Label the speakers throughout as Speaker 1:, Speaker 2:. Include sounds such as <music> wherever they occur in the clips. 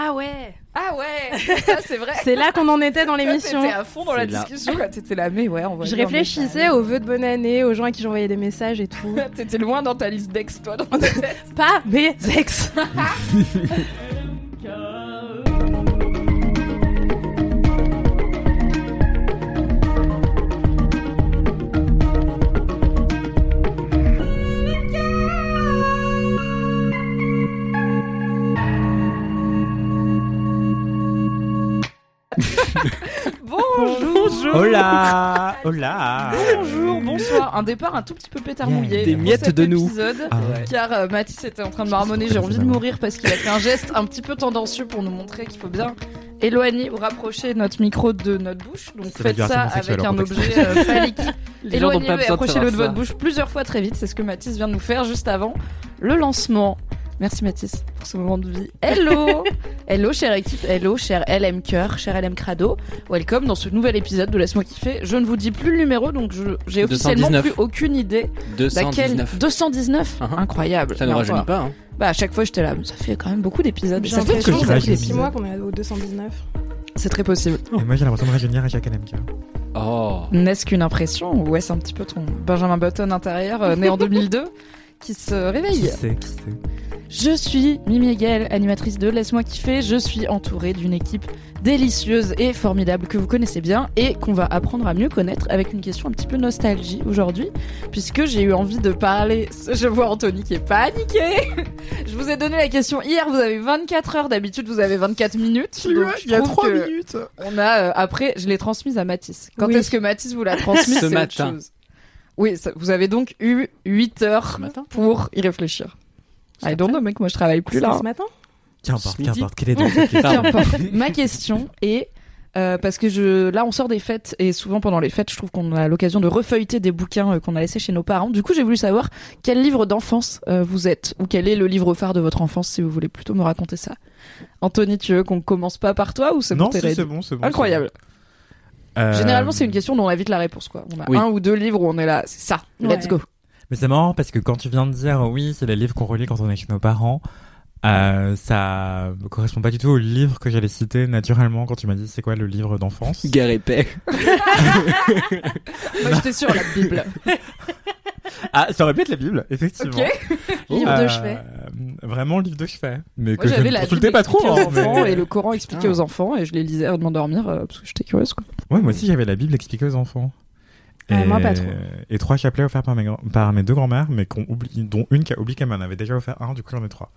Speaker 1: Ah ouais
Speaker 2: Ah ouais, ça c'est vrai. <laughs>
Speaker 1: C'est là qu'on en était dans l'émission.
Speaker 2: T'étais à fond dans la
Speaker 3: là.
Speaker 2: discussion t'étais là, mais ouais, on va
Speaker 1: Je réfléchissais aux vœux de bonne année, aux gens à qui j'envoyais des messages et tout. <laughs>
Speaker 2: T'étais loin dans ta liste d'ex, toi. Dans ta <laughs> tête.
Speaker 1: Pas mes ex
Speaker 2: Bonjour.
Speaker 3: Hola Hola
Speaker 2: Bonjour, bonsoir. Un départ un tout petit peu pétard
Speaker 3: Yeah.
Speaker 2: mouillé.
Speaker 3: Des miettes de nous.
Speaker 2: épisode,
Speaker 3: Ah ouais.
Speaker 2: Car euh, Mathis était en train de marmonner. J'ai envie de mourir parce qu'il a fait un geste un petit peu tendancieux pour nous montrer qu'il faut bien éloigner ou rapprocher notre micro de notre bouche. Donc
Speaker 3: Ça
Speaker 2: faites ça avec un objet euh, phallique. <laughs> Éloignez-le et
Speaker 4: de
Speaker 2: approchez-le de
Speaker 4: savoir
Speaker 2: votre bouche plusieurs fois très vite. C'est ce que Mathis vient de nous faire juste avant le lancement. Merci Mathis pour ce moment de vie. Hello <laughs> Hello chère équipe, hello cher LM Cœur, cher LM Crado. Welcome dans ce nouvel épisode de Laisse-moi kiffer. Je ne vous dis plus le numéro donc j'ai officiellement
Speaker 4: 219.
Speaker 2: plus aucune idée laquelle
Speaker 4: 219.
Speaker 2: 219
Speaker 4: Uh-huh.
Speaker 2: Incroyable.
Speaker 4: Ça ne rajeunit pas. Hein.
Speaker 2: Bah à chaque fois j'étais là, mais ça fait quand même beaucoup d'épisodes.
Speaker 1: J'ai
Speaker 2: Ça fait
Speaker 1: l'impression
Speaker 3: que
Speaker 1: ça fait
Speaker 3: rajeunis.
Speaker 1: 6 mois qu'on est au 219.
Speaker 2: C'est très possible.
Speaker 3: Et moi j'ai l'impression de rajeunir à chaque LMK.
Speaker 4: Oh.
Speaker 2: N'est-ce qu'une impression ou est-ce un petit peu ton Benjamin Button intérieur euh, né en 2002 qui se réveille
Speaker 3: Qui sait, qui sait
Speaker 2: Je suis Mimi Hegel, animatrice de Laisse-moi kiffer. Je suis entourée d'une équipe délicieuse et formidable que vous connaissez bien et qu'on va apprendre à mieux connaître avec une question un petit peu nostalgie aujourd'hui, puisque j'ai eu envie de parler. Je vois Anthony qui est paniqué. Je vous ai donné la question hier. Vous avez 24 heures. D'habitude, vous avez 24 minutes. Donc, je trouve que
Speaker 3: minutes
Speaker 2: On a euh, après, je l'ai transmise à Mathis. Quand
Speaker 1: Oui.
Speaker 2: est-ce que Mathis vous l'a transmise
Speaker 4: Ce
Speaker 2: autre
Speaker 4: matin.
Speaker 2: chose. Oui, ça- vous avez donc eu 8 heures
Speaker 4: matin
Speaker 2: pour y réfléchir. I don't know, mec, moi je travaille plus là.
Speaker 1: Ce matin
Speaker 3: Qu'importe, qu'importe, quelle est donc cette <laughs> question. <laughs>
Speaker 2: Ma question est euh, parce que je là on sort des fêtes et souvent pendant les fêtes je trouve qu'on a l'occasion de refeuilleter des bouquins euh, qu'on a laissés chez nos parents. Du coup j'ai voulu savoir quel livre d'enfance euh, vous êtes ou quel est le livre phare de votre enfance si vous voulez plutôt me raconter ça. Anthony, tu veux qu'on commence pas par toi ou c'est bon
Speaker 3: Non, si, c'est bon, c'est bon.
Speaker 2: Incroyable.
Speaker 3: Euh,
Speaker 2: Généralement c'est une question dont on a vite la réponse quoi. On a
Speaker 4: Oui.
Speaker 2: un ou deux livres où on est là, c'est ça. Let's
Speaker 1: Ouais.
Speaker 2: go.
Speaker 3: Mais c'est marrant parce que quand tu viens de dire oui, c'est les livres qu'on relit quand on est chez nos parents, euh, ça me correspond pas du tout au livre que j'allais citer naturellement quand tu m'as dit c'est quoi le livre d'enfance? <laughs>
Speaker 4: Guerre et paix. <laughs>
Speaker 2: Moi j'étais sur la Bible. <laughs>
Speaker 3: Ah, ça aurait pu être la Bible, effectivement.
Speaker 2: Ok.
Speaker 1: Livre
Speaker 3: Euh,
Speaker 1: de chevet.
Speaker 3: Vraiment livre de chevet. Mais
Speaker 2: Moi
Speaker 3: que je
Speaker 2: j'avais
Speaker 3: ne
Speaker 2: la
Speaker 3: consultais
Speaker 2: Bible
Speaker 3: pas trop.
Speaker 2: expliquée
Speaker 3: hein,
Speaker 2: aux enfants
Speaker 3: mais-
Speaker 2: et le Coran expliqué
Speaker 4: Ah.
Speaker 2: aux enfants et je les lisais avant de m'endormir euh, parce que j'étais curieuse quoi.
Speaker 3: Ouais, moi aussi j'avais la Bible expliquée aux enfants.
Speaker 1: Ah, moi, pas trop.
Speaker 3: Et trois chapelets offerts par mes, grand- par mes deux grands-mères, mais qu'on oublie, dont une qui a oublié qu'elle m'en avait déjà offert un, du coup j'en ai trois.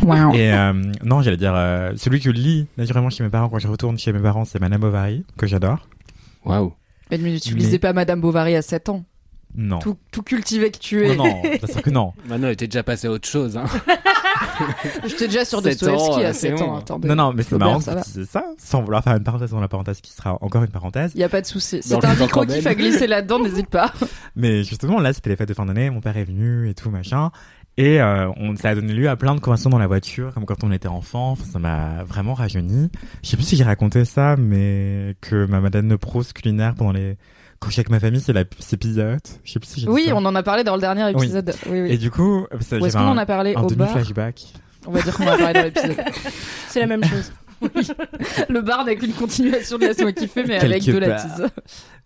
Speaker 2: Wow.
Speaker 3: Et euh, non, j'allais dire, euh, celui que je lis naturellement chez mes parents quand je retourne chez mes parents, c'est Madame Bovary, que j'adore.
Speaker 4: Waouh.
Speaker 2: Mais, mais tu
Speaker 3: Mais-
Speaker 2: lisais pas Madame Bovary à 7 ans.
Speaker 3: Non.
Speaker 2: Tout, tout cultivé que tu es.
Speaker 3: Non, non, <laughs> bien sûr que non.
Speaker 4: Maintenant, elle était déjà passée à autre chose. Hein. <laughs>
Speaker 2: J'étais déjà sur Dostoevsky à
Speaker 4: euh,
Speaker 2: 7
Speaker 4: c'est
Speaker 2: ans. Attendez.
Speaker 3: Non, non, mais c'est marrant dises ça, sans vouloir faire une parenthèse dans la parenthèse qui sera encore une parenthèse.
Speaker 2: Il y a pas de souci. C'est un micro
Speaker 4: Corbel.
Speaker 2: à glisser là-dedans, n'hésite pas. <laughs>
Speaker 3: Mais justement, là, c'était les fêtes de fin d'année, mon père est venu et tout, machin. Et euh, on, ça a donné lieu à plein de conversations dans la voiture, comme quand on était enfant. Enfin, ça m'a vraiment rajeuni. Je sais plus si j'ai raconté ça, mais que ma madame de Proust culinaire pendant les... Quand je suis avec ma famille, c'est la c'est Pizza Hut. Je sais plus si j'ai dit
Speaker 2: Oui,
Speaker 3: ça.
Speaker 2: on en a parlé dans le dernier épisode. Oui, oui.
Speaker 3: Et du coup, ça,
Speaker 2: Où est-ce qu'on en a parlé
Speaker 3: un
Speaker 2: Au bar
Speaker 3: demi-flashback.
Speaker 2: On va dire qu'on en a parlé dans l'épisode. <laughs>
Speaker 1: C'est la même chose.
Speaker 2: Le bar n'est qu'une continuation de Laisse-moi kiffer, mais avec
Speaker 3: Quelque
Speaker 2: de la tease.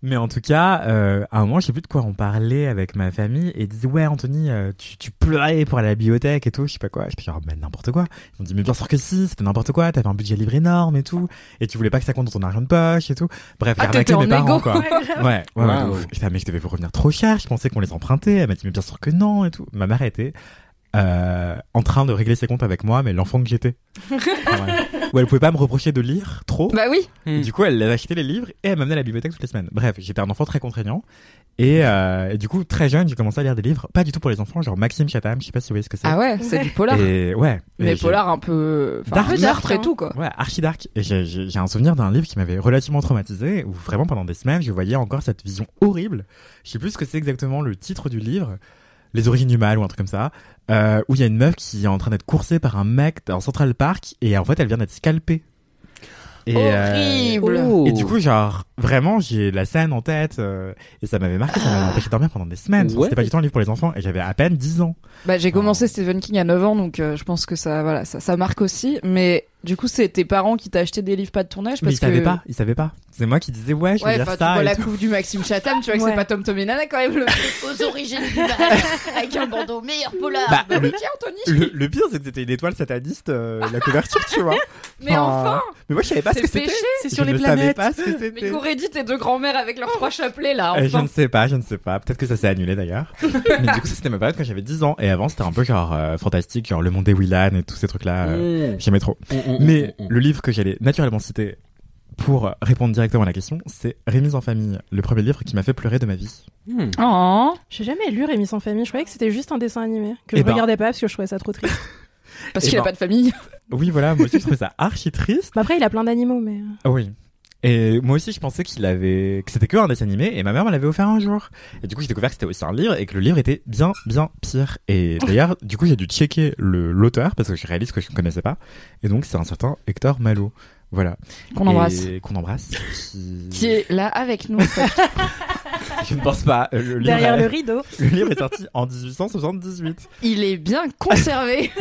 Speaker 3: Mais en tout cas, euh, à un moment, je sais plus de quoi on parlait avec ma famille et ils disaient ouais Anthony, euh, tu, tu pleurais pour aller à la bibliothèque et tout, je sais pas quoi. Je suis genre mais n'importe quoi. Ils m'ont dit mais bien sûr que si, c'était n'importe quoi. T'avais un budget livre énorme et tout, et tu voulais pas que ça compte dans ton argent de poche et tout. Bref,
Speaker 2: Ah,
Speaker 3: j'ai mes
Speaker 2: en
Speaker 3: parents
Speaker 2: égo.
Speaker 3: quoi. <laughs> Ouais, ouais, ouais,
Speaker 4: Wow.
Speaker 3: J'étais, ah, mais je devais vous revenir trop cher. Je pensais qu'on les empruntait. Elle m'a dit mais bien sûr que non et tout. Ma mère était euh, en train de régler ses comptes avec moi, mais l'enfant que j'étais. <laughs> Ouais. Où elle pouvait pas me reprocher de lire trop.
Speaker 2: Bah oui.
Speaker 3: Et Du coup, elle acheté les livres et elle m'amenait à la bibliothèque toutes les semaines. Bref, j'étais un enfant très contraignant. Et, euh, et du coup, très jeune, j'ai commencé à lire des livres, pas du tout pour les enfants, genre Maxime Chatham, je sais pas si vous voyez ce que c'est.
Speaker 2: Ah ouais, c'est du polar.
Speaker 3: Et ouais.
Speaker 2: Mais
Speaker 3: Et
Speaker 2: polar un peu. Enfin,
Speaker 3: Dark.
Speaker 2: un peu meurtre et tout, quoi.
Speaker 3: Ouais, archi dark. Et j'ai un souvenir d'un livre qui m'avait relativement traumatisé, où vraiment pendant des semaines, je voyais encore cette vision horrible. Je sais plus ce que c'est exactement le titre du livre, Les origines du mal ou un truc comme ça, euh, où il y a une meuf qui est en train d'être coursée par un mec dans Central Park, et en fait, elle vient d'être scalpée. Et, euh,
Speaker 2: Horrible.
Speaker 4: Oh.
Speaker 3: Et du coup, genre, vraiment, j'ai la scène en tête, euh, et ça m'avait marqué, ça m'avait empêché de dormir pendant des semaines.
Speaker 4: Ouais.
Speaker 3: C'était pas du tout un livre pour les enfants, et j'avais à peine 10 ans.
Speaker 2: Bah, j'ai commencé Stephen King à 9 ans, donc euh, je pense que ça, voilà, ça, ça marque aussi. Mais Du coup, c'est tes parents qui acheté des livres pas de
Speaker 3: Mais
Speaker 2: parce
Speaker 3: ils savaient
Speaker 2: que.
Speaker 3: pas, ils savaient pas. C'est moi qui disais ouais, je vais
Speaker 2: Ouais,
Speaker 3: lire
Speaker 2: enfin, tu
Speaker 3: ça.
Speaker 2: vois
Speaker 3: et
Speaker 2: la
Speaker 3: tout.
Speaker 2: couve du Maxime Chatham, tu vois que
Speaker 1: Ouais.
Speaker 2: c'est pas Tom Tom et Nana quand même le <laughs> aux origines du mal avec un bandeau meilleur polar.
Speaker 3: Bah,
Speaker 2: Bah,
Speaker 3: le-
Speaker 2: tiens, Anthony.
Speaker 3: Le, le pire, c'est que c'était une étoile sataniste, euh, la couverture, tu vois. <laughs>
Speaker 2: Mais enfin,
Speaker 3: Mais moi, je savais pas ce que c'était.
Speaker 2: péché.
Speaker 1: C'est
Speaker 3: Je
Speaker 1: sur les
Speaker 3: ne savais
Speaker 1: planètes.
Speaker 3: pas ce que
Speaker 2: Mais qu'auraient dit tes deux grands-mères avec leurs trois chapelets là
Speaker 3: Euh, je ne sais pas, je ne sais pas. Peut-être que ça s'est annulé d'ailleurs. <laughs> Mais du coup, ça c'était ma période quand j'avais 10 ans. Et avant, c'était un peu genre euh, fantastique, genre le monde des Willan et tous ces trucs-là. euh,
Speaker 4: Mmh.
Speaker 3: J'aimais trop. Mais le livre que j'allais naturellement citer pour répondre directement à la question, c'est Rémi en famille, le premier livre qui m'a fait pleurer de ma vie.
Speaker 4: Mmh.
Speaker 2: Oh.
Speaker 1: J'ai jamais lu Rémi sans famille. Je croyais que c'était juste un dessin animé que
Speaker 3: Eh
Speaker 1: je
Speaker 3: ben.
Speaker 1: regardais pas parce que je trouvais ça trop triste. <laughs>
Speaker 2: Parce
Speaker 3: Eh
Speaker 2: qu'il a
Speaker 3: ben.
Speaker 2: pas de famille.
Speaker 3: Oui, voilà, moi aussi je trouvais ça archi triste.
Speaker 1: Bah après, il a plein d'animaux, mais. euh,
Speaker 3: Ah oui. Et moi aussi, je pensais qu'il avait, que c'était que un dessin animé, et ma mère me l'avait offert un jour. Et du coup, j'ai découvert que c'était aussi un livre, et que le livre était bien, bien pire. Et d'ailleurs, du coup, j'ai dû checker le, l'auteur, parce que je réalise que je ne connaissais pas. Et donc, c'est un certain Hector Malo. Voilà.
Speaker 2: Qu'on embrasse.
Speaker 3: Et qu'on embrasse. Qui...
Speaker 2: Qui est là avec nous. <laughs>
Speaker 3: Je ne pense pas. Le livre,
Speaker 1: Derrière le rideau.
Speaker 3: le livre est sorti en 1878.
Speaker 2: Il est bien conservé. <laughs>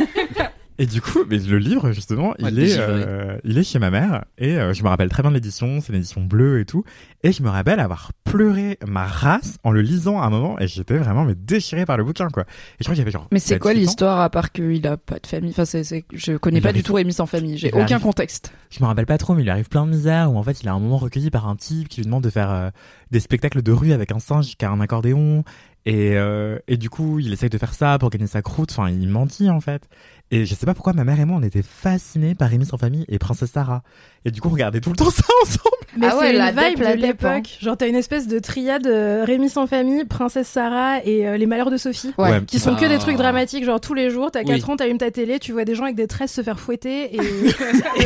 Speaker 3: Et du coup, mais le livre justement,
Speaker 4: Ouais,
Speaker 3: il est, euh, il est chez ma mère et euh, je me rappelle très bien de l'édition, c'est l'édition bleue et tout. Et je me rappelle avoir pleuré ma race en le lisant à un moment et j'étais vraiment mais déchiré par le bouquin quoi. Et je crois qu'il y avait genre.
Speaker 2: Mais c'est quoi
Speaker 3: 7-8 ans.
Speaker 2: l'histoire à part qu'il a pas de famille? Enfin, c'est, c'est- je connais
Speaker 3: Il
Speaker 2: pas
Speaker 3: arrive-
Speaker 2: du tout Rémi sans famille. J'ai aucun
Speaker 3: arrive-
Speaker 2: contexte.
Speaker 3: Je me rappelle pas trop, mais il lui arrive plein de misères où en fait il a un moment recueilli par un type qui lui demande de faire euh, des spectacles de rue avec un singe qui a un accordéon. Et, euh, et du coup, il essaye de faire ça pour gagner sa croûte. Enfin, il mentit en fait. Et je sais pas pourquoi ma mère et moi on était fascinés par Rémi sans famille et Princesse Sarah. Et du coup, on regardait tout le temps <laughs> ça ensemble.
Speaker 1: Mais
Speaker 2: Ah ouais,
Speaker 1: c'est
Speaker 2: la
Speaker 1: une vibe
Speaker 2: dep, la
Speaker 1: de
Speaker 2: hein.
Speaker 1: l'époque. Genre, t'as une espèce de triade euh, Rémi sans famille, Princesse Sarah et euh, Les Malheurs de Sophie.
Speaker 2: Ouais.
Speaker 3: Ouais.
Speaker 1: Qui sont que des
Speaker 4: Ah.
Speaker 1: trucs dramatiques, genre tous les jours, t'as
Speaker 4: Oui.
Speaker 1: 4 ans, t'allumes ta télé, tu vois des gens avec des tresses se faire fouetter et, <laughs> et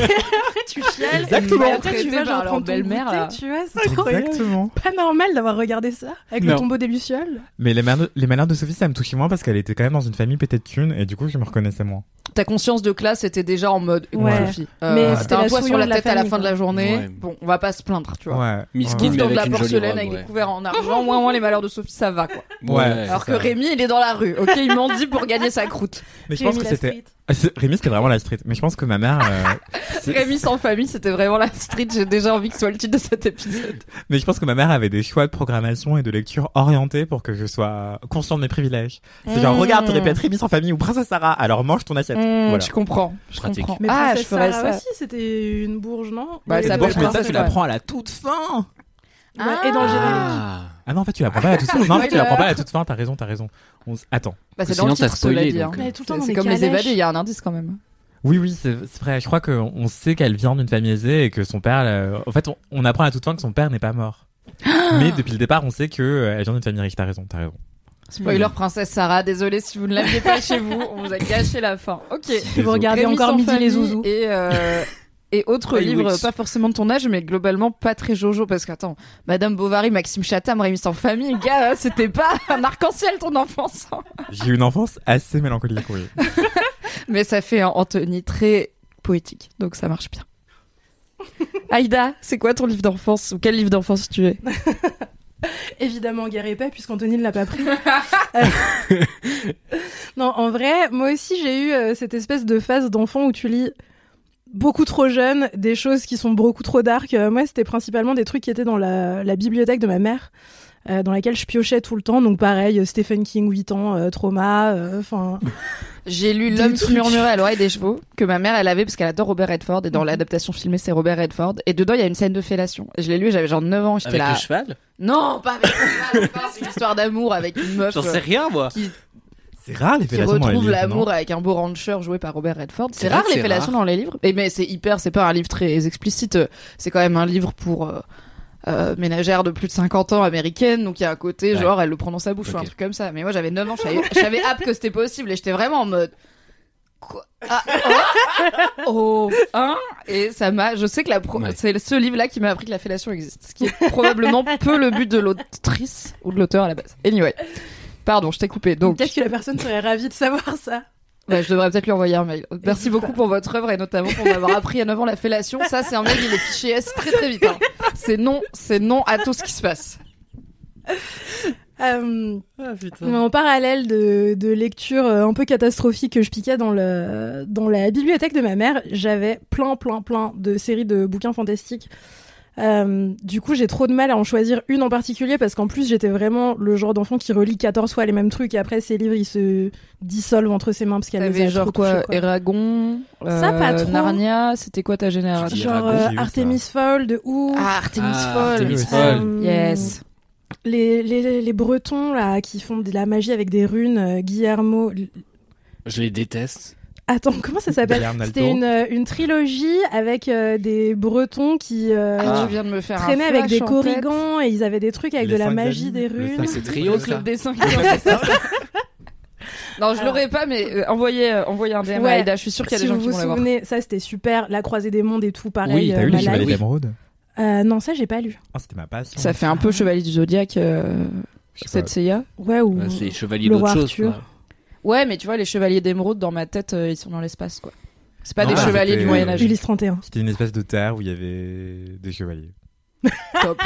Speaker 1: après tu chiales.
Speaker 3: Exactement.
Speaker 1: Et après tu vas genre prendre
Speaker 2: belle-mère,
Speaker 1: goûter,
Speaker 2: là.
Speaker 1: tu vois, c'est
Speaker 3: Exactement.
Speaker 1: pas normal d'avoir regardé ça avec le tombeau des lucioles.
Speaker 3: Mais les, malheurs- les malheurs de Sophie, ça me touchait moins parce qu'elle était quand même dans une famille pétée de thunes et du coup, je me reconnaissais moins.
Speaker 2: Ta conscience de classe était déjà en mode
Speaker 1: Ouais.
Speaker 2: Sophie.
Speaker 1: Mais
Speaker 2: Euh,
Speaker 1: c'était
Speaker 2: t'as un
Speaker 1: la
Speaker 2: toit sur la
Speaker 1: la
Speaker 2: tête à la
Speaker 1: famille,
Speaker 2: fin de la journée.
Speaker 4: Ouais.
Speaker 2: Bon, on va pas se plaindre, tu vois.
Speaker 3: Ouais.
Speaker 4: Miskin,
Speaker 2: dans de la porcelaine
Speaker 4: robe,
Speaker 2: avec
Speaker 4: ouais.
Speaker 2: des couverts en argent, moins moins les malheurs de Sophie, ça va quoi.
Speaker 3: Ouais,
Speaker 2: Alors que
Speaker 3: ça.
Speaker 2: Rémi, il est dans la rue, ok Il mendie pour gagner sa croûte.
Speaker 3: Mais je pense que c'était. Ah, c'est- Rémi, c'était vraiment la street. Mais je pense que ma mère. euh, c'est- <laughs>
Speaker 2: Rémi sans famille, c'était vraiment la street. J'ai déjà envie que ce soit le titre de cet épisode. <laughs>
Speaker 3: Mais je pense que ma mère avait des choix de programmation et de lecture orientés pour que je sois conscient de mes privilèges. C'est genre,
Speaker 2: Mmh.
Speaker 3: regarde, pu être Rémi sans famille ou Princesse Sarah, alors mange ton assiette.
Speaker 2: Mmh,
Speaker 3: voilà.
Speaker 2: Je comprends, je
Speaker 4: Pratique.
Speaker 2: comprends.
Speaker 1: Mais
Speaker 2: ah, je
Speaker 1: Princesse
Speaker 2: ferais
Speaker 1: Sarah
Speaker 2: ça.
Speaker 1: aussi, c'était une bourge, non?
Speaker 2: Bah, ça s'appelle
Speaker 3: mais ça, tu l'apprends à la toute fin.
Speaker 1: Ouais, et dans le générique.
Speaker 4: Ah.
Speaker 3: Ah non, en fait, tu l'apprends pas à la toute fin. Non, en fait, tu
Speaker 2: Spoiler. <laughs>
Speaker 3: l'apprends pas à la toute fin. T'as raison, t'as raison. On s- Attends.
Speaker 2: Bah, c'est
Speaker 4: Sinon,
Speaker 2: dans le
Speaker 4: t'as
Speaker 2: titre, cela
Speaker 4: spoilé,
Speaker 2: dit.
Speaker 4: donc,
Speaker 2: hein.
Speaker 1: Mais tout le temps
Speaker 2: C'est
Speaker 1: dans
Speaker 2: c'est
Speaker 1: des
Speaker 2: comme les
Speaker 1: calèches.
Speaker 2: évadés, il y a un indice quand même.
Speaker 3: Oui, oui, c'est c'est vrai. Je crois qu'on on sait qu'elle vient d'une famille aisée et que son père. euh, En fait, on, on apprend à la toute fin que son père n'est pas mort. <gasps> Mais depuis le départ, on sait que euh, elle vient d'une famille riche. T'as raison, t'as raison.
Speaker 2: Spoiler Princesse Sarah, désolé si vous ne l'aviez pas chez vous, on vous a gâché la fin. Ok.
Speaker 1: Vous regardez
Speaker 2: Rémi
Speaker 1: encore
Speaker 2: sans
Speaker 1: Midi
Speaker 2: famille
Speaker 1: les zouzous.
Speaker 2: Et, euh, et autres
Speaker 4: I
Speaker 2: livres, pas forcément de ton âge, mais globalement pas très jojo, parce qu'attends, Madame Bovary, Maxime Chatham, Rémi sans famille, gars, c'était pas <laughs> un arc-en-ciel ton enfance. hein.
Speaker 3: J'ai eu une enfance assez mélancolique, oui. <laughs>
Speaker 2: Mais ça fait un Anthony très poétique, donc ça marche bien. <laughs> Aïda, c'est quoi ton livre d'enfance ou quel livre d'enfance tu es?
Speaker 1: Évidemment, guerre et paix, puisqu'Anthony ne l'a pas pris. Non, en vrai, moi aussi, j'ai eu euh, cette espèce de phase d'enfant où tu lis beaucoup trop jeune des choses qui sont beaucoup trop dark. Euh, moi, c'était principalement des trucs qui étaient dans la, la bibliothèque de ma mère. euh, dans laquelle je piochais tout le temps, donc pareil, euh, Stephen King, 8 ans, euh, trauma, euh, enfin, <laughs>
Speaker 2: J'ai lu L'homme qui murmurait à l'oreille des chevaux, que ma mère elle avait parce qu'elle adore Robert Redford, et dans
Speaker 1: Mhm.
Speaker 2: l'adaptation filmée c'est Robert Redford, et dedans il y a une scène de fellation. Et je l'ai lu, j'avais genre 9 ans, j'étais
Speaker 4: Avec
Speaker 2: là.
Speaker 4: le cheval
Speaker 2: Non, pas avec le cheval, c'est une histoire d'amour avec une meuf
Speaker 4: J'en sais rien, moi.
Speaker 3: C'est rare les fellations dans les
Speaker 2: retrouve l'amour avec un beau rancher joué par Robert Redford. C'est rare les fellations dans les livres. Et mais c'est hyper, c'est pas un livre très explicite. C'est quand même un livre pour euh, euh, ménagère de plus de 50 ans américaine. Donc il y a un côté
Speaker 4: Ouais.
Speaker 2: genre elle le prend dans sa bouche ou un truc comme ça. Mais moi j'avais 9 ans, je savais hâte que c'était possible et j'étais vraiment en mode. Quoi? Ah, oh, oh, hein? Et ça m'a. Je sais que la pro-
Speaker 4: Ouais.
Speaker 2: c'est ce livre-là qui m'a appris que la fellation existe, ce qui est probablement peu le but de l'autrice ou de l'auteur à la base. Anyway, pardon, je t'ai coupé. Donc,
Speaker 1: peut-être que la personne serait ravie de savoir ça.
Speaker 2: Ouais, je devrais peut-être lui envoyer un mail. Merci beaucoup
Speaker 1: pas.
Speaker 2: pour votre œuvre et notamment pour m'avoir appris à 9 ans la fellation. Ça, c'est un mail, il est fiché S très très vite. hein. C'est non, c'est non à tout ce qui se passe.
Speaker 1: Euh,
Speaker 3: Ah
Speaker 1: mais en parallèle de, de lectures euh, un peu catastrophiques que je piquais dans, le, dans la bibliothèque de ma mère, j'avais plein, plein, plein de séries de bouquins fantastiques. Euh, du coup, j'ai trop de mal à en choisir une en particulier parce qu'en plus, j'étais vraiment le genre d'enfant qui relit 14 fois les mêmes trucs et après, ses livres, ils se dissolvent entre ses mains parce qu'elle les a
Speaker 2: genre
Speaker 1: trop
Speaker 2: quoi,
Speaker 1: touchés, quoi.
Speaker 2: Eragon,
Speaker 1: Ça, pas
Speaker 2: euh,
Speaker 1: trop.
Speaker 2: Narnia, c'était quoi ta génération
Speaker 1: Genre euh. Artemis Fowl de ouf.
Speaker 2: Ah, Artemis
Speaker 4: Ah,
Speaker 2: Fowl.
Speaker 4: Artemis.
Speaker 1: Euh,
Speaker 2: Yes.
Speaker 1: Les, les, les Bretons là qui font de la magie avec des runes, euh, Guillermo.
Speaker 4: Je les déteste.
Speaker 1: Attends, <laughs> comment ça s'appelle C'était une, euh, une trilogie avec euh, des Bretons qui euh,
Speaker 2: Ah, tu viens de me faire un
Speaker 1: traînaient avec des corrigans et ils avaient des trucs avec
Speaker 3: Les
Speaker 1: de la
Speaker 3: cinq
Speaker 1: magie, des
Speaker 3: le
Speaker 1: runes.
Speaker 3: cinq-
Speaker 4: C'est trio,
Speaker 2: le dessin qui <laughs> en fait ça. Non, je l'aurais pas, mais euh, envoyez, euh, envoyez un DM à
Speaker 1: Ouais.
Speaker 2: Aïda. Je suis sûre qu'il y a
Speaker 1: Si
Speaker 2: des gens
Speaker 1: vous
Speaker 2: qui
Speaker 1: vous
Speaker 2: vont
Speaker 1: souvenez, ça c'était super, la croisée des mondes et tout, pareil.
Speaker 4: Oui,
Speaker 3: T'as
Speaker 1: euh,
Speaker 3: eu les. Chevaliers d'Émeraude
Speaker 1: Euh, Non, ça j'ai pas lu.
Speaker 3: Ah, c'était ma passion.
Speaker 2: Ça fait un peu Chevalier du euh,
Speaker 3: sais
Speaker 2: cette. Seiya.
Speaker 1: Ouais, ou
Speaker 4: Bah, c'est
Speaker 1: Le
Speaker 4: d'autre chose. Quoi.
Speaker 2: Ouais, mais tu vois, les Chevaliers d'Émeraude, dans ma tête, euh, ils sont dans l'espace, quoi. C'est pas
Speaker 3: Non,
Speaker 2: des
Speaker 3: ah,
Speaker 2: chevaliers
Speaker 3: c'était-
Speaker 2: du Moyen-Âge.
Speaker 1: Ulysse 31.
Speaker 3: C'était une espèce de terre où il y avait des chevaliers. <laughs>
Speaker 2: Top.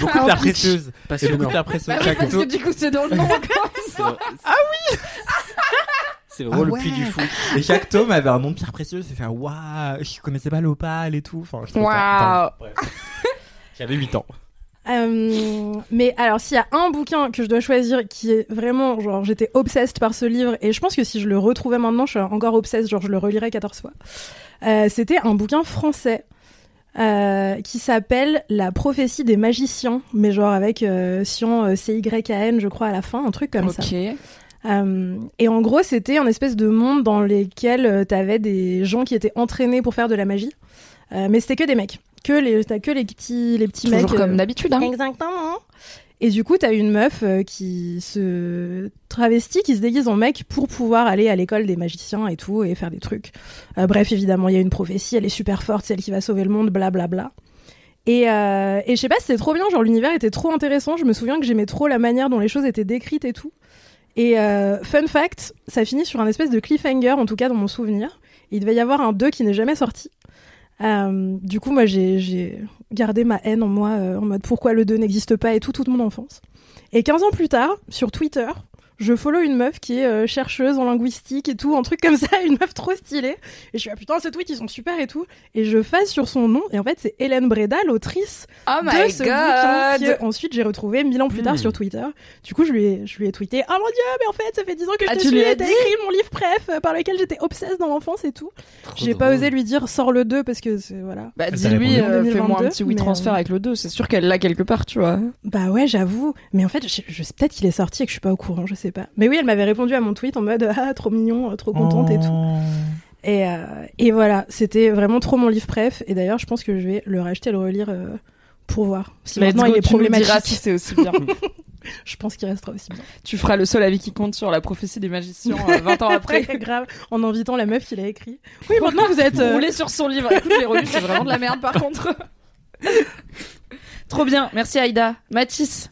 Speaker 3: Beaucoup de pierres précieuses. Et beaucoup
Speaker 4: Passionnant.
Speaker 3: de pierres précieuses.
Speaker 2: Bah oui,
Speaker 3: Chaque
Speaker 2: parce que du coup, c'est dans le nom encore.
Speaker 4: C'est- <laughs> <laughs> C'est vraiment
Speaker 3: Ah
Speaker 4: le
Speaker 3: ouais.
Speaker 4: puits du fou.
Speaker 3: Et chaque tome avait un nom de pierre précieuse. C'est fait waouh, je connaissais pas l'opale et tout. Enfin, je trouvais ça-
Speaker 2: Waouh.
Speaker 3: Bref. J'avais 8 ans.
Speaker 1: Euh, mais alors, s'il y a un bouquin que je dois choisir qui est vraiment, genre, j'étais obsessed par ce livre, et je pense que si je le retrouvais maintenant, je suis encore obsessed, genre, je le relirais 14 fois. Euh, C'était un bouquin français euh, qui s'appelle La prophétie des magiciens, mais genre avec euh, C-Y-A-N, je crois, à la fin, un truc comme ça. Euh, et en gros, c'était un espèce de monde dans lequel euh, t'avais des gens qui étaient entraînés pour faire de la magie, Euh, mais c'était que des mecs, que les, t'as que les petits, les petits
Speaker 2: Toujours
Speaker 1: mecs.
Speaker 2: comme
Speaker 1: euh,
Speaker 2: d'habitude, hein.
Speaker 1: Exactement. Et du coup, t'as une meuf euh, qui se travestit, qui se déguise en mec pour pouvoir aller à l'école des magiciens et tout, et faire des trucs. Euh, bref, évidemment, il y a une prophétie, elle est super forte, c'est elle qui va sauver le monde, blablabla. Et, euh, et je sais pas, c'était trop bien, genre l'univers était trop intéressant, je me souviens que j'aimais trop la manière dont les choses étaient décrites et tout. Et euh, fun fact, ça finit sur un espèce de cliffhanger, en tout cas dans mon souvenir. Il devait y avoir un 2 qui n'est jamais sorti. Euh, du coup, moi, j'ai- gardé ma haine en moi, euh, en mode pourquoi le 2 n'existe pas et tout, toute mon enfance. Et 15 ans plus tard, sur Twitter, je follow une meuf qui est euh, chercheuse en linguistique et tout, un truc comme ça, <laughs> une meuf trop stylée. Et je suis ah putain, ces tweets ils sont super et tout. Et je fasse sur son nom, et en fait, c'est Hélène Breda, l'autrice
Speaker 2: Oh
Speaker 1: de
Speaker 2: my
Speaker 1: ce bouquin que ensuite j'ai retrouvé mille ans plus tard
Speaker 3: Hmm.
Speaker 1: sur Twitter. Du coup, je lui ai, je lui ai tweeté Oh mon dieu, mais en fait, ça fait 10 ans que je
Speaker 2: Ah,
Speaker 1: te
Speaker 2: tu
Speaker 1: suis
Speaker 2: lui as
Speaker 1: et t'as
Speaker 2: dit
Speaker 1: écrit mon livre préf euh, par lequel j'étais obsesse dans l'enfance et tout.
Speaker 4: Trop
Speaker 1: J'ai pas osé lui dire Sors le 2 parce que c'est voilà.
Speaker 2: Bah, dis-lui, euh, fais-moi un
Speaker 1: 2022,
Speaker 2: petit oui
Speaker 1: mais,
Speaker 2: transfert
Speaker 1: euh,
Speaker 2: avec le 2. C'est sûr qu'elle l'a quelque part, tu vois.
Speaker 1: Bah ouais, j'avoue. Mais en fait, je, je sais peut-être qu'il est sorti et que je suis pas au courant, je sais pas. Mais oui, elle m'avait répondu à mon tweet en mode Ah, trop mignon, euh, trop contente et tout.
Speaker 3: Oh.
Speaker 1: Et, euh, et voilà, c'était vraiment trop mon livre préf. Et d'ailleurs, je pense que je vais le racheter et le relire euh, pour voir. Si
Speaker 2: Let's
Speaker 1: maintenant
Speaker 2: go,
Speaker 1: il est
Speaker 2: tu nous diras
Speaker 1: problématique,
Speaker 2: si c'est aussi bien. <laughs>
Speaker 1: je pense qu'il restera aussi bien.
Speaker 2: tu feras le seul avis qui compte sur la prophétie des magiciens euh, 20 ans après. <laughs>
Speaker 1: Grave, en invitant la meuf qui l'a écrit. Oui, maintenant vous êtes. euh,
Speaker 2: Rouler sur son livre. Écoute, relu, c'est vraiment de la merde par contre. <laughs> Trop bien, merci Aïda. Mathis,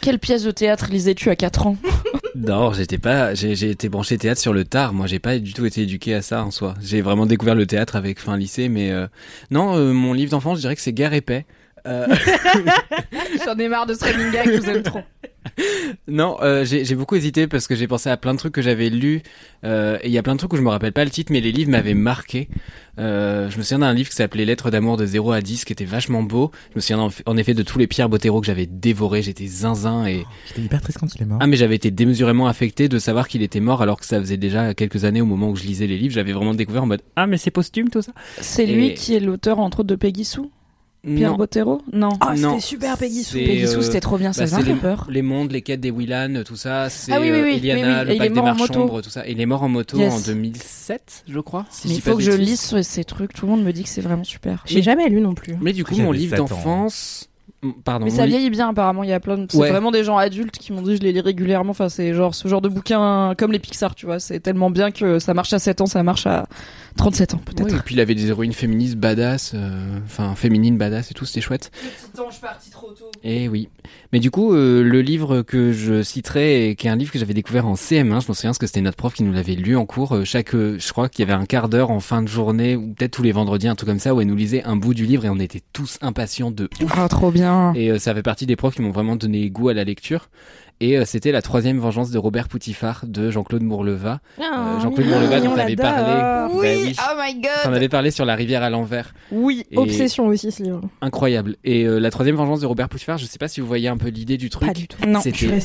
Speaker 2: quelle pièce de théâtre lisais-tu à 4 ans <laughs>
Speaker 4: Non, j'étais pas. J'ai été branché théâtre sur le tard. Moi, j'ai pas du tout été éduqué à ça en soi. J'ai vraiment découvert le théâtre avec fin lycée, mais euh, non, euh, mon livre d'enfance, je dirais que c'est Guerre et paix. Euh, <laughs>
Speaker 2: J'en ai marre de ce running gag, je vous aime trop. <laughs>
Speaker 4: non, euh, j'ai beaucoup hésité parce que j'ai pensé à plein de trucs que j'avais lus. euh, et il y a plein de trucs où je me rappelle pas le titre, mais les livres m'avaient marqué. Euh, je me souviens d'un livre qui s'appelait Lettres d'amour de 0 à 10, qui était vachement beau. Je me souviens en, en effet de tous les Pierre Bottero que j'avais dévorés. J'étais zinzin et
Speaker 3: J'étais hyper triste quand il est mort.
Speaker 4: Ah mais j'avais été démesurément affecté de savoir qu'il était mort alors que ça faisait déjà quelques années au moment où je lisais les livres. J'avais vraiment découvert en mode ah mais c'est posthume tout ça.
Speaker 2: C'est lui qui est l'auteur entre autres de Peggy Sue? Pierre
Speaker 4: Non.
Speaker 2: Bottero Non.
Speaker 1: Ah,
Speaker 4: Non,
Speaker 1: c'était super Peggy Sue.
Speaker 2: Peggy Sue,
Speaker 4: euh,
Speaker 2: c'était trop bien, ça
Speaker 4: bah,
Speaker 2: faisait un
Speaker 4: c'est
Speaker 2: peu peur.
Speaker 4: Les mondes, les quêtes des Willan, tout ça, c'est
Speaker 2: Ah oui, oui,
Speaker 4: euh,
Speaker 2: oui,
Speaker 4: Eliana,
Speaker 2: oui, oui. Et
Speaker 4: le
Speaker 2: il est
Speaker 4: pacte des
Speaker 2: mort en
Speaker 4: marches
Speaker 2: moto.
Speaker 4: sombres, tout ça. Il est mort en moto
Speaker 2: Yes.
Speaker 4: en 2007, je crois. Si
Speaker 2: Mais il faut que je lise ce- ces trucs, tout le monde me dit que c'est vraiment super.
Speaker 1: J'ai jamais lu non plus.
Speaker 4: Mais du coup, mon livre d'enfance, pardon.
Speaker 2: Mais ça
Speaker 4: li-
Speaker 2: vieillit bien apparemment, il y a plein de... C'est
Speaker 4: Ouais.
Speaker 2: vraiment des gens adultes qui m'ont dit je les lis régulièrement, enfin c'est genre ce genre de bouquin comme les Pixar, tu vois, c'est tellement bien que ça marche à 7 ans, ça marche à 37 ans peut-être.
Speaker 4: Et puis il avait des héroïnes féministes badass, euh, enfin féminines badass et tout, c'était chouette.
Speaker 2: Le petit ange parti trop tôt.
Speaker 4: Et oui. Mais du coup, euh, le livre que je citerai, qui est un livre que j'avais découvert en CM1, je me souviens parce que c'était notre prof qui nous l'avait lu en cours. euh, chaque, euh, je crois qu'il y avait un quart d'heure en fin de journée, ou peut-être tous les vendredis, un truc comme ça, où elle nous lisait un bout du livre et on était tous impatients de ouf.
Speaker 2: Ah trop bien.
Speaker 4: Et euh, ça fait partie des profs qui m'ont vraiment donné goût à la lecture. Et euh, c'était la troisième vengeance de Robert Poutifard de Jean-Claude Mourleva.
Speaker 1: Ah,
Speaker 4: Euh, Jean-Claude Mourleva, dont t'avais
Speaker 1: l'adore.
Speaker 4: parlé.
Speaker 2: Oui,
Speaker 4: Bah oui.
Speaker 2: oh my god.
Speaker 4: avais parlé sur la rivière à l'envers.
Speaker 2: Oui.
Speaker 4: Et-
Speaker 1: Obsession aussi ce livre.
Speaker 4: Incroyable. Et euh, la troisième vengeance de Robert Poutifard, je sais pas si vous voyez un peu l'idée du truc.
Speaker 1: Pas du tout.
Speaker 2: Non.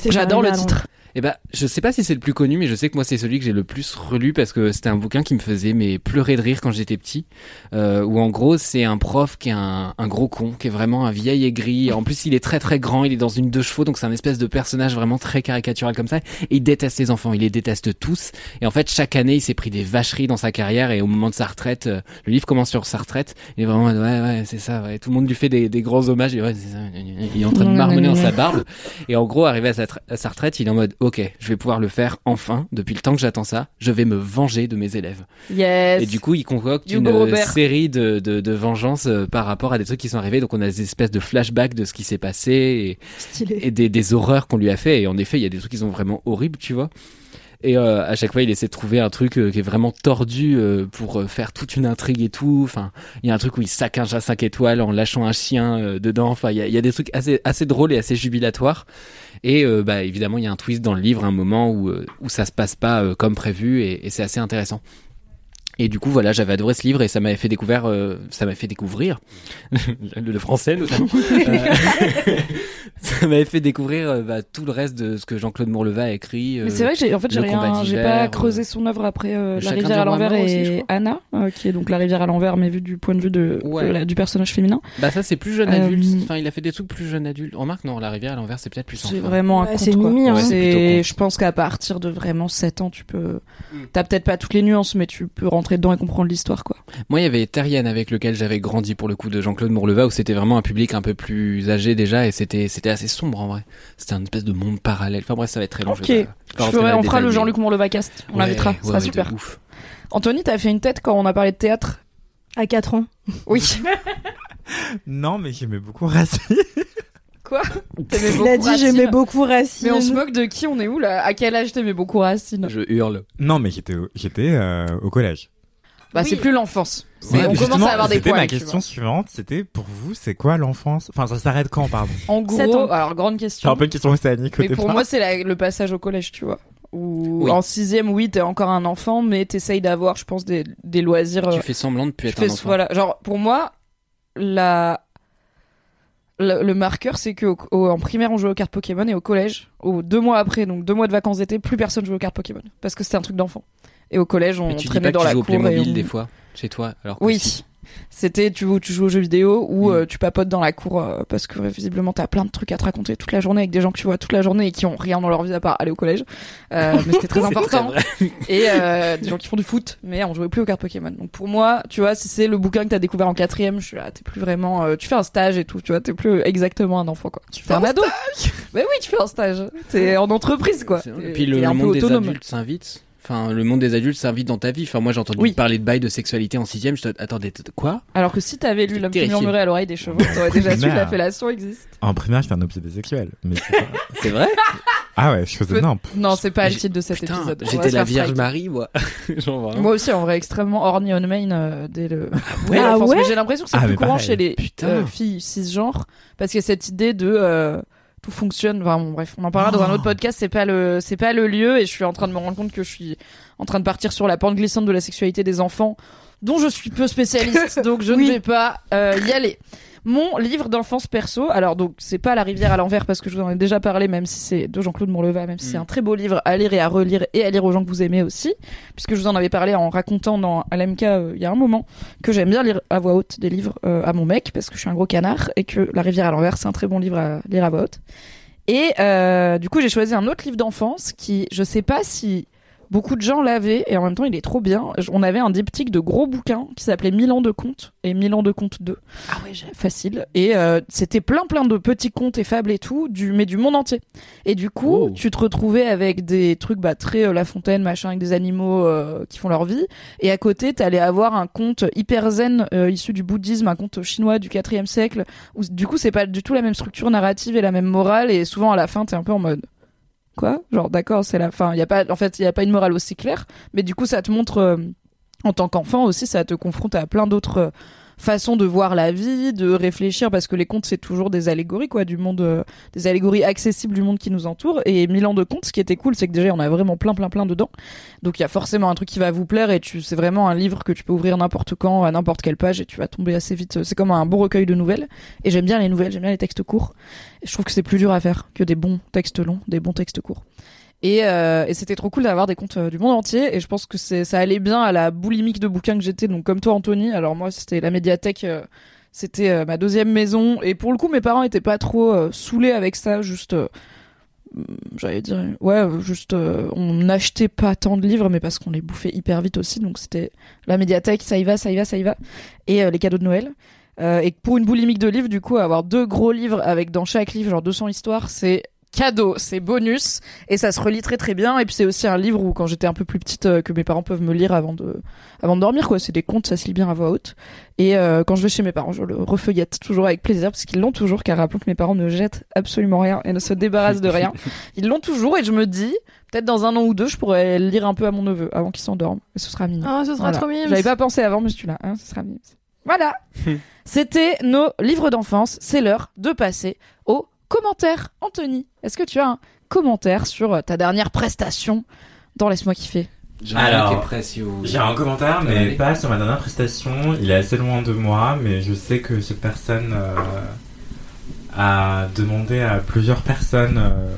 Speaker 2: J'adore le titre.
Speaker 4: Eh ben, je sais pas si c'est le plus connu, mais je sais que moi c'est celui que j'ai le plus relu parce que c'était un bouquin qui me faisait mais pleurer de rire quand j'étais petit. Euh, où en gros c'est un prof qui est un, un gros con, qui est vraiment un vieil aigri. En plus il est très très grand, il est dans une deux chevaux, donc c'est un espèce de personnage vraiment très caricatural comme ça. Et il déteste les enfants, il les déteste tous. Et en fait chaque année il s'est pris des vacheries dans sa carrière et au moment de sa retraite, euh, le livre commence sur sa retraite. Il est vraiment ouais ouais c'est ça. Ouais. Tout le monde lui fait des, des grands hommages. Et ouais c'est ça. Il est en train de marmonner dans sa barbe. Et en gros, arrivé à sa, tra- à sa retraite, il est en mode, ok, je vais pouvoir le faire enfin. Depuis le temps que j'attends ça, je vais me venger de mes élèves.
Speaker 2: Yes.
Speaker 4: Et du coup, il concocte
Speaker 2: Hugo
Speaker 4: une euh,
Speaker 2: Robert.
Speaker 4: série de, de, de vengeances euh, par rapport à des trucs qui sont arrivés. Donc, on a des espèces de flashbacks de ce qui s'est passé et, et des, des horreurs qu'on lui a fait. Et en effet, il y a des trucs qui sont vraiment horribles, tu vois. Et euh, à chaque fois, il essaie de trouver un truc euh, qui est vraiment tordu euh, pour faire toute une intrigue et tout. Enfin, il y a un truc où il saccage à 5 étoiles en lâchant un chien dedans. Enfin, il y a, il y a des trucs assez, assez drôles et assez jubilatoires. Et bah, évidemment, il y a un twist dans le livre, un moment où, où ça se passe pas comme prévu et, et c'est assez intéressant. Et du coup, voilà, j'avais adoré ce livre et ça m'avait fait découvrir, euh, ça m'a fait découvrir <laughs> le, le français notamment. <laughs> Euh, <laughs> ça m'avait fait découvrir euh, bah, tout le reste de ce que Jean-Claude Mourleva a écrit.
Speaker 2: Mais
Speaker 4: euh,
Speaker 2: c'est vrai que j'ai en fait j'ai rien j'ai pas creusé son œuvre après euh, La rivière à l'envers
Speaker 4: aussi,
Speaker 2: et. Anna euh, qui est donc La rivière à l'envers mais vu du point de vue de,
Speaker 4: Ouais.
Speaker 2: de la- du personnage féminin.
Speaker 4: Bah ça c'est plus jeune
Speaker 2: Euh,
Speaker 4: adulte. Enfin il a fait des trucs plus jeune adulte. Remarque non la rivière à l'envers c'est peut-être plus
Speaker 2: C'est vraiment un
Speaker 1: Ouais,
Speaker 2: conte
Speaker 1: c'est
Speaker 2: quoi.
Speaker 1: Mimi, hein.
Speaker 4: Ouais,
Speaker 2: je pense qu'à partir de vraiment 7 ans tu peux
Speaker 4: Mm.
Speaker 2: t'as peut-être pas toutes les nuances mais tu peux rentrer dedans et comprendre l'histoire quoi.
Speaker 4: Moi il y avait Terrienne avec lequel j'avais grandi pour le coup de Jean-Claude Mourleva où c'était vraiment un public un peu plus âgé déjà et c'était c'était assez sombre en vrai. C'était un espèce de monde parallèle. Enfin bref ça va être très long.
Speaker 2: Ok.
Speaker 4: je vais
Speaker 2: ferai- on fera le Jean-Luc Mourleva cast. On l'invitera,
Speaker 4: Ouais,
Speaker 2: ça sera
Speaker 4: ouais,
Speaker 2: super.
Speaker 4: ouf.
Speaker 2: Anthony, t'as fait une tête quand on a parlé de théâtre?
Speaker 1: À 4 ans.
Speaker 2: Oui. <laughs>
Speaker 3: Non, mais j'aimais beaucoup Racine.
Speaker 2: Quoi? T'aimais
Speaker 1: Il a dit
Speaker 2: Racine?
Speaker 1: j'aimais beaucoup Racine.
Speaker 2: Mais on se moque de qui On est où là? À quel âge t'aimais beaucoup Racine?
Speaker 4: Je hurle.
Speaker 3: Non, mais j'étais j'étais euh, au collège.
Speaker 2: Bah
Speaker 1: Oui.
Speaker 2: c'est plus l'enfance. C'est-
Speaker 3: Ouais,
Speaker 2: on commence à avoir des poils.
Speaker 3: ma question suivante. C'était pour vous, c'est quoi l'enfance? Enfin, ça s'arrête quand, pardon?
Speaker 2: En gros, alors grande
Speaker 3: C'est
Speaker 2: question.
Speaker 3: un peu une question océanique au
Speaker 2: Mais pour moi, c'est le passage au collège, tu vois. Où
Speaker 4: Oui.
Speaker 2: en sixième, oui, t'es encore un enfant, mais t'essayes d'avoir, je pense, des, des loisirs.
Speaker 4: Tu
Speaker 2: euh,
Speaker 4: fais semblant de plus
Speaker 2: tu
Speaker 4: être
Speaker 2: fais-
Speaker 4: un enfant.
Speaker 2: voilà, genre pour moi, la le, le marqueur, c'est que au- au- en primaire, on jouait aux cartes Pokémon et au collège, au deux mois après, donc deux mois de vacances d'été, plus personne jouait aux cartes Pokémon parce que c'était un truc d'enfant. Et au collège, on
Speaker 4: Mais tu dis
Speaker 2: traînait
Speaker 4: pas que
Speaker 2: dans
Speaker 4: tu
Speaker 2: la
Speaker 4: joues au
Speaker 2: cour et
Speaker 4: Playmobil
Speaker 2: on-
Speaker 4: des fois chez toi alors que
Speaker 2: Oui.
Speaker 4: si.
Speaker 2: C'était tu, tu joues aux jeux vidéo ou
Speaker 4: Mm.
Speaker 2: euh, tu papotes dans la cour euh, parce que visiblement t'as plein de trucs à te raconter toute la journée avec des gens que tu vois toute la journée et qui ont rien dans leur vie à part aller au collège. Euh, <laughs> mais c'était très important. Et des gens qui font du foot, mais on jouait plus aux cartes Pokémon. Donc pour moi, tu vois, si c'est le bouquin que t'as découvert en quatrième, je suis là, t'es plus vraiment, tu fais un stage et tout, tu vois, t'es plus exactement un enfant quoi. Tu fais un ado. Mais oui, tu fais un stage. T'es en entreprise quoi.
Speaker 4: Et puis le, le monde des adultes s'invite. Enfin, le monde des adultes s'invite dans ta vie. Enfin, moi, j'ai entendu
Speaker 2: Oui.
Speaker 4: parler de bail de sexualité en sixième. Je te... Attendez, t- quoi?
Speaker 2: Alors que si t'avais lu l'homme qui murmurait à l'oreille des chevaux, t'aurais déjà su que la
Speaker 3: Merde.
Speaker 2: fellation existe.
Speaker 3: En primaire, j'étais un obsédé sexuel. Mais <laughs> c'est
Speaker 4: vrai?
Speaker 3: Ah ouais, je faisais nimp.
Speaker 2: Non, c'est pas le titre de cet
Speaker 4: Putain,
Speaker 2: épisode.
Speaker 4: J'étais la Vierge
Speaker 2: strike.
Speaker 4: Marie, moi. <laughs> Genre.
Speaker 2: Moi aussi, en vrai, extrêmement horny on main euh, dès le.
Speaker 1: Ah <laughs> ouais?
Speaker 2: Mais j'ai l'impression que c'est
Speaker 3: Ah,
Speaker 2: plus courant
Speaker 3: pareil.
Speaker 2: chez les
Speaker 4: Putain.
Speaker 2: euh, filles cisgenres parce qu'il y a cette idée de euh, tout fonctionne. Enfin, bon, bref, on en parlera dans un
Speaker 3: Oh.
Speaker 2: autre podcast. C'est pas le, c'est pas le lieu, et je suis en train de me rendre compte que je suis en train de partir sur la pente glissante de la sexualité des enfants, dont je suis peu spécialiste, <laughs> donc je
Speaker 1: Oui.
Speaker 2: ne vais pas euh, y aller. Mon livre d'enfance perso, alors donc c'est pas La rivière à l'envers parce que je vous en ai déjà parlé, même si c'est de Jean-Claude Mourleva, même si c'est
Speaker 4: Mm.
Speaker 2: un très beau livre à lire et à relire et à lire aux gens que vous aimez aussi, puisque je vous en avais parlé en racontant dans LMK euh, il y a un moment que j'aime bien lire à voix haute des livres euh, à mon mec parce que je suis un gros canard et que La rivière à l'envers c'est un très bon livre à lire à voix haute. Et euh, du coup j'ai choisi un autre livre d'enfance qui je sais pas si beaucoup de gens l'avaient et en même temps il est trop bien. On avait un diptyque de gros bouquins qui s'appelait Mille ans de contes et Mille ans de contes 2
Speaker 1: Ah ouais,
Speaker 2: facile et euh, c'était plein plein de petits contes et fables et tout du mais du monde entier et du coup
Speaker 4: Oh.
Speaker 2: tu te retrouvais avec des trucs bah très euh, La Fontaine machin avec des animaux euh, qui font leur vie et à côté t'allais avoir un conte hyper zen euh, issu du bouddhisme un conte chinois du 4 siècle où du coup c'est pas du tout la même structure narrative et la même morale et souvent à la fin t'es un peu en mode quoi. Genre d'accord c'est la fin. Il y a pas en fait il y a pas une morale aussi claire. Mais du coup ça te montre euh, en tant qu'enfant aussi ça te confronte à plein d'autres euh, façon de voir la vie, de réfléchir, parce que les contes c'est toujours des allégories quoi, du monde, euh, des allégories accessibles du monde qui nous entoure. Et Mille ans de contes, ce qui était cool, c'est que déjà on a vraiment plein plein plein dedans. Donc il y a forcément un truc qui va vous plaire et tu, c'est vraiment un livre que tu peux ouvrir n'importe quand, à n'importe quelle page et tu vas tomber assez vite. C'est comme un beau recueil de nouvelles. Et j'aime bien les nouvelles, j'aime bien les textes courts. Et je trouve que c'est plus dur à faire que des bons textes longs, des bons textes courts. Et, euh, et c'était trop cool d'avoir des contes euh, du monde entier. Et je pense que ça allait bien à la boulimique de bouquins que j'étais. Donc comme toi, Anthony. Alors moi, c'était la médiathèque. euh, c'était ma deuxième maison. Et pour le coup, mes parents étaient pas trop euh, saoulés avec ça. Juste, euh, j'allais dire, ouais, juste, on n'achetait pas tant de livres, mais parce qu'on les bouffait hyper vite aussi. Donc c'était la médiathèque, ça y va, ça y va, ça y va. Et les cadeaux de Noël. Et pour une boulimique de livres, du coup, avoir deux gros livres avec dans chaque livre genre 200 histoires, c'est cadeau, c'est bonus et ça se relit très très bien. Et puis c'est aussi un livre où quand j'étais un peu plus petite euh, que mes parents peuvent me lire avant de avant de dormir quoi. C'est des contes, ça se lit bien à voix haute. Et euh, quand je vais chez mes parents, je le refeuillette toujours avec plaisir parce qu'ils l'ont toujours. Car rappelons que mes parents ne jettent absolument rien et ne se débarrassent de rien. <laughs> Ils l'ont toujours et je me dis peut-être dans un an ou deux, je pourrais lire un peu à mon neveu avant qu'il s'endorme. Et ce sera mignon.
Speaker 1: Ah, ce sera
Speaker 2: Voilà.
Speaker 1: trop mignon.
Speaker 2: J'avais pas pensé avant, mais je suis là. Hein, ce sera mignon. Voilà. <laughs> C'était nos livres d'enfance. C'est l'heure de passer aux commentaires. Anthony, est-ce que tu as un commentaire sur euh, ta dernière prestation dans Laisse-moi kiffer?
Speaker 4: J'ai
Speaker 3: Alors. J'ai un commentaire, mais
Speaker 4: Allez.
Speaker 3: pas sur ma dernière prestation. Il est assez loin de moi, mais je sais que cette personne euh, a demandé à plusieurs personnes euh,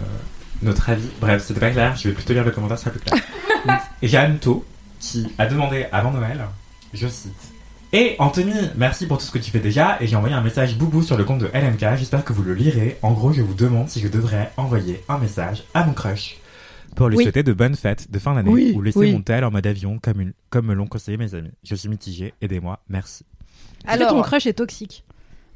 Speaker 3: notre avis. Bref, c'était pas clair. Je vais plutôt lire le commentaire, ça sera plus clair. <laughs> Donc, Jeanne To, qui a demandé avant Noël, je cite. Et Anthony, merci pour tout ce que tu fais déjà. Et j'ai envoyé un message boubou sur le compte de LMK. J'espère que vous le lirez. En gros, je vous demande si je devrais envoyer un message à mon crush pour lui
Speaker 2: Oui.
Speaker 3: souhaiter de bonnes fêtes de fin d'année
Speaker 2: Oui,
Speaker 3: ou laisser
Speaker 2: oui.
Speaker 3: mon tel en mode avion comme, une, comme me l'ont conseillé mes amis. Je suis mitigé, aidez-moi, merci.
Speaker 1: Que ton crush est toxique?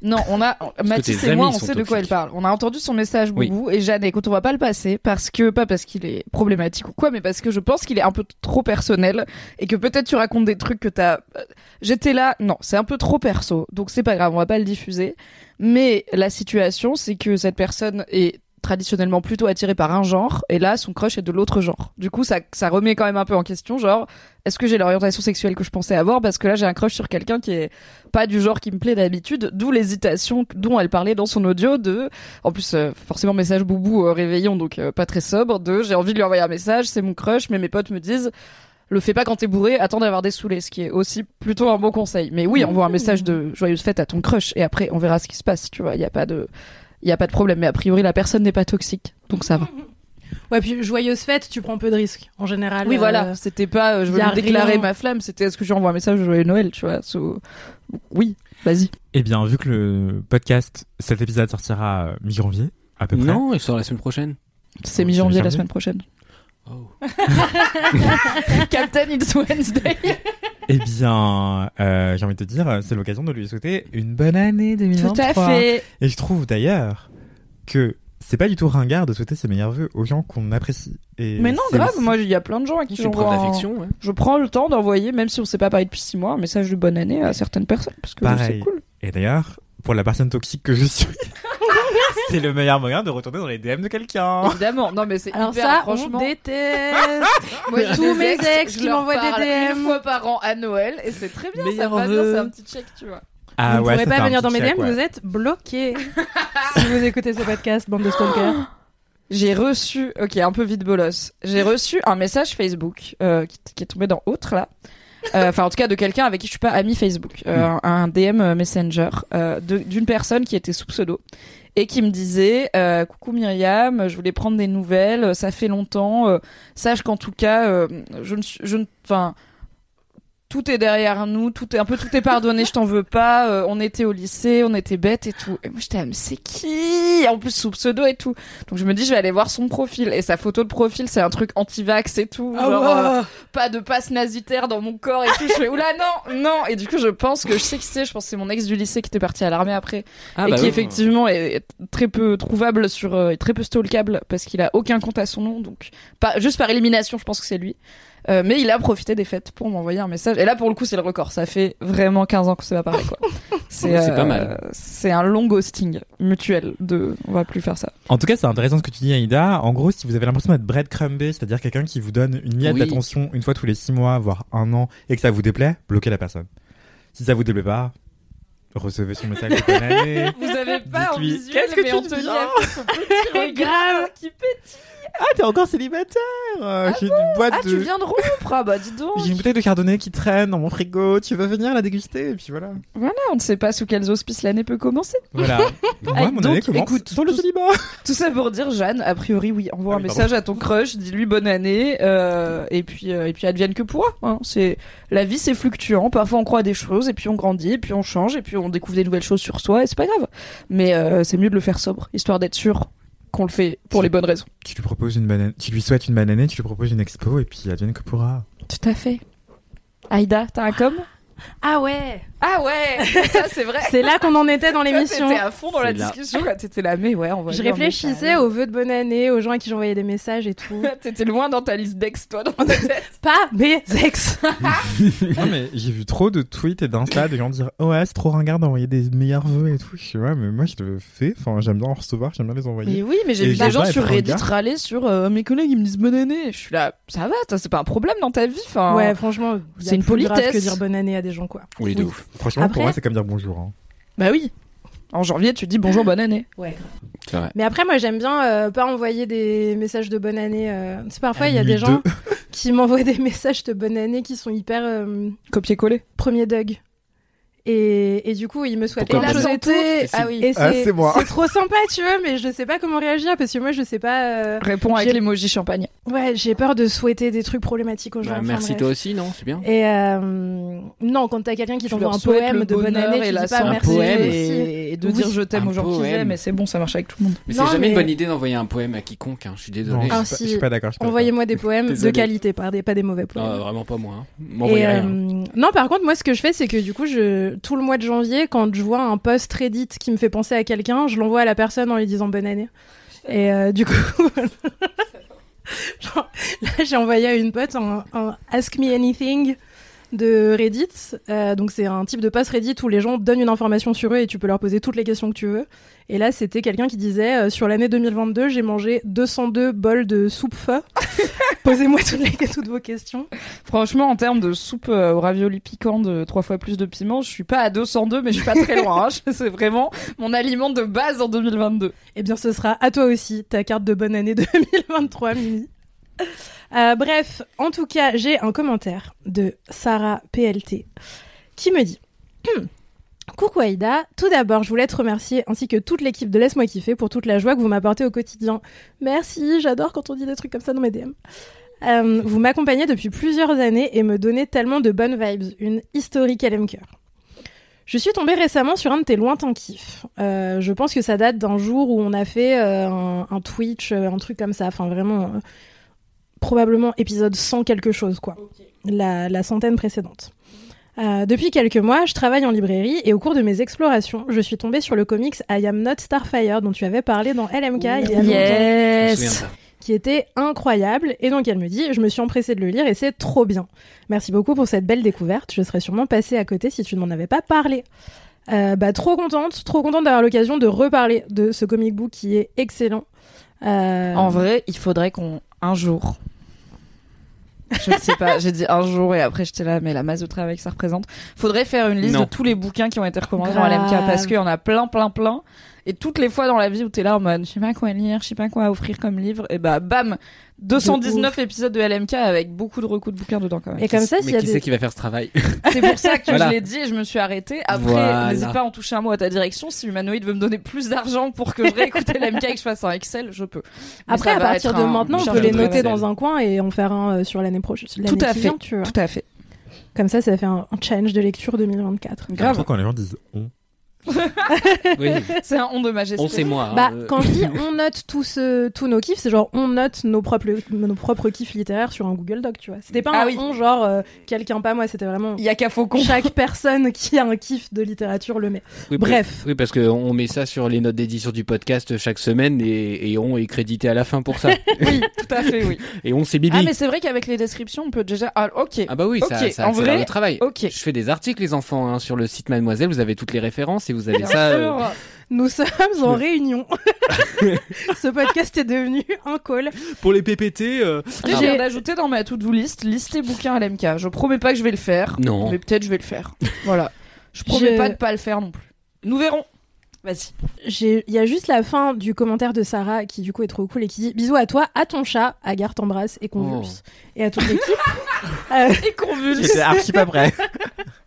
Speaker 2: Non, on a Mathis et moi, on sait de quoi elle parle. On a entendu son message
Speaker 4: Oui.
Speaker 2: boubou et Jeanne, écoute, on va pas le passer parce que pas parce qu'il est problématique ou quoi, mais parce que je pense qu'il est un peu trop personnel et que peut-être tu racontes des trucs que t'as. euh, J'étais là, non, c'est un peu trop perso, donc c'est pas grave, on va pas le diffuser. Mais la situation, c'est que cette personne est traditionnellement plutôt attirée par un genre et là son crush est de l'autre genre. Du coup ça ça remet quand même un peu en question genre est-ce que j'ai l'orientation sexuelle que je pensais avoir? Parce que là j'ai un crush sur quelqu'un qui est pas du genre qui me plaît d'habitude, d'où l'hésitation dont elle parlait dans son audio de, en plus euh, forcément message boubou euh, réveillon donc euh, pas très sobre, de j'ai envie de lui envoyer un message, c'est mon crush, mais mes potes me disent le fais pas quand t'es bourré, attends d'avoir des saoulés, ce qui est aussi plutôt un bon conseil. Mais oui, envoie un message de joyeuse fête à ton crush et après on verra ce qui se passe, tu vois, il y a pas de il y a pas de problème, mais a priori la personne n'est pas toxique, donc ça va. <laughs>
Speaker 1: Ouais, puis joyeuse fête, tu prends peu de risques en général.
Speaker 2: Oui,
Speaker 1: euh,
Speaker 2: voilà, c'était pas euh, je veux lui déclarer
Speaker 1: rien.
Speaker 2: ma flamme, c'était est-ce que je lui envoie un message joyeux Noël, tu vois. so- Oui, vas-y.
Speaker 3: Eh bien, vu que le podcast, cet épisode sortira euh, mi-janvier, à peu près.
Speaker 4: Non, il sort la semaine prochaine.
Speaker 2: C'est mi-janvier la semaine prochaine.
Speaker 4: Oh. <laughs>
Speaker 2: Captain It's Wednesday.
Speaker 3: Eh bien, euh, j'ai envie de te dire, c'est l'occasion de lui souhaiter une bonne année 2023.
Speaker 2: Tout à fait.
Speaker 3: Et je trouve d'ailleurs que c'est pas du tout ringard de souhaiter ses meilleurs vœux aux gens qu'on apprécie. Et
Speaker 2: Mais non, grave,
Speaker 3: aussi-
Speaker 2: moi il y a plein de gens à qui
Speaker 4: preuve
Speaker 2: un-
Speaker 4: d'affection, ouais.
Speaker 2: Je prends le temps d'envoyer, même si on s'est pas parlé depuis six mois, un message de bonne année à certaines personnes, parce que c'est
Speaker 3: Pareil.
Speaker 2: cool.
Speaker 3: Et d'ailleurs, pour la personne toxique que je suis, <laughs> c'est le meilleur moyen de retourner dans les DM de quelqu'un.
Speaker 2: Évidemment, non mais c'est
Speaker 1: Alors
Speaker 2: hyper,
Speaker 1: ça,
Speaker 2: franchement.
Speaker 1: on déteste. <laughs>
Speaker 2: Moi,
Speaker 1: tous mes ex qui m'envoient des DM.
Speaker 2: une fois par an à Noël, et c'est très bien,
Speaker 4: Meilleurs
Speaker 2: ça va bien, c'est un petit check, tu vois.
Speaker 3: Ah
Speaker 1: vous ne
Speaker 3: ouais,
Speaker 1: pourrez pas venir dans mes DM,
Speaker 3: ouais.
Speaker 1: vous êtes bloqués. <laughs> si vous écoutez ce podcast, bande de stalkers. <gasps>
Speaker 2: J'ai reçu, ok, un peu vite bolos. J'ai reçu un message Facebook euh, qui, qui est tombé dans autre là. Euh, Enfin, en tout cas, de quelqu'un avec qui je suis pas ami Facebook, Euh, un DM Messenger euh, de- d'une personne qui était sous pseudo et qui me disait euh, coucou Myriam, je voulais prendre des nouvelles, ça fait longtemps. euh, sache qu'en tout cas, euh, je ne, suis- je ne, enfin. Tout est derrière nous, tout est un peu tout est pardonné, je t'en veux pas. euh, on était au lycée, on était bêtes et tout. Et moi j'étais là, mais c'est qui? En plus sous pseudo et tout. Donc je me dis je vais aller voir son profil et sa photo de profil c'est un truc anti-vax et tout,
Speaker 1: Ah
Speaker 2: genre euh, pas de passe nazitaire dans mon corps et tout. Je fais oula non non et du coup je pense que je sais qui c'est. Je pense que c'est mon ex du lycée qui était parti à l'armée après
Speaker 4: Ah,
Speaker 2: et
Speaker 4: bah
Speaker 2: qui
Speaker 4: oui.
Speaker 2: effectivement est est très peu trouvable sur euh, est très peu stalkable parce qu'il a aucun compte à son nom donc pas juste par élimination je pense que c'est lui. Euh, mais il a profité des fêtes pour m'envoyer un message. Et là, pour le coup, c'est le record. Ça fait vraiment 15 ans qu'on s'est pas quoi. <laughs> C'est
Speaker 4: C'est pas mal.
Speaker 2: C'est un long ghosting mutuel de on va plus faire ça.
Speaker 3: En tout cas, c'est intéressant ce que tu dis, Aïda. En gros, si vous avez l'impression d'être breadcrumbé, c'est-à-dire quelqu'un qui vous donne une miette
Speaker 4: Oui.
Speaker 3: d'attention une fois tous les six mois, voire un an, et que ça vous déplaît, bloquez la personne. Si ça vous déplaît pas, recevez son message de. <laughs>
Speaker 2: Vous avez pas en visuel,
Speaker 3: qu'est-ce que
Speaker 2: mais
Speaker 3: tu
Speaker 2: Anthony a fait son petit <laughs> regard qui pète.
Speaker 3: Ah, t'es encore célibataire J'ai une boîte
Speaker 2: Ah,
Speaker 3: de...
Speaker 2: tu viens de rompre Ah bah dis donc
Speaker 3: J'ai une bouteille de chardonnay qui traîne dans mon frigo. Tu veux venir la déguster Et puis voilà.
Speaker 2: Voilà, on ne sait pas sous quels auspices l'année peut commencer.
Speaker 3: Voilà. <laughs> Moi,
Speaker 2: Ah,
Speaker 3: mon
Speaker 2: donc,
Speaker 3: année commence
Speaker 2: écoute,
Speaker 3: dans le
Speaker 2: tout-
Speaker 3: célibat. <laughs>
Speaker 2: Tout ça pour dire, Jeanne, a priori, oui, envoie
Speaker 3: Ah
Speaker 2: un message à ton crush, dis-lui bonne année, euh, et puis euh, et puis advienne que pourra. Hein. C'est la vie, c'est fluctuant. Parfois, on croit à des choses, et puis on grandit, et puis on change, et puis on découvre des nouvelles choses sur soi, et c'est pas grave. Mais euh, c'est mieux de le faire sobre, histoire d'être sûr qu'on le fait pour les bonnes raisons.
Speaker 3: Tu lui proposes une banane, tu lui souhaites une bonne année, tu lui proposes une expo et puis advienne que pourra.
Speaker 2: Tout à fait. Aïda, t'as un com?
Speaker 1: Ah ouais
Speaker 2: Ah ouais, ça c'est vrai. <laughs>
Speaker 1: C'est là qu'on en était dans l'émission.
Speaker 2: T'étais à fond dans la
Speaker 4: là.
Speaker 2: discussion quand t'étais là, mais ouais, on va.
Speaker 1: Je réfléchissais aux vœux de bonne année, aux gens à qui j'envoyais des messages et tout. <laughs>
Speaker 2: T'étais loin dans ta liste d'ex, toi, dans ta <laughs> tête.
Speaker 1: Pas mes ex
Speaker 3: non mais j'ai vu trop de tweets et d'insta de gens dire oh ouais c'est trop ringard d'envoyer des meilleurs vœux et tout. Je suis ouais mais moi je le fais. Enfin j'aime bien en recevoir, j'aime bien les envoyer.
Speaker 2: Mais oui, mais j'ai vu des gens sur Reddit
Speaker 3: ringard.
Speaker 2: râler sur euh, mes collègues, ils me disent bonne année. Je suis là, ça va, ça, c'est pas un problème dans ta vie. Enfin,
Speaker 1: Ouais, franchement,
Speaker 2: C'est une politesse.
Speaker 1: que dire bonne année à des gens, quoi.
Speaker 4: Oui, de
Speaker 2: Oui.
Speaker 4: ouf.
Speaker 3: Franchement
Speaker 1: Après-
Speaker 3: pour moi c'est comme dire bonjour. Hein.
Speaker 2: Bah oui. En janvier, tu dis bonjour, bonne année.
Speaker 1: Ouais.
Speaker 4: Vrai.
Speaker 1: Mais après, moi, j'aime bien euh, pas envoyer des messages de bonne année. euh, C'est parfois, il y a des gens qui m'envoient des <laughs> messages de bonne année qui sont hyper euh,
Speaker 2: Copier-coller.
Speaker 1: premier Doug. Et, et du coup, ils me choses et tout.
Speaker 2: Ah oui.
Speaker 1: Et
Speaker 3: Ah, c'est moi.
Speaker 1: C'est trop sympa, tu vois, mais je sais pas comment réagir parce que moi, je sais pas. euh,
Speaker 2: Réponds avec l'emoji champagne.
Speaker 1: Ouais, j'ai peur de souhaiter des trucs problématiques aux gens.
Speaker 4: Bah, merci
Speaker 1: bref.
Speaker 4: toi aussi, non C'est bien.
Speaker 1: Et euh, non, quand t'as quelqu'un qui t'envoie un poème de bonne année,
Speaker 2: et
Speaker 1: tu
Speaker 2: la
Speaker 1: dis pas
Speaker 2: santé
Speaker 1: merci
Speaker 4: poème.
Speaker 2: et, et de
Speaker 1: Oui.
Speaker 2: dire je t'aime aux gens
Speaker 4: poème.
Speaker 2: aiment, mais c'est bon, ça marche avec tout le monde.
Speaker 4: Mais c'est jamais
Speaker 1: mais-
Speaker 4: une bonne idée d'envoyer un poème à quiconque, hein. je suis désolé.
Speaker 3: je, suis
Speaker 1: Ah,
Speaker 3: je suis pas d'accord.
Speaker 1: Envoyez-moi des poèmes de qualité, pas des, pas des mauvais poèmes.
Speaker 4: Vraiment pas moi. hein.
Speaker 1: Euh, non, par contre, moi, ce que je fais, c'est que du coup, je, tout le mois de janvier, quand je vois un post Reddit qui me fait penser à quelqu'un, je l'envoie à la personne en lui disant bonne année. Et euh, du coup, <laughs> là, j'ai envoyé à une pote un, un Ask Me Anything de Reddit. Euh, donc, c'est un type de post Reddit où les gens donnent une information sur eux et tu peux leur poser toutes les questions que tu veux. Et là, c'était quelqu'un qui disait euh, sur l'année 2022, j'ai mangé 202 bols de soupe pho. <laughs> Posez-moi toutes, les, toutes vos questions.
Speaker 2: Franchement, en termes de soupe euh, au ravioli piquant de trois fois plus de piment, je suis pas à 202, mais je suis pas très loin. hein. <laughs> C'est vraiment mon aliment de base en 2022.
Speaker 1: Eh bien, ce sera à toi aussi, ta carte de bonne année 2023, Mimi. Euh, bref, en tout cas, j'ai un commentaire de Sarah PLT qui me dit Coucou Aïda, tout d'abord, je voulais te remercier ainsi que toute l'équipe de Laisse-moi kiffer pour toute la joie que vous m'apportez au quotidien. Merci, j'adore quand on dit des trucs comme ça dans mes DM. Euh, vous m'accompagnez depuis plusieurs années et me donnez tellement de bonnes vibes, une historique LM cœur. Je suis tombée récemment sur un de tes lointains kiffs. Euh, je pense que ça date d'un jour où on a fait euh, un, un Twitch, un truc comme ça. Enfin, vraiment, probablement épisode 100 quelque chose, quoi. La, la centaine précédente. Euh, depuis quelques mois, je travaille en librairie et au cours de mes explorations, je suis tombée sur le comics I Am Not Starfire dont tu avais parlé dans LMK il y a longtemps qui était incroyable. Et donc elle me dit, je me suis empressée de le lire et c'est trop bien. Merci beaucoup pour cette belle découverte. Je serais sûrement passée à côté si tu ne m'en avais pas parlé. Euh, bah, trop contente, trop contente d'avoir l'occasion de reparler de ce comic book qui est excellent. Euh,
Speaker 2: En vrai, il faudrait qu'on un jour. Je ne sais pas, j'ai dit un jour et après j'étais là, mais la masse de travail que ça représente. Faudrait faire une liste
Speaker 4: Non.
Speaker 2: de tous les bouquins qui ont été recommandés dans. LMK parce qu'il y en a plein, plein, plein. Et toutes les fois dans la vie où t'es là en mode, je sais pas quoi lire, je sais pas quoi offrir comme livre, et bah bam, 219 épisodes de LMK avec beaucoup de recoups de bouquins dedans quand même.
Speaker 1: Et comme ça,
Speaker 4: Mais
Speaker 1: s'il y a
Speaker 4: qui
Speaker 1: des...
Speaker 4: c'est qui va faire ce travail <laughs>
Speaker 2: C'est pour ça que
Speaker 4: Voilà.
Speaker 2: je l'ai dit et je me suis arrêtée. Après,
Speaker 4: Voilà.
Speaker 2: n'hésite pas à en toucher un mot à ta direction. Si Humanoid veut me donner plus d'argent pour que je réécoute LMK et que je fasse un Excel, je peux. Mais
Speaker 1: Après, à partir de
Speaker 2: un-
Speaker 1: maintenant, on peut les noter dans un coin et en faire un euh, sur l'année prochaine.
Speaker 2: Tout à fait.
Speaker 1: vient, tu vois.
Speaker 2: Tout à fait.
Speaker 1: Comme ça, ça fait un, un challenge de lecture 2024.
Speaker 3: Grave.
Speaker 2: Grave.
Speaker 3: quand les gens disent on.
Speaker 4: Oui, <laughs>
Speaker 2: C'est un on de majesté.
Speaker 4: on sait moi. hein.
Speaker 1: Bah,
Speaker 4: Euh,
Speaker 1: quand je dis on note tous, ce- tous nos kiffs, c'est genre on note nos propres, nos propres kiffs littéraires sur un Google Doc, tu vois. C'était pas
Speaker 2: Ah
Speaker 1: un
Speaker 2: oui.
Speaker 1: on genre euh, quelqu'un pas moi, c'était vraiment
Speaker 2: Il y a qu'à Faucon.
Speaker 1: chaque personne qui a un kiff de littérature le met.
Speaker 4: oui,
Speaker 1: Bref.
Speaker 4: Oui, parce qu'on met ça sur les notes d'édition du podcast chaque semaine et, et on est crédité à la fin pour ça. <laughs>
Speaker 2: Oui, tout à fait, oui. <laughs>
Speaker 4: et on c'est Bibi.
Speaker 2: Ah, mais c'est vrai qu'avec les descriptions, on peut déjà. Ah, ok.
Speaker 4: Ah bah oui, ça,
Speaker 2: Ok,
Speaker 4: ça
Speaker 2: en vrai,
Speaker 4: le travail.
Speaker 2: ok.
Speaker 4: Je fais des articles, les enfants, hein, sur le site Mademoiselle. Vous avez toutes les références vous avez
Speaker 2: Bien
Speaker 4: ça. euh,
Speaker 2: sûr.
Speaker 1: Nous sommes en réunion. <laughs> Ce podcast est devenu un call.
Speaker 4: Pour les PPT. euh,
Speaker 2: Je viens d'ajouter dans ma to-do list lister bouquins à l'MK. Je promets pas que je vais le faire.
Speaker 4: Non.
Speaker 2: Mais peut-être je vais le faire. Voilà. Je promets pas de pas le faire non plus. Nous verrons. Vas-y.
Speaker 1: J'ai- Il y a juste la fin du commentaire de Sarah qui du coup est trop cool et qui dit bisous à toi, à ton chat, Agar t'embrasse et convulse. Et à toute l'équipe. <laughs> Euh,
Speaker 2: Et convulse.
Speaker 3: J'étais archi pas prêt. <laughs>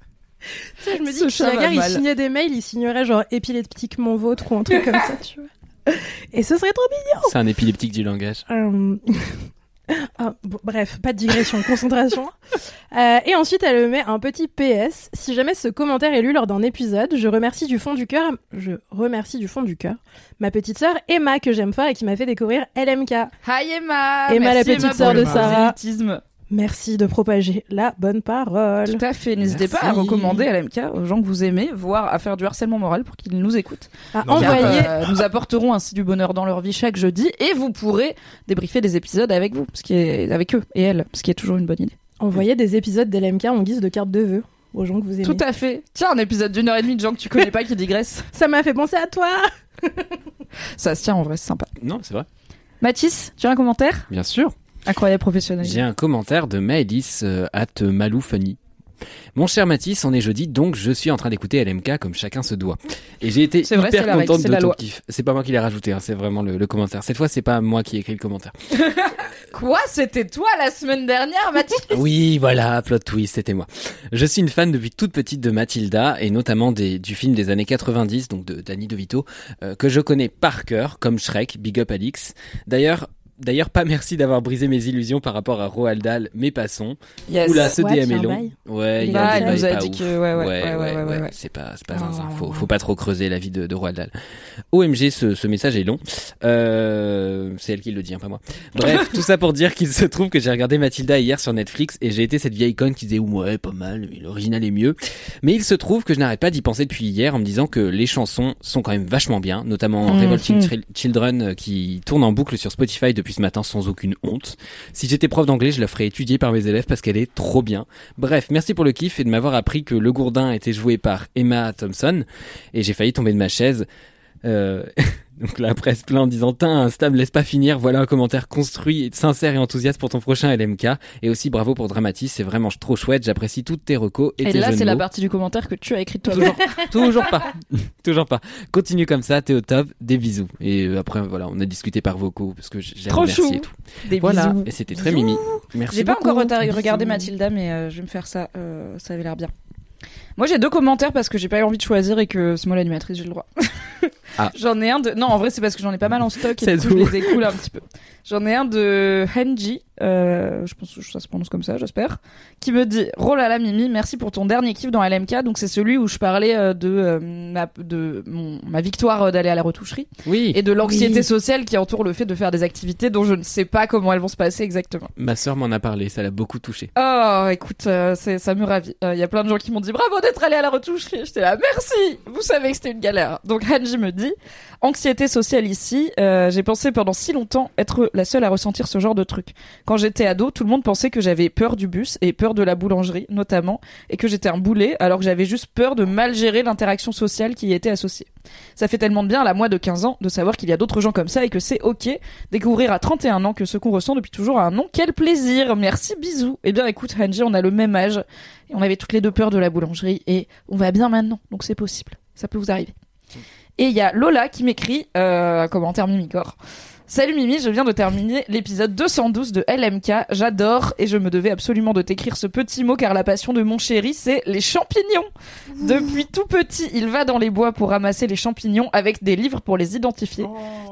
Speaker 1: tu sais, je me dis
Speaker 2: Ce
Speaker 1: que si Agar il signait des mails, il signerait genre épileptiquement vôtre ou un truc comme ça, tu vois. Et ce serait trop bien.
Speaker 4: C'est un épileptique du langage.
Speaker 1: Euh, <laughs> ah, bon, bref, pas de digression, concentration. <laughs> Euh, et ensuite, elle met un petit PS. Si jamais ce commentaire est lu lors d'un épisode, je remercie du fond du cœur, je remercie du fond du cœur, ma petite sœur Emma que j'aime fort et qui m'a fait découvrir LMK.
Speaker 2: Hi Emma.
Speaker 1: Emma, la petite
Speaker 2: Emma,
Speaker 1: sœur
Speaker 2: pour
Speaker 1: de
Speaker 2: le
Speaker 1: Sarah. Merci de propager la bonne parole.
Speaker 2: Tout à fait. N'hésitez pas à recommander LMK aux gens que vous aimez, voire à faire du harcèlement moral pour qu'ils nous écoutent.
Speaker 1: À
Speaker 3: Non,
Speaker 1: envoyer.
Speaker 2: euh, nous apporterons ainsi du bonheur dans leur vie chaque jeudi et vous pourrez débriefer des épisodes avec vous, ce qui est avec eux et elles, ce qui est toujours une bonne idée.
Speaker 1: envoyer des épisodes d'LMK en guise de carte de vœux aux gens que vous aimez.
Speaker 2: Tout à fait. Tiens, un épisode d'une heure et demie de gens que tu connais pas qui digressent. <laughs>
Speaker 1: Ça m'a fait penser à toi.
Speaker 2: Ça se tient en vrai, c'est sympa.
Speaker 4: Non, c'est vrai.
Speaker 2: Mathis, tu as un commentaire?
Speaker 4: Bien sûr.
Speaker 2: Incroyable professionnel.
Speaker 4: J'ai un commentaire de Maëlys euh, at Malou Funny. Mon cher Mathis, on est jeudi, donc je suis en train d'écouter LMK comme chacun se doit. Et j'ai été
Speaker 2: C'est vrai,
Speaker 4: hyper
Speaker 2: règle,
Speaker 4: contente
Speaker 2: c'est
Speaker 4: de ton kiff. C'est pas moi qui l'ai rajouté, hein, c'est vraiment le, le commentaire. Cette fois, c'est pas moi qui ai écrit le commentaire. <laughs>
Speaker 2: Quoi C'était toi la semaine dernière, Mathis? <laughs>
Speaker 4: Oui, voilà, plot twist, c'était moi. Je suis une fan depuis toute petite de Mathilda et notamment des, du film des années 90, donc de Danny DeVito, euh, que je connais par cœur, comme Shrek, Big Up Alix. D'ailleurs, d'ailleurs, pas merci d'avoir brisé mes illusions par rapport à Roald Dahl, mais passons.
Speaker 2: Yes.
Speaker 4: Oula, ce
Speaker 1: Ouais,
Speaker 4: DM
Speaker 1: c'est
Speaker 4: est long. Ouais, il y a
Speaker 2: nous a
Speaker 4: pas
Speaker 2: dit
Speaker 4: ouf.
Speaker 2: que ouais, ouais, ouais, ouais, ouais, ouais.
Speaker 4: c'est pas, c'est pas zinzin.
Speaker 1: non,
Speaker 4: Faut, faut pas trop creuser la vie de, de Roald Dahl. OMG, ce, ce message est long. Euh, c'est elle qui le dit, hein, pas moi. Bref, <laughs> tout ça pour dire qu'il se trouve que j'ai regardé Mathilda hier sur Netflix et j'ai été cette vieille conne qui disait ouais, pas mal, mais l'original est mieux. Mais il se trouve que je n'arrête pas d'y penser depuis hier en me disant que les chansons sont quand même vachement bien, notamment
Speaker 2: Mhm.
Speaker 4: Revolting Chil- Children euh, qui tourne en boucle sur Spotify depuis ce matin sans aucune honte. Si j'étais prof d'anglais, je la ferais étudier par mes élèves parce qu'elle est trop bien. Bref, merci pour le kiff et de m'avoir appris que le gourdin était joué par Emma Thompson et j'ai failli tomber de ma chaise. Euh, <laughs> donc la presse plein en disant Tain, Insta me laisse pas finir, voilà un commentaire construit, sincère et enthousiaste pour ton prochain LMK. Et aussi bravo pour Dramatis, c'est vraiment trop chouette, j'apprécie toutes tes recos et,
Speaker 2: Et
Speaker 4: tes
Speaker 2: là, c'est la partie du commentaire que tu as écrite toi.
Speaker 4: Toujours, toujours pas. <laughs> Toujours pas. Continue comme ça, t'es au top. Des bisous. Et euh, après, voilà, on a discuté par vocaux parce que j'ai remercié et tout.
Speaker 2: Des
Speaker 4: Voilà.
Speaker 2: bisous.
Speaker 4: Et c'était très mimi. Merci
Speaker 2: J'ai pas encore regardé Mathilda, mais euh, je vais me faire ça. euh, ça avait l'air bien. Moi, j'ai deux commentaires parce que j'ai pas eu envie de choisir et que c'est moi l'animatrice, j'ai le droit. <laughs>
Speaker 4: Ah.
Speaker 2: J'en ai un de. Non, en vrai, c'est parce que j'en ai pas mal en stock et du coup, je les écoule un petit peu. J'en ai un de Henji, euh, je pense que ça se prononce comme ça, j'espère, qui me dit Oh là, Mimi, merci pour ton dernier kiff dans LMK. Donc, c'est celui où je parlais euh, de, euh, ma, de mon, ma victoire d'aller à la retoucherie
Speaker 4: Oui.
Speaker 2: et de l'anxiété
Speaker 1: Oui.
Speaker 2: sociale qui entoure le fait de faire des activités dont je ne sais pas comment elles vont se passer exactement.
Speaker 4: Ma sœur m'en a parlé, ça l'a beaucoup touché.
Speaker 2: Oh, écoute, euh, ça me ravit. Il y a plein de gens qui m'ont dit bravo d'être allé à la retoucherie. J'étais là, merci. Vous savez que c'était une galère. Donc Hanji me dit anxiété sociale ici. euh, J'ai pensé pendant si longtemps être la seule à ressentir ce genre de truc. Quand j'étais ado, tout le monde pensait que j'avais peur du bus et peur de la boulangerie, notamment, et que j'étais un boulet, alors que j'avais juste peur de mal gérer l'interaction sociale qui y était associée. Ça fait tellement de bien à la moi de 15 ans de savoir qu'il y a d'autres gens comme ça et que c'est ok découvrir à 31 ans que ce qu'on ressent depuis toujours a un nom. Quel plaisir Merci, bisous Eh bien écoute Hanji, on a le même âge et on avait toutes les deux peur de la boulangerie et on va bien maintenant, donc c'est possible. Ça peut vous arriver. Et il y a Lola qui m'écrit, euh, commentaire Mimicor. Salut Mimi, je viens de terminer l'épisode 212 de LMK. J'adore et je me devais absolument de t'écrire ce petit mot car la passion de mon chéri, c'est les champignons. Depuis tout petit, il va dans les bois pour ramasser les champignons avec des livres pour les identifier.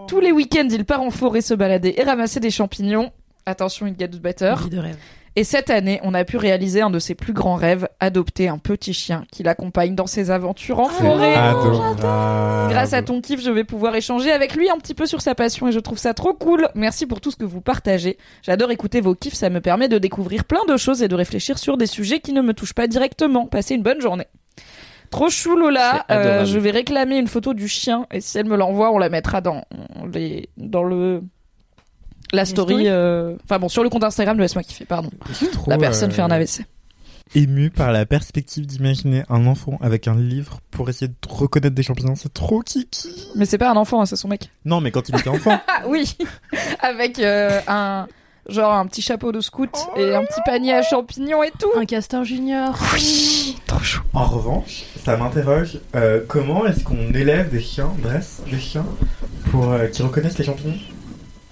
Speaker 2: Tous les week-ends, il part en forêt se balader et ramasser des champignons. Attention, il gets better.
Speaker 1: Vie de rêve.
Speaker 2: Et cette année, on a pu réaliser un de ses plus grands rêves, adopter un petit chien qui l'accompagne dans ses aventures en forêt.
Speaker 3: Adorable.
Speaker 2: Grâce à ton kiff, je vais pouvoir échanger avec lui un petit peu sur sa passion et je trouve ça trop cool. Merci pour tout ce que vous partagez. J'adore écouter vos kiffs, ça me permet de découvrir plein de choses et de réfléchir sur des sujets qui ne me touchent pas directement. Passez une bonne journée. Trop chou Lola. Euh, je vais réclamer une photo du chien et si elle me l'envoie, on la mettra dans les dans le la story. euh, Enfin bon, sur le compte Instagram de Laisse-moi kiffer, pardon.
Speaker 3: Trop,
Speaker 2: La personne
Speaker 3: euh,
Speaker 2: fait un AVC.
Speaker 3: ému par la perspective d'imaginer un enfant avec un livre pour essayer de reconnaître des champignons. C'est trop kiki.
Speaker 2: Mais c'est pas un enfant, hein, c'est son mec.
Speaker 3: Non, mais quand il était enfant. <laughs>
Speaker 2: Ah oui, <laughs> avec euh, un genre un petit chapeau de scout et un petit panier à champignons et tout.
Speaker 1: Un castor junior.
Speaker 2: Trop chou.
Speaker 3: En revanche, ça m'interroge euh, comment est-ce qu'on élève des chiens, dresse des chiens, pour euh, qu'ils reconnaissent les champignons?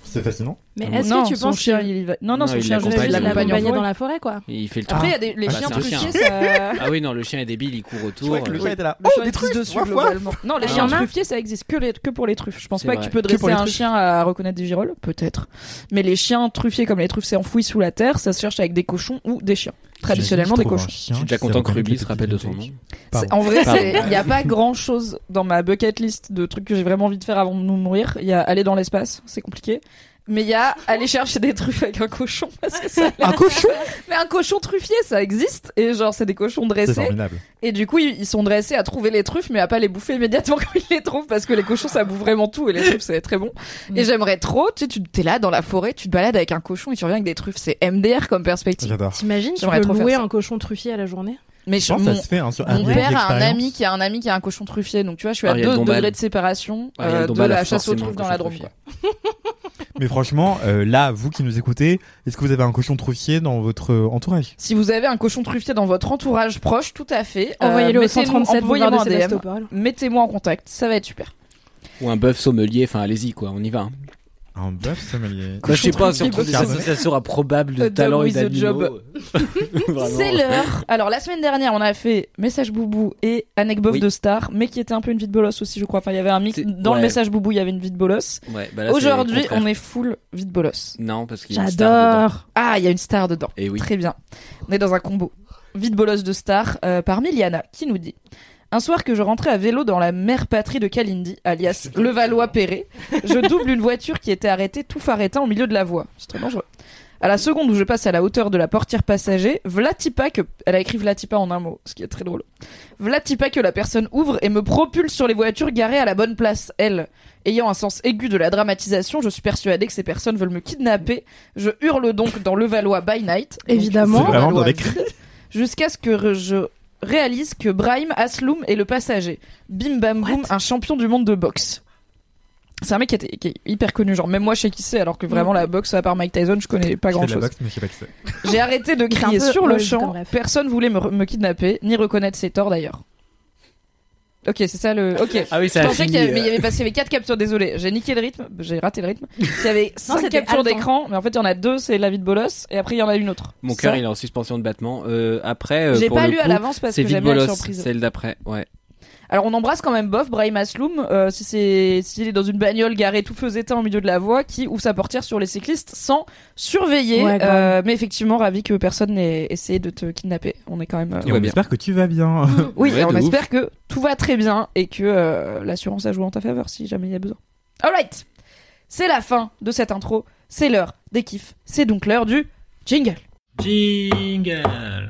Speaker 3: C'est fascinant.
Speaker 1: Mais
Speaker 4: Ah
Speaker 1: est-ce que tu penses
Speaker 2: chien,
Speaker 1: que-
Speaker 2: il va. Non, non,
Speaker 4: Non,
Speaker 2: son chien, il l'accompagne
Speaker 1: dans la forêt, quoi.
Speaker 4: Et il fait le tour.
Speaker 2: Après, il y a des les
Speaker 4: Ah bah,
Speaker 2: chiens truffiers, ça. <laughs>
Speaker 4: Ah oui, non, le chien est débile, il court autour.
Speaker 3: crois que le
Speaker 4: euh,
Speaker 3: chien était là.
Speaker 2: Le
Speaker 3: Oh,
Speaker 2: chien
Speaker 3: des truffes
Speaker 2: dessus, globalement. Non, les
Speaker 1: Ah.
Speaker 2: chiens truffiers, ça existe que, les, que pour les truffes. Je pense pas
Speaker 4: vrai.
Speaker 2: que tu peux dresser un chien à reconnaître des girolles, peut-être. Mais les chiens truffiers comme les truffes, c'est enfoui sous la terre, ça se cherche avec des cochons ou des chiens. Traditionnellement, des cochons.
Speaker 4: Je suis déjà content que Ruby se rappelle de son nom.
Speaker 2: En vrai, il n'y a pas grand chose dans ma bucket list de trucs que j'ai vraiment envie de faire avant de nous mourir. Il y a aller dans l'espace, c'est compliqué. Mais il y a aller chercher des truffes avec un cochon. <laughs> Parce que ça a l'air-
Speaker 3: Un cochon
Speaker 2: Mais un cochon truffier, ça existe. Et genre, c'est des cochons
Speaker 3: C'est
Speaker 2: dressés.
Speaker 3: formidable.
Speaker 2: Et du coup, ils sont dressés à trouver les truffes, mais à pas les bouffer immédiatement <laughs> quand ils les trouvent, parce que les cochons, ça bouffe vraiment tout, et les truffes, c'est très bon.
Speaker 1: Mm.
Speaker 2: Et j'aimerais trop, tu sais, tu t'es là dans la forêt, tu te balades avec un cochon et tu reviens avec des truffes. C'est MDR comme perspective.
Speaker 3: J'adore.
Speaker 1: T'imagines, tu
Speaker 2: J'aimerais
Speaker 1: peux
Speaker 2: trop
Speaker 1: louer un cochon truffier à la journée?
Speaker 2: Mais
Speaker 3: Je
Speaker 2: je,
Speaker 3: pense que
Speaker 2: mon,
Speaker 3: ça se fait hein, sur
Speaker 2: mon père a un ami qui a un ami qui a un cochon truffier, donc tu vois, je suis à
Speaker 4: Ariel
Speaker 2: deux
Speaker 4: Dombal.
Speaker 2: degrés de séparation
Speaker 4: Ariel
Speaker 2: euh, de la chasse aux truffes dans la Drôme. <laughs> <laughs>
Speaker 3: Mais franchement, euh, là, vous qui nous écoutez, est-ce que vous avez un cochon truffier dans votre euh, entourage?
Speaker 2: Si vous avez un cochon truffier dans votre entourage proche, tout à fait. euh,
Speaker 1: Envoyez-le au
Speaker 2: mettez-nous-
Speaker 1: 137 boulevard
Speaker 2: envoyez-moi un DM. Mettez-moi en contact, ça va être super.
Speaker 4: Ou un bœuf sommelier, enfin allez-y quoi, on y va. hein.
Speaker 3: Un bœuf sommelier.
Speaker 4: Bah, je sais pas,
Speaker 2: bœuf
Speaker 4: des
Speaker 3: sommelier.
Speaker 4: associations improbables de
Speaker 2: A dog
Speaker 4: talents et d'animaux. <laughs>
Speaker 2: C'est l'heure. Alors la semaine dernière, on a fait message boubou et anecdote
Speaker 4: Oui.
Speaker 2: de star, mais qui était un peu une vie de bolos aussi, je crois. Enfin, il y avait un mix dans le message boubou, il y avait une vie de bolos.
Speaker 4: Ouais, bah
Speaker 2: Aujourd'hui, on est full vie de bolos.
Speaker 4: Non, parce qu'il y a une star
Speaker 1: J'adore.
Speaker 2: Ah, il y a une star dedans.
Speaker 4: dedans. Et oui.
Speaker 2: Très bien. On est dans un combo. Vie de bolos de star euh, par Miliana qui nous dit. Un soir que je rentrais à vélo dans la mère patrie de Kalindi, alias Levallois-Perret, je double une voiture qui était arrêtée tout faretta au milieu de la voie. C'est très dangereux. À la seconde où je passe à la hauteur de la portière passager, Vlatipa que, elle a écrit Vlatipa en un mot, ce qui est très drôle. Vlatipa que la personne ouvre et me propulse sur les voitures garées à la bonne place. Elle, ayant un sens aigu de la dramatisation, je suis persuadée que ces personnes veulent me kidnapper. Je hurle donc dans Levallois by night.
Speaker 1: Évidemment.
Speaker 3: C'est vraiment dans
Speaker 2: Levallois
Speaker 3: les <laughs>
Speaker 2: vide, Jusqu'à ce que je réalise que Brahim Asloum est le passager. Bim bam boum, un champion du monde de boxe. C'est un mec qui, était- qui est hyper connu, genre même moi je sais qui c'est, alors que vraiment la boxe, à part Mike Tyson, je connais pas grand chose. J'ai arrêté de <laughs> crier sur le champ. Personne voulait me kidnapper, ni reconnaître ses torts d'ailleurs. Ok, c'est ça le. Ok.
Speaker 4: Ah oui,
Speaker 2: Je
Speaker 4: ça a
Speaker 2: pensais qu'il y avait, mais il y avait parce qu'il y avait quatre captures. Désolé, j'ai niqué le rythme, j'ai raté le rythme. <laughs> Il y avait cinq captures d'écran, mais en fait il y en a deux, c'est la vie de bolos, et après il y en a une autre.
Speaker 4: Mon cœur, il est en suspension de battement. Euh, après, euh,
Speaker 2: J'ai pas
Speaker 4: le
Speaker 2: lu à l'avance parce que j'aime bien surprises.
Speaker 4: celle d'après. Ouais.
Speaker 2: Alors on embrasse quand même Bof, Brahim Asloum, euh, si c'est s'il est dans une bagnole garée tout feu éteint au milieu de la voie, qui ouvre sa portière sur les cyclistes sans surveiller.
Speaker 1: Ouais,
Speaker 2: euh, mais effectivement, ravi que personne n'ait essayé de te kidnapper. On est quand même. euh,
Speaker 3: on
Speaker 4: bien.
Speaker 3: espère que tu vas bien. <laughs>
Speaker 2: Oui,
Speaker 4: Ouais,
Speaker 2: et on
Speaker 4: ouf.
Speaker 2: espère que tout va très bien et que euh, l'assurance a joué en ta faveur si jamais il y a besoin. Alright, c'est la fin de cette intro. C'est l'heure des kiffs. C'est donc l'heure du jingle.
Speaker 5: Jingle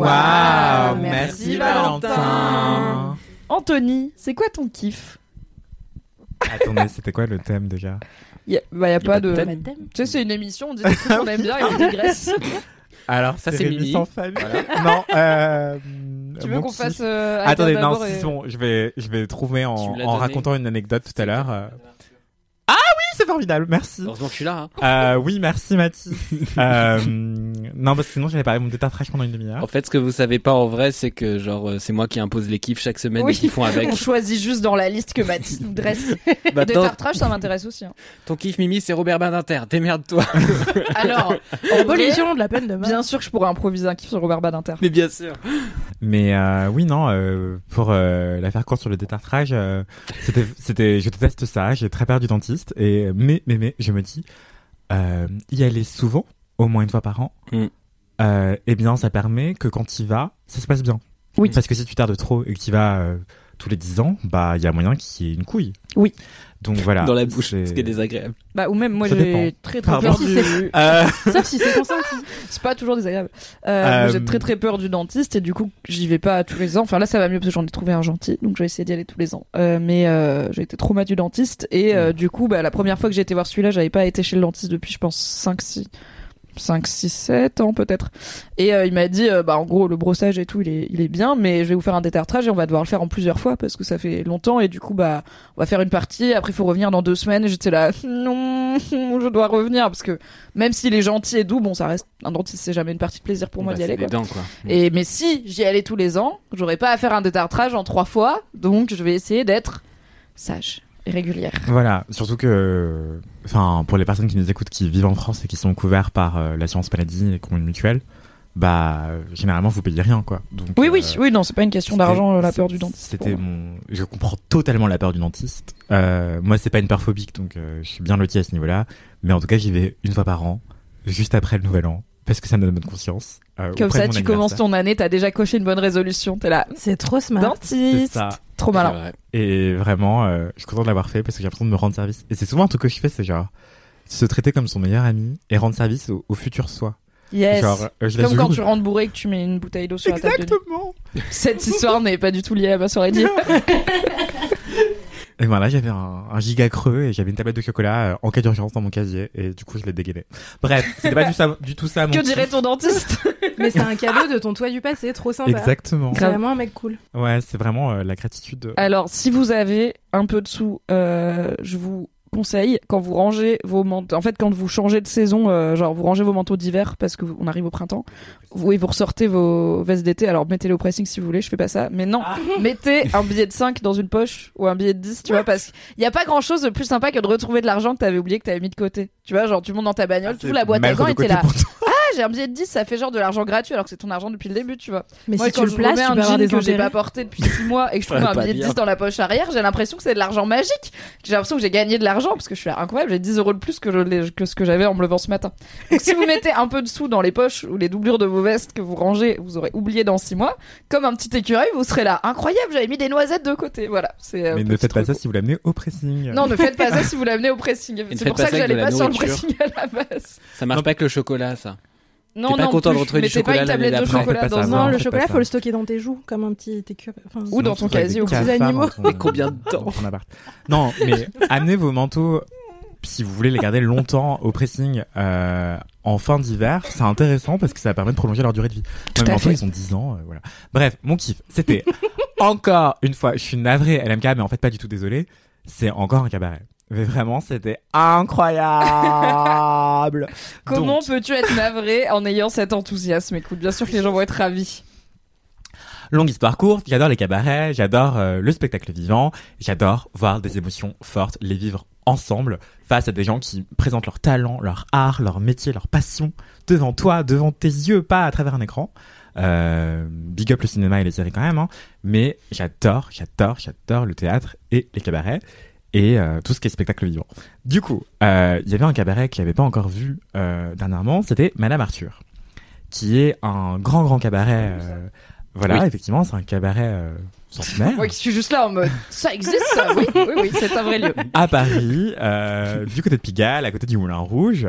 Speaker 3: Waouh,
Speaker 2: merci, Valentin. Anthony, c'est quoi ton kiff?
Speaker 3: Attendez, c'était quoi le thème déjà?
Speaker 2: Y a, bah, y a pas de.
Speaker 4: pas de
Speaker 1: Pas de thème.
Speaker 2: Tu sais, c'est une émission, on dit des trucs qu'on aime bien et on digresse.
Speaker 3: Alors,
Speaker 4: Ça, c'est Mimi.
Speaker 3: sans famille. <laughs> non, euh,
Speaker 2: Tu veux qu'on fasse. euh,
Speaker 3: Attendez, non,
Speaker 2: et-
Speaker 3: bon, je vais, je vais trouver en, racontant une anecdote tout à l'heure. Formidable, merci.
Speaker 4: Heureusement que je suis là. Hein.
Speaker 3: Euh, oui, merci Mathis. <laughs> euh, non, parce que sinon j'allais parler de mon détartrage pendant une demi-heure.
Speaker 4: En fait, ce que vous savez pas en vrai, c'est que genre euh, c'est moi qui impose l'équipe chaque semaine
Speaker 2: Oui.
Speaker 4: et qui font avec.
Speaker 2: On choisit juste dans la liste que Mathis nous dresse. <laughs>
Speaker 4: Maintenant,
Speaker 2: tartrages, ça m'intéresse aussi. hein.
Speaker 4: ton kiff Mimi, c'est Robert Badinter. Démerde-toi. <laughs>
Speaker 2: Alors, en
Speaker 1: Abolition de la peine de mort.
Speaker 2: bien sûr que je pourrais improviser un kiff sur Robert Badinter.
Speaker 4: Mais bien sûr.
Speaker 3: Mais euh, oui, non, euh, pour euh, la faire courte sur le détartrage, euh, c'était, c'était, je déteste ça. J'ai très peur du dentiste et mais mais mais je me dis, euh, y aller souvent, au moins une fois par an,
Speaker 4: Mm.
Speaker 3: euh, eh bien, ça permet que quand tu y vas, ça se passe bien.
Speaker 2: Oui.
Speaker 3: Parce que si tu tardes trop et que tu vas euh, tous les 10 ans, bah il y a moyen qu'il y ait une couille.
Speaker 2: Oui.
Speaker 3: Donc voilà.
Speaker 4: Dans la bouche,
Speaker 3: c'est-
Speaker 4: ce qui est désagréable.
Speaker 2: Bah, ou même, moi, j'ai très très
Speaker 3: Pardon.
Speaker 2: peur du...
Speaker 3: Euh,
Speaker 1: Sauf si c'est consenti.
Speaker 2: C'est pas toujours désagréable. Euh,
Speaker 3: Euh,
Speaker 2: J'ai très très peur du dentiste et du coup j'y vais pas tous les ans. Enfin là ça va mieux parce que j'en ai trouvé un gentil donc je vais essayer d'y aller tous les ans. Euh, mais euh, j'ai été trauma du dentiste et euh, du coup bah, la première fois que j'ai été voir celui-là j'avais pas été chez le dentiste depuis je pense 5 6 5 6 7 ans peut-être. Et euh, il m'a dit euh, bah en gros le brossage et tout il est il est bien mais je vais vous faire un détartrage et on va devoir le faire en plusieurs fois parce que ça fait longtemps et du coup bah on va faire une partie après il faut revenir dans deux semaines et j'étais là <laughs> non je dois revenir parce que même s'il est gentil et doux bon ça reste un dentiste c'est jamais une partie de plaisir pour moi
Speaker 4: Bah,
Speaker 2: d'y aller quoi.
Speaker 4: dents, quoi.
Speaker 2: Et mais si j'y allais tous les ans, j'aurais pas à faire un détartrage en trois fois, donc je vais essayer d'être sage et régulière.
Speaker 3: Voilà, surtout que, enfin, pour les personnes qui nous écoutent, qui vivent en France et qui sont couverts par euh, l'assurance maladie et qui ont une mutuelle, bah, généralement, vous payez rien, quoi. Donc,
Speaker 2: Oui
Speaker 3: euh,
Speaker 2: oui oui non c'est pas une question d'argent euh, la peur du dentiste.
Speaker 3: C'était mon, je comprends totalement la peur du dentiste. Euh, moi, c'est pas une peur phobique, donc euh, je suis bien loti à ce niveau-là. Mais en tout cas, j'y vais une fois par an, juste après le nouvel an, parce que ça me donne bonne conscience. euh,
Speaker 2: Comme ça tu commences ton année, t'as déjà coché une bonne résolution, t'es là
Speaker 1: C'est trop smart.
Speaker 3: C'est
Speaker 2: dentiste,
Speaker 3: ça.
Speaker 2: Trop malin.
Speaker 4: vrai.
Speaker 3: Et vraiment, euh, je suis content de l'avoir fait parce que j'ai l'impression de me rendre service. Et c'est souvent un truc que je fais, c'est genre se traiter comme son meilleur ami et rendre service au, au futur soi.
Speaker 2: Yes.
Speaker 3: Genre, euh, je
Speaker 2: Comme quand tu rentres bourré et que tu mets une bouteille d'eau sur la table.
Speaker 3: Exactement.
Speaker 2: Cette histoire n'est pas du tout liée à ma soirée d'hier. <laughs>
Speaker 3: Et voilà, j'avais un, un giga creux et j'avais une tablette de chocolat euh, en cas d'urgence dans mon casier et du coup je l'ai dégainé. Bref, c'était pas du, ça- du tout ça <laughs> mon
Speaker 2: que dirait ton dentiste <laughs>
Speaker 1: Mais c'est un cadeau de ton toit du passé, trop sympa.
Speaker 3: Exactement.
Speaker 1: C'est vraiment un mec cool.
Speaker 3: Ouais, c'est vraiment euh, la gratitude.
Speaker 2: Alors, si vous avez un peu de sous, euh, je vous conseille quand vous rangez vos manteaux. En fait, quand vous changez de saison, euh, genre vous rangez vos manteaux d'hiver parce que vous- on arrive au printemps. Vous, et vous ressortez vos vestes d'été. Alors mettez-les au pressing si vous voulez. Je fais pas ça, mais non. <laughs> Mettez un billet de 5 dans une poche ou un billet de 10, tu vois, parce qu'il y a pas grand chose de plus sympa que de retrouver de l'argent que t'avais oublié que t'avais mis de côté. Tu vois, genre tu montes dans ta bagnole, tu ouvres la boîte à gants et t'es là. Ah, j'ai un billet de 10, ça fait genre de l'argent gratuit alors que c'est ton argent depuis le début, tu vois.
Speaker 1: Mais
Speaker 2: Moi,
Speaker 1: si
Speaker 2: quand
Speaker 1: tu le
Speaker 2: je
Speaker 1: places,
Speaker 2: remets
Speaker 1: tu
Speaker 2: un
Speaker 1: peux avoir
Speaker 2: jean
Speaker 1: des
Speaker 2: que j'ai
Speaker 1: intérêts.
Speaker 2: pas porté depuis 6 mois et que je trouve
Speaker 4: Ouais,
Speaker 2: un
Speaker 4: pas
Speaker 2: billet de
Speaker 4: bien.
Speaker 2: 10 dans la poche arrière, j'ai l'impression que c'est de l'argent magique. J'ai l'impression que j'ai gagné de l'argent parce que je suis là, incroyable, j'ai 10 euros de plus que, je l'ai- que ce que j'avais en me levant ce matin. Donc si vous mettez un peu de sous dans les poches ou les doublures de vos vestes que vous rangez, vous aurez oublié dans 6 mois, comme un petit écureuil, vous serez là, incroyable, j'avais mis des noisettes de côté. Voilà. C'est un
Speaker 3: Mais ne
Speaker 2: petit
Speaker 3: faites pas
Speaker 2: truc.
Speaker 3: ça si vous l'amenez au pressing.
Speaker 2: Non, ne faites pas ça <laughs> si vous l'amenez au pressing.
Speaker 4: ne
Speaker 2: C'est
Speaker 4: faites
Speaker 2: pour
Speaker 4: pas
Speaker 2: ça que
Speaker 4: ça avec de
Speaker 2: j'allais
Speaker 4: la
Speaker 2: pas sur le
Speaker 4: nourriture.
Speaker 2: pressing à la base.
Speaker 4: Ça marche pas avec le chocolat, ça.
Speaker 2: Non,
Speaker 4: pas
Speaker 2: non,
Speaker 4: content de retrouver du
Speaker 2: Mettez pas
Speaker 4: chocolat
Speaker 2: une tablette de chocolat dans.
Speaker 1: Non, le chocolat, faut le stocker dans tes joues, comme un petit
Speaker 2: Ou dans ton casier
Speaker 3: des
Speaker 2: aux petits
Speaker 1: animaux.
Speaker 4: Et <laughs> combien de temps.
Speaker 3: Non, mais amenez vos manteaux si vous voulez les garder longtemps au pressing euh, en fin d'hiver, c'est intéressant parce que ça permet de prolonger leur durée de vie.
Speaker 2: Tout à
Speaker 3: manteaux,
Speaker 2: fait.
Speaker 3: ils ont 10 ans, euh, voilà. Bref, mon kiff, c'était encore une fois, je suis navré LMK, mais en fait pas du tout désolé, c'est encore un cabaret. Mais vraiment, c'était incroyable. <laughs>
Speaker 2: Comment
Speaker 3: Donc,
Speaker 2: peux-tu être navré en ayant cet enthousiasme? Écoute, bien sûr que les gens vont être ravis.
Speaker 3: Longue histoire courte, j'adore les cabarets, j'adore euh, le spectacle vivant, j'adore voir des émotions fortes, les vivre ensemble face à des gens qui présentent leur talent, leur art, leur métier, leur passion devant toi, devant tes yeux, pas à travers un écran. Euh, big up le cinéma et les séries quand même, hein. mais j'adore, j'adore, j'adore le théâtre et les cabarets et euh, tout ce qui est spectacle vivant. Du coup, euh, il y avait un cabaret que j'avais pas encore vu euh, dernièrement, c'était Madame Arthur, qui est un grand grand cabaret. euh, voilà,
Speaker 4: Oui.
Speaker 3: effectivement, c'est un cabaret euh, centenaire <laughs>
Speaker 2: Moi, je suis juste là en mode ça existe, ça? Oui, oui, oui, c'est un vrai lieu.
Speaker 3: à Paris, euh, du côté de Pigalle, à côté du Moulin Rouge.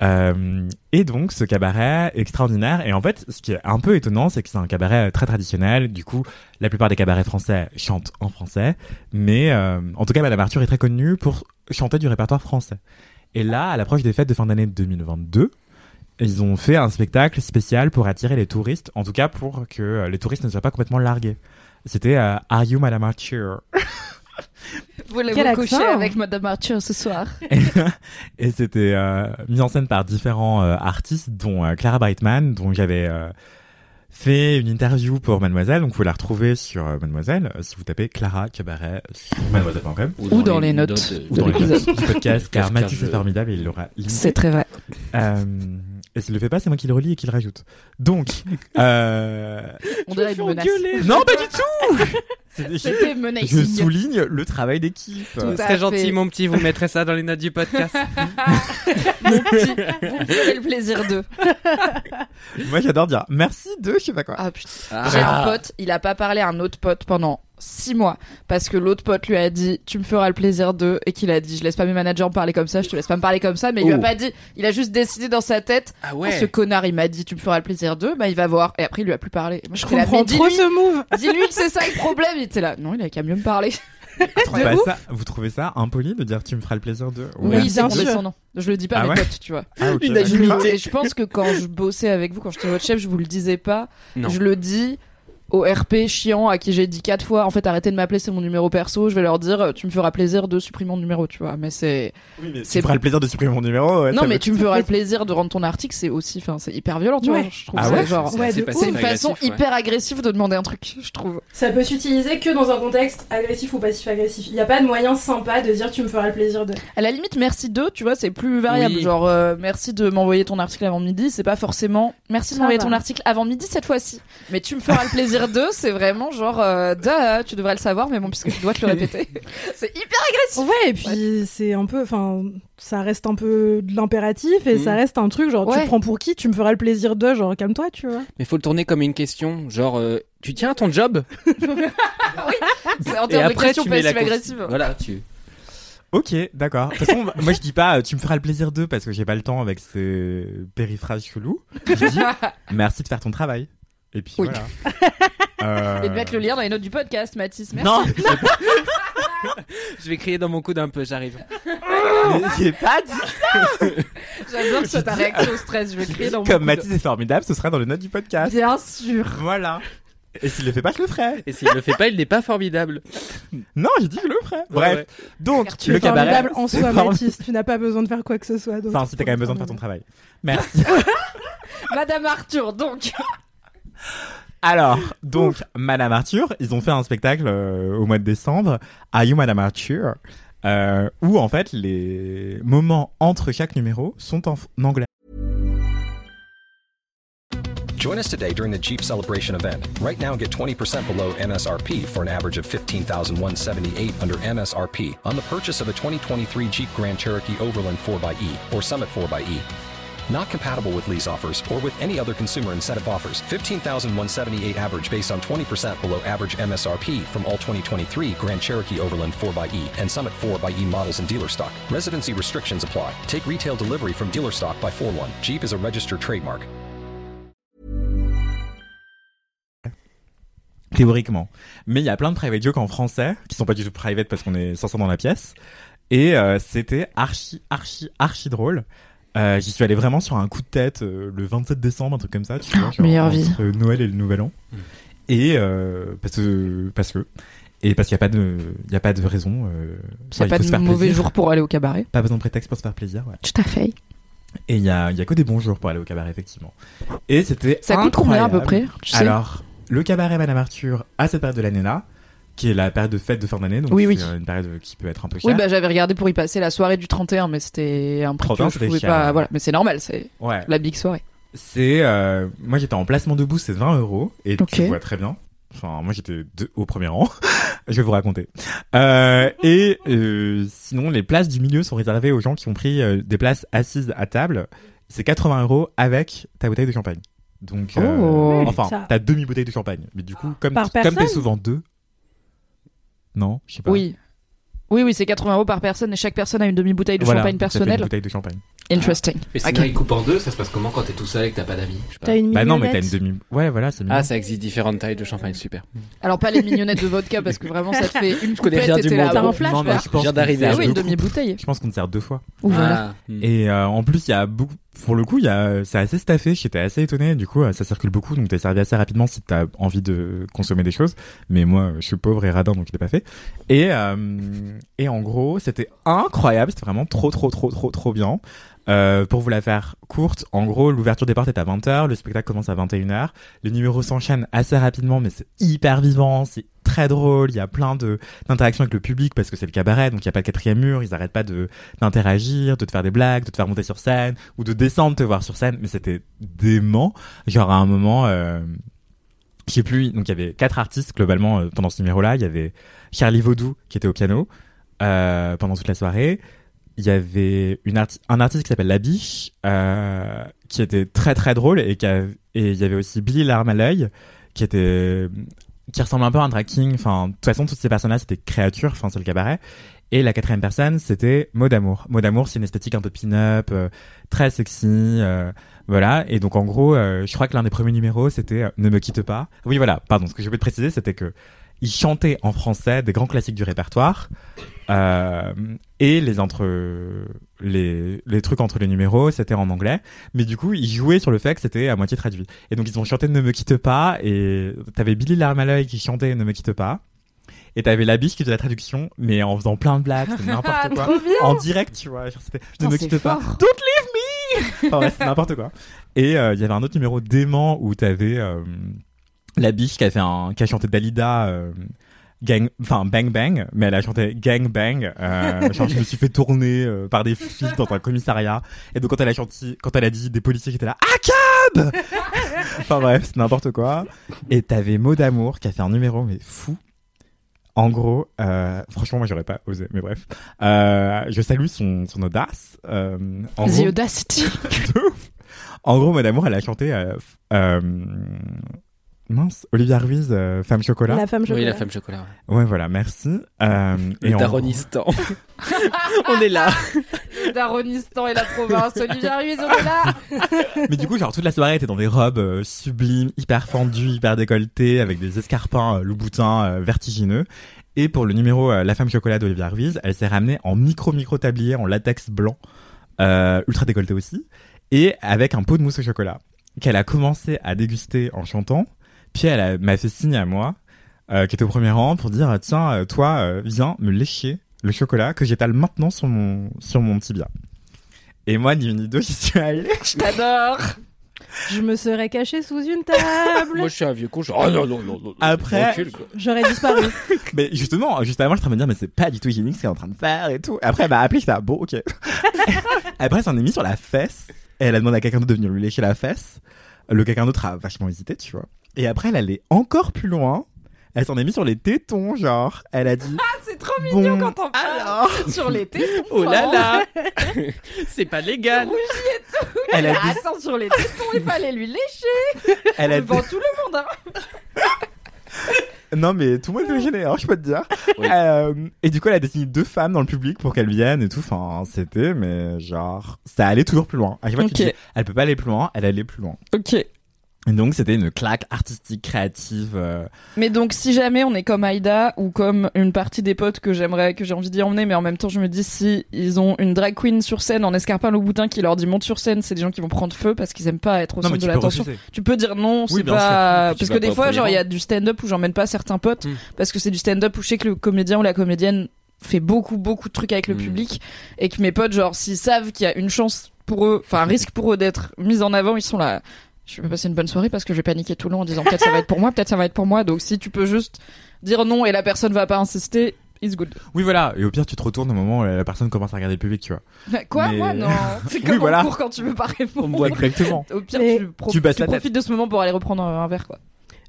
Speaker 3: Euh, et donc ce cabaret extraordinaire. Et en fait, ce qui est un peu étonnant, c'est que c'est un cabaret euh, très traditionnel. Du coup, la plupart des cabarets français chantent en français, mais euh, en tout cas, Madame Arthur est très connue pour chanter du répertoire français. Et là, à l'approche des fêtes de fin d'année 2022, ils ont fait un spectacle spécial pour attirer les touristes, en tout cas pour que euh, les touristes ne soient pas complètement largués. C'était euh, Are You Madame Arthur? <laughs>
Speaker 2: Voulez-vous coucher avec Madame Arthur ce soir <laughs>
Speaker 3: et c'était euh, mis en scène par différents euh, artistes, dont euh, Clara Brightman, dont j'avais euh, fait une interview pour Mademoiselle. Donc vous la retrouver sur euh, Mademoiselle si vous tapez Clara Cabaret sur mademoiselle.com
Speaker 2: Ou dans les notes.
Speaker 4: de-
Speaker 3: ou
Speaker 2: De
Speaker 3: dans les
Speaker 2: l'épisode.
Speaker 3: notes du podcast, car
Speaker 4: Car
Speaker 3: Mathis
Speaker 4: je-
Speaker 3: est formidable et il l'aura.
Speaker 2: C'est très vrai.
Speaker 3: Et s'il le fait pas, c'est moi qui le relis et qui le rajoute. Donc, euh...
Speaker 2: On dirait une menace.
Speaker 3: non, pas du tout. <laughs>
Speaker 2: C'était
Speaker 3: Je
Speaker 2: menacing.
Speaker 3: souligne le travail d'équipe.
Speaker 4: Très
Speaker 2: fait.
Speaker 4: gentil, mon petit. Vous mettrez ça dans les notes du podcast. <laughs>
Speaker 2: Mon petit, vous ferez le plaisir de.
Speaker 3: Moi, j'adore dire merci de je sais pas quoi.
Speaker 2: Ah putain.
Speaker 4: Ah.
Speaker 2: J'ai un pote, il a pas parlé à un autre pote pendant six mois parce que l'autre pote lui a dit tu me feras le plaisir de et qu'il a dit je laisse pas mes managers me parler comme ça je te laisse pas me parler comme ça mais il lui a
Speaker 4: Oh.
Speaker 2: pas dit il a juste décidé dans sa tête
Speaker 4: Ah
Speaker 2: Oh, ce connard il m'a dit tu me feras le plaisir de bah il va voir et après il lui a plus parlé Moi,
Speaker 1: Je comprends trop ce move. <laughs>
Speaker 2: dis-lui que c'est ça le problème il était là non il a qu'à mieux me parler <laughs>
Speaker 3: ça- vous trouvez ça impoli de dire tu me feras le plaisir de?
Speaker 1: Oui,
Speaker 2: Oui,
Speaker 1: bien
Speaker 2: c'est
Speaker 1: sûr.
Speaker 2: condescendant. Je le dis pas à
Speaker 3: Ah
Speaker 2: mes
Speaker 3: ouais
Speaker 2: potes, tu vois.
Speaker 3: Ah, ok,
Speaker 2: Je je pense que quand je bossais avec vous, quand j'étais votre chef, je vous le disais pas.
Speaker 4: Non.
Speaker 2: Je le dis au RP chiant à qui j'ai dit quatre fois, en fait, arrêtez de m'appeler, c'est mon numéro perso. Je vais leur dire, tu me feras plaisir de supprimer mon numéro, tu vois. Mais c'est,
Speaker 3: Oui, mais
Speaker 2: C'est-
Speaker 3: tu me feras le plaisir de supprimer mon numéro. ouais,
Speaker 2: non, mais tu me feras le plaisir de rendre ton article, c'est aussi, enfin, c'est hyper violent, tu
Speaker 1: Ouais.
Speaker 2: vois. Je trouve
Speaker 3: Ah
Speaker 2: ça
Speaker 3: ouais
Speaker 2: genre.
Speaker 4: Passif,
Speaker 2: C'est une
Speaker 4: agressif,
Speaker 2: façon
Speaker 4: ouais.
Speaker 2: hyper agressive de demander un truc, je trouve.
Speaker 1: Ça peut s'utiliser que dans un contexte agressif ou passif-agressif. Il n'y a pas de moyen sympa de dire tu me feras le plaisir de.
Speaker 2: À la limite, merci de, tu vois, c'est plus variable.
Speaker 4: Oui.
Speaker 2: Genre, euh, merci de m'envoyer ton article avant midi, c'est pas forcément merci de m'envoyer ton article avant midi cette fois-ci. Mais tu me feras le plaisir de, c'est vraiment genre, euh, duh, tu devrais le savoir, mais bon, puisque je dois te le répéter. <laughs> c'est hyper agressif.
Speaker 1: Ouais, et puis c'est un peu, enfin, ça reste un peu de l'impératif et ça reste un truc genre tu
Speaker 2: Ouais.
Speaker 1: te prends pour qui, tu me feras le plaisir de, genre calme-toi, tu vois.
Speaker 4: Mais faut le tourner comme une question, genre euh, tu tiens à ton job? <laughs>
Speaker 2: C'est en
Speaker 4: et
Speaker 2: termes de
Speaker 4: après
Speaker 2: questions
Speaker 4: tu mets la
Speaker 2: passive-agressive.
Speaker 4: Voilà, tu.
Speaker 3: Ok, d'accord. De toute façon, moi je dis pas euh, tu me feras le plaisir de parce que j'ai pas le temps avec ces périphrases chelous. Je dis <laughs> merci de faire ton travail. Et puis
Speaker 2: Oui.
Speaker 3: voilà. <laughs> Euh,
Speaker 2: Et de mettre le lien dans les notes du podcast, Mathis. Merci.
Speaker 3: Non, <laughs>
Speaker 4: Je vais crier dans mon coude un peu, j'arrive.
Speaker 3: j'ai pas dit.
Speaker 2: J'adore que ce soit ta réaction au stress. Je vais crier dans mon
Speaker 3: Comme
Speaker 2: coude.
Speaker 3: Mathis est formidable, ce sera dans les notes du podcast.
Speaker 2: Bien sûr.
Speaker 3: Voilà. Et s'il le fait pas, je le ferai.
Speaker 4: Et s'il le fait pas, il n'est pas formidable.
Speaker 3: Non, j'ai dit que je le ferai. Bref.
Speaker 4: ouais.
Speaker 3: Donc,
Speaker 1: Tu
Speaker 3: le
Speaker 1: es
Speaker 3: cabaret.
Speaker 1: formidable en soi. Mathis. Tu n'as pas besoin de faire quoi que ce soit.
Speaker 3: Enfin, si t'as quand même besoin de faire ton travail. Merci. <laughs>
Speaker 2: Madame Arthur, donc.
Speaker 3: Alors, donc, Madame Arthur, ils ont fait un spectacle euh, au mois de décembre, Are You Madame Arthur, euh, où en fait les moments entre chaque numéro sont en, en anglais.
Speaker 6: Join us today during the Jeep Celebration event. Right now, get 20% below MSRP for an average of 15178 under MSRP on the purchase of a 2023 Jeep Grand Cherokee Overland 4xE or Summit 4xE. Not compatible with lease offers or with any other consumer incentive offers. 15,178 average based on 20% below average MSRP from all 2023 Grand Cherokee Overland 4xE and Summit 4xE models in dealer stock. Residency restrictions apply. Take retail delivery from dealer stock by 4 1. Jeep is a registered trademark.
Speaker 3: Théoriquement. Mais il y a plein de private jokes en français, qui sont pas du tout private parce qu'on est 500 dans la pièce. Et euh, c'était archi, archi, archi drôle. Euh, J'y suis allé vraiment sur un coup de tête euh, le 27 décembre, un truc comme ça, tu vois, genre,
Speaker 2: meilleure vie.
Speaker 3: entre Noël et le Nouvel An. Et euh, parce que parce que et parce qu'il n'y a pas de il y a pas de raison. Euh, il
Speaker 2: pas
Speaker 3: faut se
Speaker 2: de mauvais
Speaker 3: plaisir.
Speaker 2: jour pour aller au cabaret.
Speaker 3: Pas besoin de prétexte pour se faire plaisir. Ouais.
Speaker 2: Tout à fait.
Speaker 3: Et il y a il y a que des bons jours pour aller au cabaret effectivement. Et c'était
Speaker 2: Ça coûte combien à peu près?
Speaker 3: Incroyable.
Speaker 2: tu sais?
Speaker 3: Alors le cabaret Madame Arthur à cette période de l'année là, qui est la période de fête de fin d'année, donc
Speaker 2: Oui,
Speaker 3: c'est
Speaker 2: oui.
Speaker 3: euh, une période qui peut être un peu chère.
Speaker 2: Oui, bah j'avais regardé pour y passer la soirée du 31, mais c'était un prix
Speaker 3: 31,
Speaker 2: que je pouvais
Speaker 3: cher,
Speaker 2: pas. Voilà, mais c'est normal, c'est
Speaker 3: Ouais.
Speaker 2: la big soirée.
Speaker 3: C'est euh, moi j'étais en placement debout, c'est 20 euros et tu vois très bien. Enfin moi j'étais au premier rang. <laughs> Je vais vous raconter. Euh, et euh, sinon les places du milieu sont réservées aux gens qui ont pris euh, des places assises à table. C'est 80 euros avec ta bouteille de champagne. Donc euh,
Speaker 2: Oh.
Speaker 3: enfin
Speaker 1: Ça.
Speaker 3: ta demi bouteille de champagne. Mais du coup comme
Speaker 1: Par
Speaker 3: comme t'es souvent deux. Non, je sais pas.
Speaker 2: Oui. Oui, oui, c'est 80 euros par personne et chaque personne a une demi-bouteille de
Speaker 3: Voilà,
Speaker 2: champagne
Speaker 3: fait Une
Speaker 2: personnelle.
Speaker 3: bouteille de champagne.
Speaker 2: Interesting.
Speaker 4: Et sinon, il coupe en deux, ça se passe comment quand t'es tout seul et que t'as pas d'amis Je.
Speaker 1: T'as une
Speaker 3: Bah non, mais t'as une demi. Ouais, voilà, c'est
Speaker 4: Ah, ça existe différentes tailles de champagne, super.
Speaker 2: Alors pas les mignonnettes de vodka parce que vraiment ça te fait une <laughs>
Speaker 4: connais
Speaker 2: coupette et
Speaker 4: du
Speaker 2: t'es là.
Speaker 4: monde.
Speaker 1: T'as
Speaker 2: bon.
Speaker 1: un flash,
Speaker 3: non, mais
Speaker 1: quoi.
Speaker 3: je pense
Speaker 4: d'arriver
Speaker 3: sert
Speaker 2: Ah oui,
Speaker 3: deux
Speaker 2: une demi-bouteille.
Speaker 3: Je pense qu'on te sert deux fois.
Speaker 2: Ouh, voilà.
Speaker 4: Ah, hmm.
Speaker 3: Et euh, en plus, il y a beaucoup. Pour le coup, il y a, c'est assez staffé. J'étais assez étonné. Du coup, euh, ça circule beaucoup, donc t'es servi assez rapidement si t'as envie de consommer des choses. Mais moi, je suis pauvre et radin, donc je l'ai pas fait. Et euh, et en gros, c'était incroyable. C'était vraiment trop, trop, trop, trop, trop bien. Euh, pour vous la faire courte, en gros, l'ouverture des portes est à 20h, le spectacle commence à 21h. Les numéros s'enchaînent assez rapidement, mais c'est hyper vivant, c'est très drôle. Il y a plein de d'interactions avec le public parce que c'est le cabaret, donc il y a pas de quatrième mur. Ils arrêtent pas de d'interagir, de te faire des blagues, de te faire monter sur scène ou de descendre te voir sur scène. Mais c'était dément. Genre à un moment, euh, je sais plus. Donc il y avait quatre artistes globalement euh, pendant ce numéro-là. Il y avait Charlie Vaudou qui était au piano euh, pendant toute la soirée. Il y avait une un artiste qui s'appelle La Biche euh, qui était très très drôle et qui et il y avait aussi Billy Larme à l'œil qui était qui ressemble un peu à un drag king. Enfin, de toute façon, toutes ces personnes-là, c'était créatures. Enfin, c'est le cabaret. Et la quatrième personne, c'était Mot d'amour. Mot d'amour, c'est une esthétique un peu pin-up, euh, très sexy, euh, voilà. Et donc en gros, euh, je crois que l'un des premiers numéros, c'était euh, Ne me quitte pas. Oui, voilà. Pardon. Ce que je voulais préciser, c'était que il chantait en français des grands classiques du répertoire. Euh, et les entre les les trucs entre les numéros, c'était en anglais. Mais du coup, ils jouaient sur le fait que c'était à moitié traduit. Et donc ils ont chanté Ne me quitte pas. Et t'avais Billy Larme à l'œil qui chantait Ne me quitte pas. Et t'avais la biche qui faisait la traduction, mais en faisant plein de blagues, n'importe <laughs> quoi. En direct, tu vois. Genre, c'était Ne me quitte pas. Don't leave me! Enfin, ouais, c'était n'importe quoi. Et euh, il y avait un autre numéro dément où t'avais euh, la biche qui a fait un, qui a chanté Dalida, euh, gang, enfin Bang Bang, mais elle a chanté Gang Bang. Euh, <laughs> genre, je me suis fait tourner euh, par des flics dans un commissariat. Et donc quand elle a chanté, quand elle a dit des policiers qui étaient là, ah cab! enfin bref, c'est n'importe quoi. Et t'avais Mot d'amour qui a fait un numéro mais fou. En gros, euh, franchement, moi, j'aurais pas osé, mais bref. Euh, je salue son, son audace. Euh, en
Speaker 2: The
Speaker 3: gros,
Speaker 2: Audacity. <laughs>
Speaker 3: En gros, Mot d'amour, elle a chanté, euh, euh, mince, Olivia Ruiz, euh, Femme Chocolat.
Speaker 1: La femme
Speaker 4: Oui,
Speaker 1: chocolat.
Speaker 4: la femme chocolat.
Speaker 3: Ouais, voilà, merci. Euh,
Speaker 4: Le
Speaker 3: en
Speaker 4: Daronistan. <laughs> On est là.
Speaker 2: Daronistan et la province. Olivia Ruiz, on est là. <laughs>
Speaker 3: Mais du coup, genre, toute la soirée, était dans des robes euh, sublimes, hyper fendues, hyper décolletées, avec des escarpins euh, loup-boutins euh, vertigineux. Et pour le numéro euh, La Femme Chocolat d'Olivia Ruiz, elle s'est ramenée en micro-micro tablier en latex blanc, euh, ultra décolleté aussi, et avec un pot de mousse au chocolat, qu'elle a commencé à déguster en chantant. Puis elle m'a fait signe à moi, euh, qui était au premier rang, pour dire tiens, euh, toi, euh, viens me lécher le chocolat que j'étale maintenant sur mon sur mon tibia. Et moi, ni une ni deux, <laughs> j'y suis allée.
Speaker 2: Je t'adore.
Speaker 1: Je me serais cachée sous une table.
Speaker 4: Moi, je suis un vieux con. Je... Oh non, non, non, non.
Speaker 3: Après-.
Speaker 1: J'aurais disparu. <laughs>
Speaker 3: Mais justement, juste avant, je suis en train de me dire, mais c'est pas du tout hygiénique ce qu'elle est en train de faire et tout. Après, elle m'a appelé, j'étais là, bon, ok. <laughs> Après, elle s'en est mis sur la fesse. Et elle a demandé à quelqu'un d'autre de venir lui lécher la fesse. Le quelqu'un d'autre a vachement hésité, tu vois. Et après, elle allait encore plus loin. Elle s'en est mis sur les tétons, genre. Elle a dit,
Speaker 2: C'est trop
Speaker 3: bon,
Speaker 2: on parle
Speaker 3: alors. <laughs>
Speaker 2: sur les tétons.
Speaker 4: Oh là là <laughs> <laughs> C'est pas légal
Speaker 3: Elle a dit,
Speaker 2: Attends, sur les tétons, il fallait lui lécher
Speaker 3: elle a dit,
Speaker 2: devant tout le monde. hein.
Speaker 3: non mais tout le monde est gêné, hein, je peux te dire.
Speaker 4: Oui.
Speaker 3: Euh, et du coup, elle a désigné deux femmes dans le public pour qu'elles viennent et tout. Enfin, c'était, mais genre, ça allait toujours plus loin. À chaque fois, tu dis, elle peut pas aller plus loin, elle allait plus loin.
Speaker 2: Ok.
Speaker 3: Et donc, c'était une claque artistique, créative. euh,
Speaker 2: Mais donc, si jamais on est comme Aïda ou comme une partie des potes que j'aimerais, que j'ai envie d'y emmener, mais en même temps, je me dis si ils ont une drag queen sur scène en escarpin loup boutin qui leur dit monte sur scène, c'est des gens qui vont prendre feu parce qu'ils aiment pas être au centre de l'attention. Tu peux dire non, c'est pas <laughs> parce que des
Speaker 4: au
Speaker 2: fois, genre il y a du stand-up où j'emmène pas certains potes
Speaker 4: Mm.
Speaker 2: parce que c'est du stand-up où je sais que le comédien ou la comédienne fait beaucoup beaucoup de trucs avec le
Speaker 4: Mm.
Speaker 2: public et que mes potes genre s'ils savent qu'il y a une chance pour eux, enfin un risque pour eux d'être mis en avant, ils sont là. Je vais passer une bonne soirée parce que je vais paniquer tout le long en disant peut-être ça va être pour moi, peut-être ça va être pour moi. Donc si tu peux juste dire non et la personne va pas insister, it's good.
Speaker 3: Oui, voilà. Et au pire, tu te retournes au moment où la personne commence à regarder le public, tu vois. <laughs>
Speaker 2: Quoi?
Speaker 3: Mais-
Speaker 2: Moi non. <laughs> C'est
Speaker 3: Oui,
Speaker 2: comme en
Speaker 3: voilà.
Speaker 2: cours quand tu veux pas répondre.
Speaker 4: voit
Speaker 3: Exactement.
Speaker 2: Au pire,
Speaker 1: Mais
Speaker 2: tu,
Speaker 3: tu
Speaker 2: tu profites de ce moment pour aller reprendre un, un verre quoi.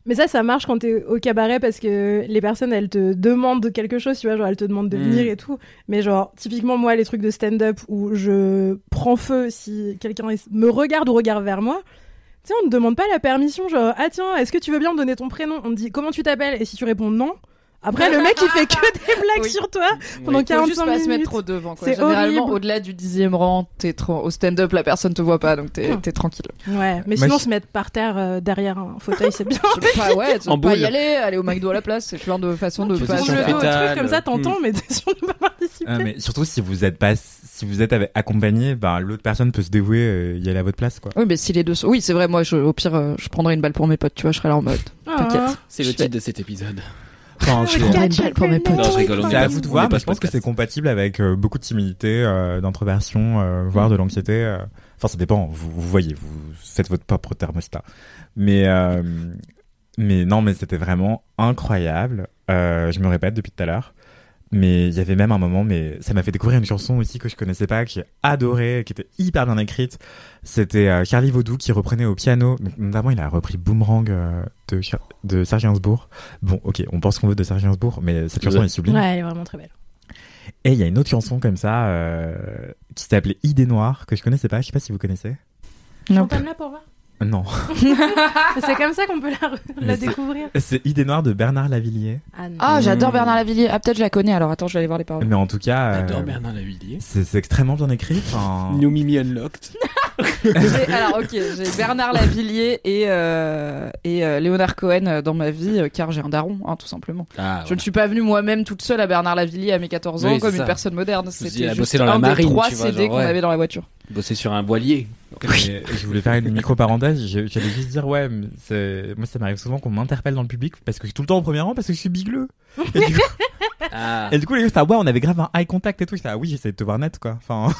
Speaker 1: Mais ça, ça marche quand t'es au cabaret parce que les personnes, elles te demandent quelque chose, tu vois, genre elles te demandent de
Speaker 4: Mm.
Speaker 1: venir et tout. Mais genre, typiquement, moi, les trucs de stand-up où je prends feu si quelqu'un me regarde ou regarde vers moi, on ne demande pas la permission, genre, ah tiens, est-ce que tu veux bien me donner ton prénom? On te dit, comment tu t'appelles? Et si tu réponds non, après, le mec, il fait que <laughs> des blagues
Speaker 2: Oui.
Speaker 1: sur toi pendant
Speaker 2: Faut
Speaker 1: 45
Speaker 2: juste pas se mettre
Speaker 1: minutes.
Speaker 2: trop devant. Quoi.
Speaker 1: C'est
Speaker 2: Généralement, au-delà du dixième rang, t'es trop... au stand-up, la personne te voit pas, donc t'es,
Speaker 1: Hum.
Speaker 2: t'es tranquille.
Speaker 1: Ouais, mais
Speaker 3: Moi,
Speaker 1: sinon,
Speaker 3: je-
Speaker 1: se mettre par terre euh, derrière un fauteuil, c'est bien. <laughs>
Speaker 2: Tu peux pas, ouais, tu
Speaker 4: En
Speaker 2: pas y aller, aller au McDo à la place, c'est plein de façons de pas.
Speaker 4: Position
Speaker 1: le dos, un truc comme ça,
Speaker 2: Hmm.
Speaker 1: t'entends, mais <laughs> t'es sûr de pas participer.
Speaker 3: Ah, mais surtout si vous êtes pas, si vous êtes accompagné, bah, l'autre personne peut se dévouer, euh, y aller à votre place, quoi.
Speaker 2: Oui, mais si les deux sont... Oui, c'est vrai, moi, je, au pire, euh, je prendrais une balle pour mes potes, tu vois, je serais là en mode. T'inquiète.
Speaker 1: Ah.
Speaker 4: C'est le titre de cet épisode.
Speaker 3: Enfin, je-
Speaker 2: Je prendrais une balle pour mes potes.
Speaker 4: Non, je rigole, on
Speaker 3: C'est
Speaker 4: est
Speaker 3: à vous de voir, mais je pense que c'est compatible avec euh, beaucoup de timidité, euh, d'introversion, euh, voire de l'anxiété. euh. Enfin, ça dépend. Vous, vous voyez, vous faites votre propre thermostat. Mais, euh, mais non, mais c'était vraiment incroyable. Euh, je me répète depuis tout à l'heure. Mais il y avait même un moment, mais ça m'a fait découvrir une chanson aussi que je connaissais pas, que j'ai adorée, qui était hyper bien écrite. C'était euh, Charlie Vaudou qui reprenait au piano. Donc, notamment, il a repris Boomerang euh, de, de Serge Gainsbourg. Bon, ok, on pense qu'on veut de Serge Gainsbourg, mais cette chanson
Speaker 4: Ouais.
Speaker 3: est sublime.
Speaker 1: Ouais, elle est vraiment très belle.
Speaker 3: Et il y a une autre chanson comme ça euh, qui s'appelait Idée Noire que je connaissais pas. Je sais pas si vous connaissez.
Speaker 2: Non.
Speaker 1: Chantame-la pour voir.
Speaker 3: Non. <laughs>
Speaker 1: C'est comme ça qu'on peut la, la découvrir.
Speaker 3: C'est Idée Noire de Bernard Lavillier.
Speaker 1: Ah, non.
Speaker 2: Ah, j'adore
Speaker 3: Mm.
Speaker 2: Bernard Lavillier. Ah, peut-être je la connais, alors attends, je vais aller voir les paroles.
Speaker 3: Mais en tout cas, euh,
Speaker 4: J'adore Bernard Lavillier.
Speaker 3: c'est extrêmement bien écrit. Enfin, <laughs>
Speaker 4: New Mimi Unlocked. <laughs>
Speaker 2: Alors, ok, j'ai Bernard Lavillier et, euh, et euh, Léonard Cohen dans ma vie, car j'ai un daron, hein, tout simplement.
Speaker 4: Ah,
Speaker 2: Je ne suis pas venue moi-même toute seule à Bernard Lavillier à mes 14 ans
Speaker 4: Oui,
Speaker 2: comme une personne moderne. C'était juste
Speaker 4: la
Speaker 2: un
Speaker 4: marine,
Speaker 2: des trois
Speaker 4: vois,
Speaker 2: CD qu'on
Speaker 4: ouais.
Speaker 2: avait dans la voiture.
Speaker 4: Bosser sur un voilier.
Speaker 3: Mais je voulais faire une micro-parenthèse. J'allais juste dire, ouais, moi, ça m'arrive souvent qu'on m'interpelle dans le public parce que je suis tout le temps au premier rang parce que je suis bigleux. Et du coup,
Speaker 4: Ah.
Speaker 3: et du coup, les gens, étaient, ah ouais, on avait grave un eye contact et tout. J'étais, ah oui, j'essaie de te voir net, quoi. Enfin,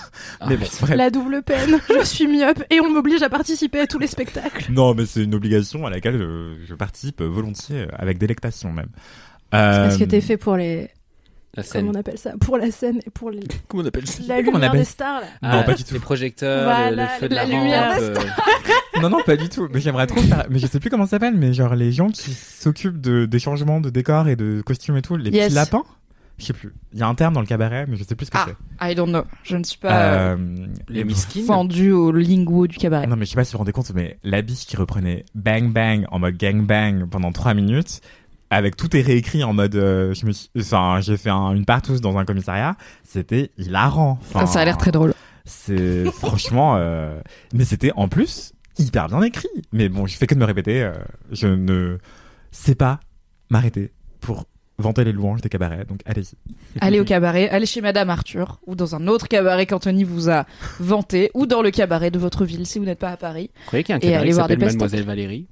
Speaker 3: mais bon, bref.
Speaker 1: La double peine. <laughs> Je suis myope et on m'oblige à participer à tous les spectacles.
Speaker 3: Non, mais c'est une obligation à laquelle euh, je participe volontiers, euh, avec délectation même.
Speaker 1: Parce que
Speaker 3: Euh,
Speaker 1: t'es fait pour les.
Speaker 4: La scène.
Speaker 1: Comment on appelle ça Pour la scène et pour les... <laughs>
Speaker 4: Comment on appelle ça
Speaker 1: la
Speaker 3: Comment on
Speaker 1: lumière
Speaker 3: appelle
Speaker 1: des stars, là.
Speaker 3: Non, pas du tout.
Speaker 4: Les projecteurs,
Speaker 1: Voilà,
Speaker 4: le, feu de
Speaker 1: la
Speaker 4: la,
Speaker 1: lumière
Speaker 4: rampe,
Speaker 1: des
Speaker 4: euh, <laughs>
Speaker 3: Non, non, pas du tout. Mais j'aimerais trop faire. Mais je sais plus comment ça s'appelle, mais genre les gens qui s'occupent de, des changements de décors et de costumes et tout, les
Speaker 2: Yes.
Speaker 3: petits lapins? Je sais plus. Il y a un terme dans le cabaret, mais je sais plus ce que
Speaker 2: Ah,
Speaker 3: c'est.
Speaker 2: I don't know. Je ne suis pas euh,
Speaker 3: Euh,
Speaker 4: les miskins.
Speaker 2: fendue au lingo du cabaret.
Speaker 3: Non, mais je sais pas si vous vous rendez compte, mais la biche qui reprenait Bang Bang en mode Gang Bang pendant trois minutes, avec tout est réécrit en mode, euh, je me suis, enfin, j'ai fait un- une partouze dans un commissariat, c'était hilarant. Enfin,
Speaker 2: ça a l'air très drôle.
Speaker 3: C'est <laughs> franchement, euh, mais c'était en plus hyper bien écrit. Mais bon, je fais que de me répéter, euh, je ne sais pas m'arrêter pour vanter les louanges des cabarets, donc allez-y.
Speaker 2: Allez au cabaret, allez chez Madame Arthur, ou dans un autre cabaret qu'Anthony vous a vanté, ou dans le cabaret de votre ville si vous n'êtes pas à Paris.
Speaker 4: Vous croyez qu'il y a un
Speaker 2: Et
Speaker 4: cabaret qui
Speaker 2: voir des
Speaker 4: s'appelle. Mademoiselle Valérie?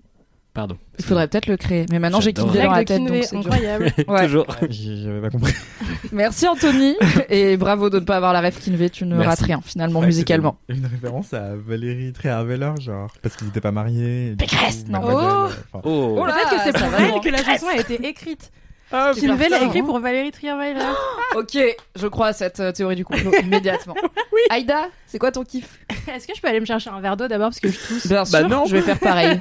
Speaker 4: Pardon.
Speaker 2: Il faudrait peut-être le créer. Mais maintenant j'ai. Kinvey dans la tête, donc c'est
Speaker 1: incroyable.
Speaker 2: Ouais. <laughs>
Speaker 4: Toujours.
Speaker 3: J'ai- <laughs> J'avais pas compris. <laughs>
Speaker 2: Merci Anthony, et bravo de ne pas avoir la rêve Kinvey, tu ne
Speaker 4: Merci.
Speaker 2: rates rien finalement
Speaker 3: Ouais,
Speaker 2: musicalement.
Speaker 3: Une référence à Valérie Tréherveller, genre, parce qu'ils n'étaient pas mariés.
Speaker 2: Pécresse, non.
Speaker 1: Oh.
Speaker 3: euh, enfin,
Speaker 4: Oh.
Speaker 2: Oh
Speaker 1: Peut-être que c'est
Speaker 2: ça
Speaker 1: pour elle que la chanson a été écrite.
Speaker 2: Ah,
Speaker 1: Kinvey l'a écrit pour Valérie Trierweiler. <gasps>
Speaker 2: Ok, je crois à cette euh, théorie du complot immédiatement. Aïda, c'est quoi ton kiff?
Speaker 1: Est-ce que je peux aller me chercher un verre d'eau d'abord parce que je tousse?
Speaker 2: Bien
Speaker 4: Bah
Speaker 2: sûr,
Speaker 4: non.
Speaker 2: je vais faire pareil.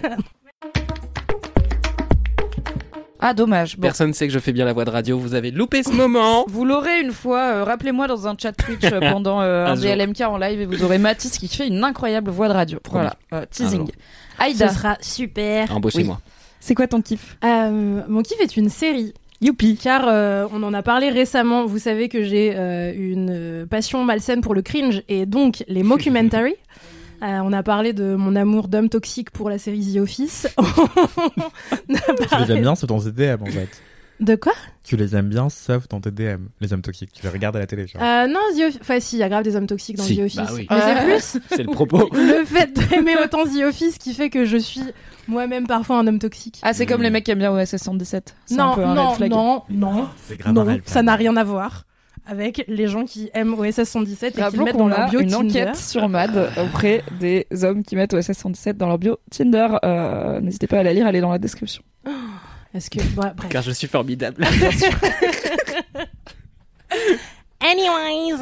Speaker 2: Ah dommage. Bon.
Speaker 4: Personne ne sait que je fais bien la voix de radio. Vous avez loupé ce moment.
Speaker 2: Vous l'aurez une fois, euh, rappelez-moi dans un chat Twitch euh, <laughs> pendant euh,
Speaker 4: Un
Speaker 2: un
Speaker 4: jour.
Speaker 2: DLMK en live et vous aurez Mathis qui fait une incroyable voix de radio.
Speaker 4: Promis.
Speaker 2: Voilà, euh, teasing.
Speaker 4: jour.
Speaker 2: Aïda,
Speaker 1: Ce sera super.
Speaker 4: Embauchez-moi.
Speaker 2: c'est quoi ton kiff?
Speaker 1: Euh, mon kiff est une série.
Speaker 2: Youpi.
Speaker 1: Car euh, on en a parlé récemment. Vous savez que j'ai euh, une euh, passion malsaine pour le cringe et donc les <laughs> mockumentaries. Euh, on a parlé de mon amour d'homme toxique pour la série The Office. <laughs>
Speaker 3: Tu les aimes bien, c'est dans tes DM en fait.
Speaker 1: De quoi?
Speaker 3: Tu les aimes bien, sauf dans tes DM, les hommes toxiques. Tu les regardes à la télé, genre.
Speaker 1: euh, Non, The Office. Enfin, si, il y a grave des hommes toxiques dans
Speaker 4: Si,
Speaker 1: The Office.
Speaker 4: bah oui.
Speaker 1: Mais c'est
Speaker 2: Ouais.
Speaker 1: plus <laughs>
Speaker 4: C'est le propos. <laughs>
Speaker 1: le fait d'aimer autant The Office qui fait que je suis moi-même parfois un homme toxique.
Speaker 2: Ah, c'est comme
Speaker 4: Mm.
Speaker 2: les mecs qui aiment bien OSS 117. C'est un
Speaker 1: non,
Speaker 2: peu un
Speaker 1: non,
Speaker 2: red flag.
Speaker 1: non, non,
Speaker 3: C'est grave un
Speaker 1: non,
Speaker 3: flag.
Speaker 1: ça n'a rien à voir avec les gens qui aiment OSS 117 et qui mettent dans leur
Speaker 2: a
Speaker 1: bio
Speaker 2: une
Speaker 1: Tinder.
Speaker 2: enquête sur Mad auprès des hommes qui mettent OSS 117 dans leur bio Tinder. Euh, N'hésitez pas à la lire, elle est dans la description. <gasps>
Speaker 1: Est-ce que bref.
Speaker 4: Car je suis formidable. <laughs> <laughs>
Speaker 1: Anyways.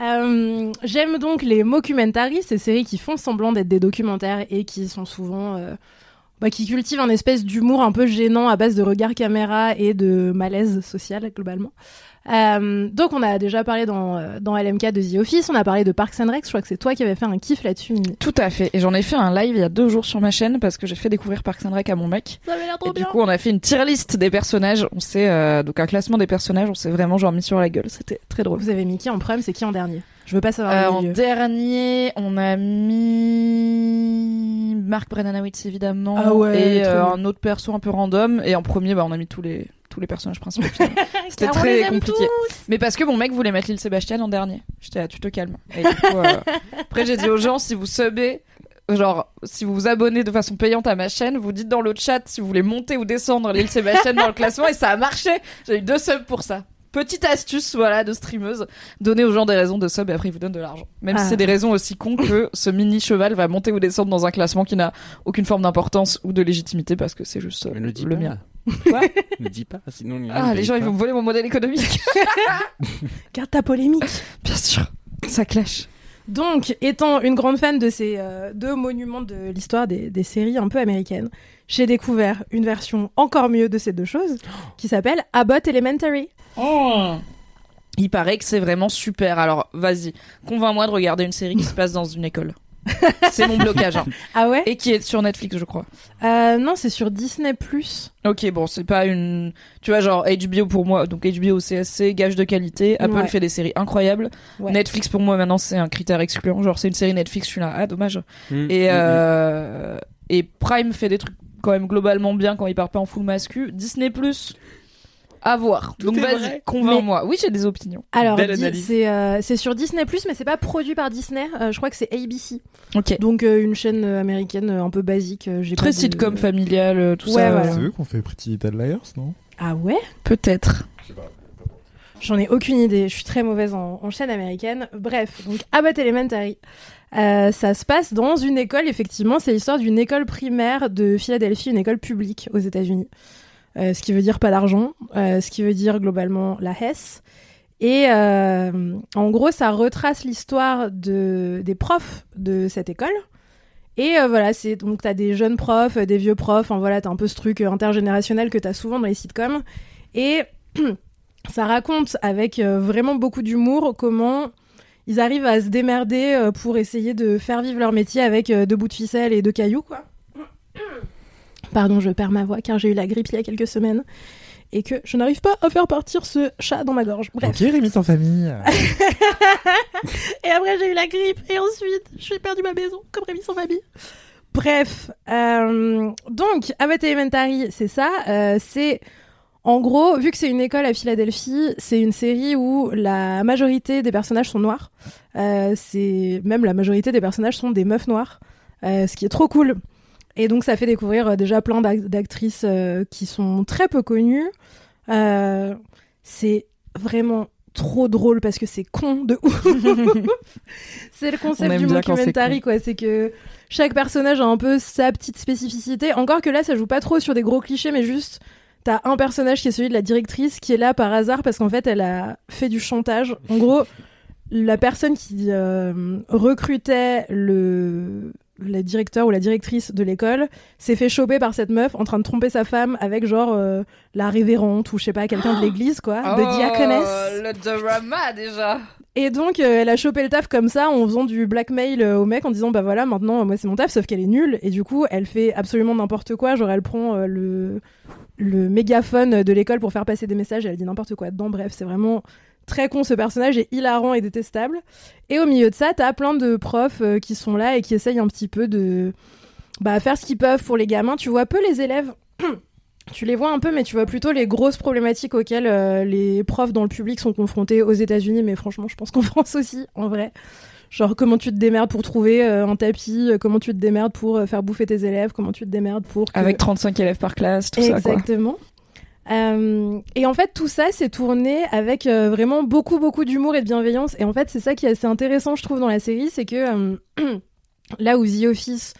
Speaker 1: Euh, J'aime donc les mockumentaries, ces séries qui font semblant d'être des documentaires et qui sont souvent. euh, bah, qui cultivent un espèce d'humour un peu gênant à base de regard caméra et de malaise social globalement. Euh, donc on a déjà parlé dans, euh, dans LMK de The Office, on a parlé de Parks and Rec, je crois que c'est toi qui avais fait un kiff là-dessus.
Speaker 2: Tout à fait. Et j'en ai fait un live il y a deux jours sur ma chaîne parce que j'ai fait découvrir Parks and Rec à mon mec.
Speaker 1: Ça avait l'air
Speaker 2: Et du coup, on a fait une tier list des personnages. On s'est euh, donc un classement des personnages. On s'est vraiment genre mis sur la gueule. C'était très drôle.
Speaker 1: Vous avez mis qui en premier, c'est qui en dernier? Je veux pas savoir
Speaker 2: Euh, en dernier, on a mis Mark Brenanawitz évidemment
Speaker 1: Ah ouais,
Speaker 2: et
Speaker 1: trop
Speaker 2: euh,
Speaker 1: bien.
Speaker 2: un autre perso un peu random. Et en premier, bah, on a mis tous les tous les personnages principaux. <laughs> C'était très compliqué. Mais parce que mon mec voulait mettre l'île Sébastien en dernier. J'étais là, tu te calmes. Et du coup, euh, <laughs> après j'ai dit aux gens si vous subez. Genre, si vous vous abonnez de façon payante à ma chaîne, vous dites dans le chat si vous voulez monter ou descendre l'île Sébastien dans le classement et ça a marché. J'ai eu deux subs pour ça. Petite astuce, voilà, de streameuse. Donner aux gens des raisons de sub et après ils vous donnent de l'argent. Même si
Speaker 1: Ah.
Speaker 2: c'est des raisons aussi cons que ce mini cheval va monter ou descendre dans un classement qui n'a aucune forme d'importance ou de légitimité parce que c'est juste euh, le mien.
Speaker 4: Quoi <laughs> Ne dis pas, sinon les gens
Speaker 2: Ah, les gens ils
Speaker 4: pas.
Speaker 2: vont me voler mon modèle économique. <laughs> <laughs>
Speaker 1: Garde ta polémique.
Speaker 2: Bien sûr. Ça clash.
Speaker 1: Donc, étant une grande fan de ces euh, deux monuments de l'histoire des, des séries un peu américaines, j'ai découvert une version encore mieux de ces deux choses qui s'appelle Abbott Elementary.
Speaker 2: Il paraît que c'est vraiment super. Alors, vas-y, convainc-moi de regarder une série qui se passe dans une école. <laughs> C'est mon blocage. hein. <laughs>
Speaker 1: Ah ouais
Speaker 2: Et qui est sur Netflix, je crois.
Speaker 1: euh, Non, c'est sur Disney+.
Speaker 2: Ok, bon, c'est pas une. Tu vois, genre HBO pour moi, donc HBO CSC, gage de qualité. Apple
Speaker 1: Ouais.
Speaker 2: fait des séries incroyables.
Speaker 1: Ouais.
Speaker 2: Netflix pour moi maintenant c'est un critère excluant. Genre c'est une série Netflix, je suis là, ah dommage.
Speaker 4: Mm,
Speaker 2: Et
Speaker 4: mm, mm.
Speaker 2: euh... et Prime fait des trucs quand même globalement bien quand il part pas en full mascu. Disney Plus, à voir. donc vas-y, convainc-moi. Oui, j'ai des opinions.
Speaker 1: Alors, c'est euh, c'est sur Disney+, mais c'est pas produit par Disney. euh, je crois que c'est ABC.
Speaker 2: Ok.
Speaker 1: Donc, euh, une chaîne américaine un peu basique. euh,
Speaker 2: Très
Speaker 1: de-
Speaker 2: sitcom familial, euh, tout
Speaker 1: Ouais,
Speaker 2: ça.
Speaker 1: voilà.
Speaker 3: C'est eux qu'on fait Pretty Little Liars, non?
Speaker 1: Ah ouais?
Speaker 2: Peut-être.
Speaker 1: J'en ai aucune idée. Je suis très mauvaise en, en chaîne américaine. Bref, donc Abbott Elementary. Euh, ça se passe dans une école, effectivement. C'est l'histoire d'une école primaire de Philadelphie, une école publique aux États-Unis. Euh, ce qui veut dire pas d'argent, euh, ce qui veut dire globalement la Hesse. Et euh, en gros, ça retrace l'histoire de, des profs de cette école. Et voilà, c'est donc t'as des jeunes profs, des vieux profs, enfin voilà, t'as un peu ce truc intergénérationnel que t'as souvent dans les sitcoms. Et <clears throat> ça raconte avec vraiment beaucoup d'humour comment ils arrivent à se démerder pour essayer de faire vivre leur métier avec deux bouts de ficelle et deux cailloux, quoi. <clears throat> Pardon, je perds ma voix car j'ai eu la grippe il y a quelques semaines et que je n'arrive pas à faire partir ce chat dans ma gorge. Bref.
Speaker 3: Ok, Rémi sans famille. <laughs>
Speaker 1: Et après, j'ai eu la grippe. Et ensuite, je suis perdu ma maison, comme Rémi sans famille. Bref. euh, donc, Abbott Elementary, c'est ça. euh, c'est. En gros, vu que c'est une école à Philadelphie, c'est une série où la majorité des personnages sont noirs. Euh, c'est même la majorité des personnages sont des meufs noires, ce qui est trop cool. Et donc ça fait découvrir euh, déjà plein d'ac- d'actrices euh, qui sont très peu connues. Euh, c'est vraiment trop drôle parce que c'est con de ouf. <laughs> c'est le
Speaker 2: On
Speaker 1: concept du documentary quoi, c'est que chaque personnage a un peu sa petite spécificité. Encore que là ça joue pas trop sur des gros clichés mais juste T'as un personnage qui est celui de la directrice qui est là par hasard parce qu'en fait elle a fait du chantage. En gros, la personne qui euh, recrutait le la directeur ou la directrice de l'école s'est fait choper par cette meuf en train de tromper sa femme avec genre euh, la révérente ou je sais pas quelqu'un de l'église quoi, de diaconesse.
Speaker 2: Oh, le drama déjà.
Speaker 1: Et donc euh, elle a chopé le taf comme ça en faisant du blackmail euh, au mec en disant bah voilà maintenant moi c'est mon taf sauf qu'elle est nulle et du coup elle fait absolument n'importe quoi genre elle prend euh, le le mégaphone de l'école pour faire passer des messages et elle dit n'importe quoi dedans bref c'est vraiment très con ce personnage est hilarant et détestable et au milieu de ça t'as plein de profs euh, qui sont là et qui essayent un petit peu de bah faire ce qu'ils peuvent pour les gamins tu vois peu les élèves <clears throat> tu les vois un peu, mais tu vois plutôt les grosses problématiques auxquelles euh, les profs dans le public sont confrontés aux États-Unis, mais franchement, je pense qu'en <laughs> France aussi, en vrai. Genre, comment tu te démerdes pour trouver euh, un tapis, comment tu te démerdes pour euh, faire bouffer tes élèves, comment tu te démerdes pour. que-
Speaker 2: Avec 35 élèves par classe, tout ça.
Speaker 1: Exactement. Euh, et en fait, tout ça, c'est tourné avec euh, vraiment beaucoup, beaucoup d'humour et de bienveillance. Et en fait, c'est ça qui est assez intéressant, je trouve, dans la série, c'est que euh, <clears throat> là où The Office,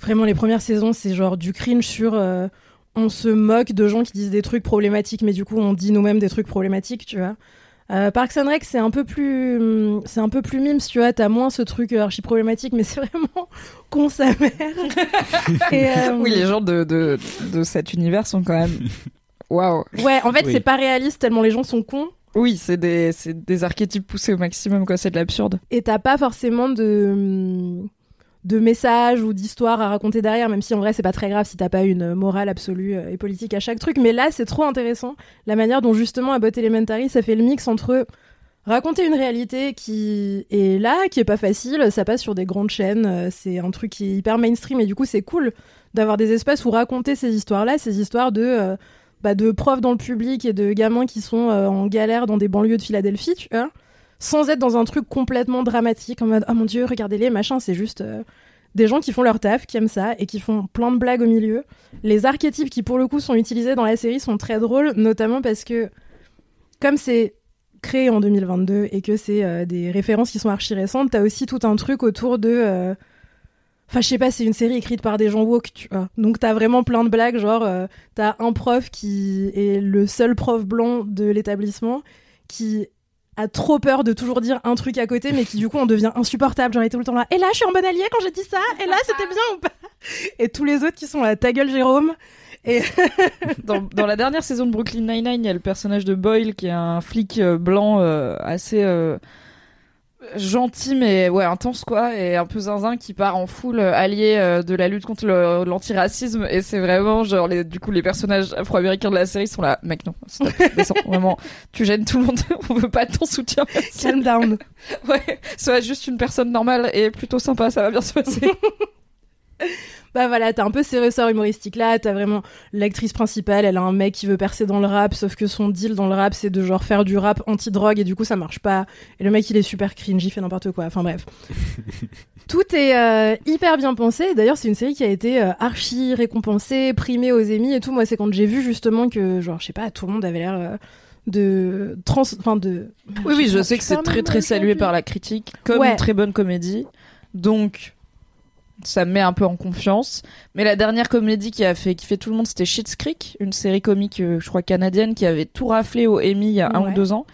Speaker 1: vraiment les premières saisons, c'est genre du cringe sur. euh, on se moque de gens qui disent des trucs problématiques, mais du coup, on dit nous-mêmes des trucs problématiques, tu vois. Euh, Parks and Rec, c'est un peu plus, hum, c'est un peu plus mimes, tu vois. T'as moins ce truc archi problématique, mais <laughs> c'est vraiment con sa mère. <laughs> Et, euh,
Speaker 2: Oui, les gens de, de, de cet univers sont quand même. Waouh.
Speaker 1: Ouais, en fait,
Speaker 4: Oui.
Speaker 1: c'est pas réaliste tellement les gens sont cons.
Speaker 2: Oui, c'est des, c'est des archétypes poussés au maximum, quoi. C'est de l'absurde.
Speaker 1: Et t'as pas forcément de, de messages ou d'histoires à raconter derrière, même si en vrai, c'est pas très grave si t'as pas une morale absolue euh, et politique à chaque truc. Mais là, c'est trop intéressant. La manière dont, justement, Abbott Elementary, ça fait le mix entre raconter une réalité qui est là, qui est pas facile. Ça passe sur des grandes chaînes. euh, C'est un truc qui est hyper mainstream et du coup, c'est cool d'avoir des espaces où raconter ces histoires-là, ces histoires de. euh, bah, de profs dans le public et de gamins qui sont euh, en galère dans des banlieues de Philadelphie, tu vois, sans être dans un truc complètement dramatique en mode oh mon dieu, regardez-les, machin, c'est juste euh, des gens qui font leur taf, qui aiment ça et qui font plein de blagues au milieu. Les archétypes qui pour le coup sont utilisés dans la série sont très drôles, notamment parce que comme c'est créé en 2022 et que c'est euh, des références qui sont archi récentes, t'as aussi tout un truc autour de Enfin, je sais pas, c'est une série écrite par des gens woke, tu vois. Donc, t'as vraiment plein de blagues, genre, euh, t'as un prof qui est le seul prof blanc de l'établissement qui a trop peur de toujours dire un truc à côté, mais qui du coup en devient insupportable. Genre, il est tout le temps là. Et là, je suis en bon allié quand j'ai dit ça. Et là, c'était bien ou pas? Et tous les autres qui sont là, ta gueule, Jérôme. <laughs>
Speaker 2: Dans, dans la dernière saison de Brooklyn Nine-Nine, il y a le personnage de Boyle qui est un flic euh, blanc euh, assez. euh, gentil mais ouais intense quoi et un peu zinzin qui part en foule euh, allié euh, de la lutte contre l'antiracisme. Et c'est vraiment genre les, du coup les personnages afro-américains de la série sont là. Mec non stop, <laughs> descends, vraiment tu gênes tout le monde. <laughs> On veut pas de ton soutien.
Speaker 1: Calm down.
Speaker 2: ouais sois juste une personne normale et plutôt sympa ça va bien se passer <laughs>
Speaker 1: Bah voilà, t'as un peu ces ressorts humoristiques là, t'as vraiment l'actrice principale, elle a un mec qui veut percer dans le rap, sauf que son deal dans le rap c'est de genre faire du rap anti-drogue et du coup ça marche pas. Et le mec il est super cringe, il fait n'importe quoi, enfin bref. <laughs> Tout est euh, hyper bien pensé, d'ailleurs c'est une série qui a été euh, archi récompensée, primée aux Emmy et tout. Moi c'est quand j'ai vu justement que genre je sais pas, tout le monde avait l'air... euh, de trans enfin de
Speaker 2: oui oui je
Speaker 1: pas,
Speaker 2: sais que c'est très très salué par la critique comme
Speaker 1: Ouais.
Speaker 2: une très bonne comédie donc ça me met un peu en confiance. Mais la dernière comédie qui a fait qui fait tout le monde, c'était Schitt's Creek, une série comique, euh, je crois canadienne, qui avait tout raflé au Emmy il y a un ou deux ans.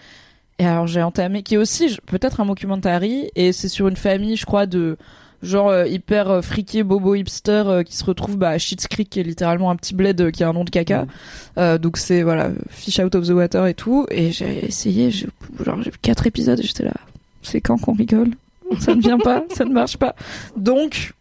Speaker 2: Et alors j'ai entamé, qui est aussi peut-être un mockumentary, et c'est sur une famille, je crois, de genre euh, hyper euh, friqué, bobo hipster, euh, qui se retrouve bah, à Schitt's Creek, qui est littéralement un petit bled qui a un nom de caca. Euh, donc c'est voilà, fish out of the water et tout. Et j'ai essayé, j'ai genre j'ai vu quatre épisodes, et j'étais là, c'est quand qu'on rigole? Ça ne vient pas, ça ne marche pas. Donc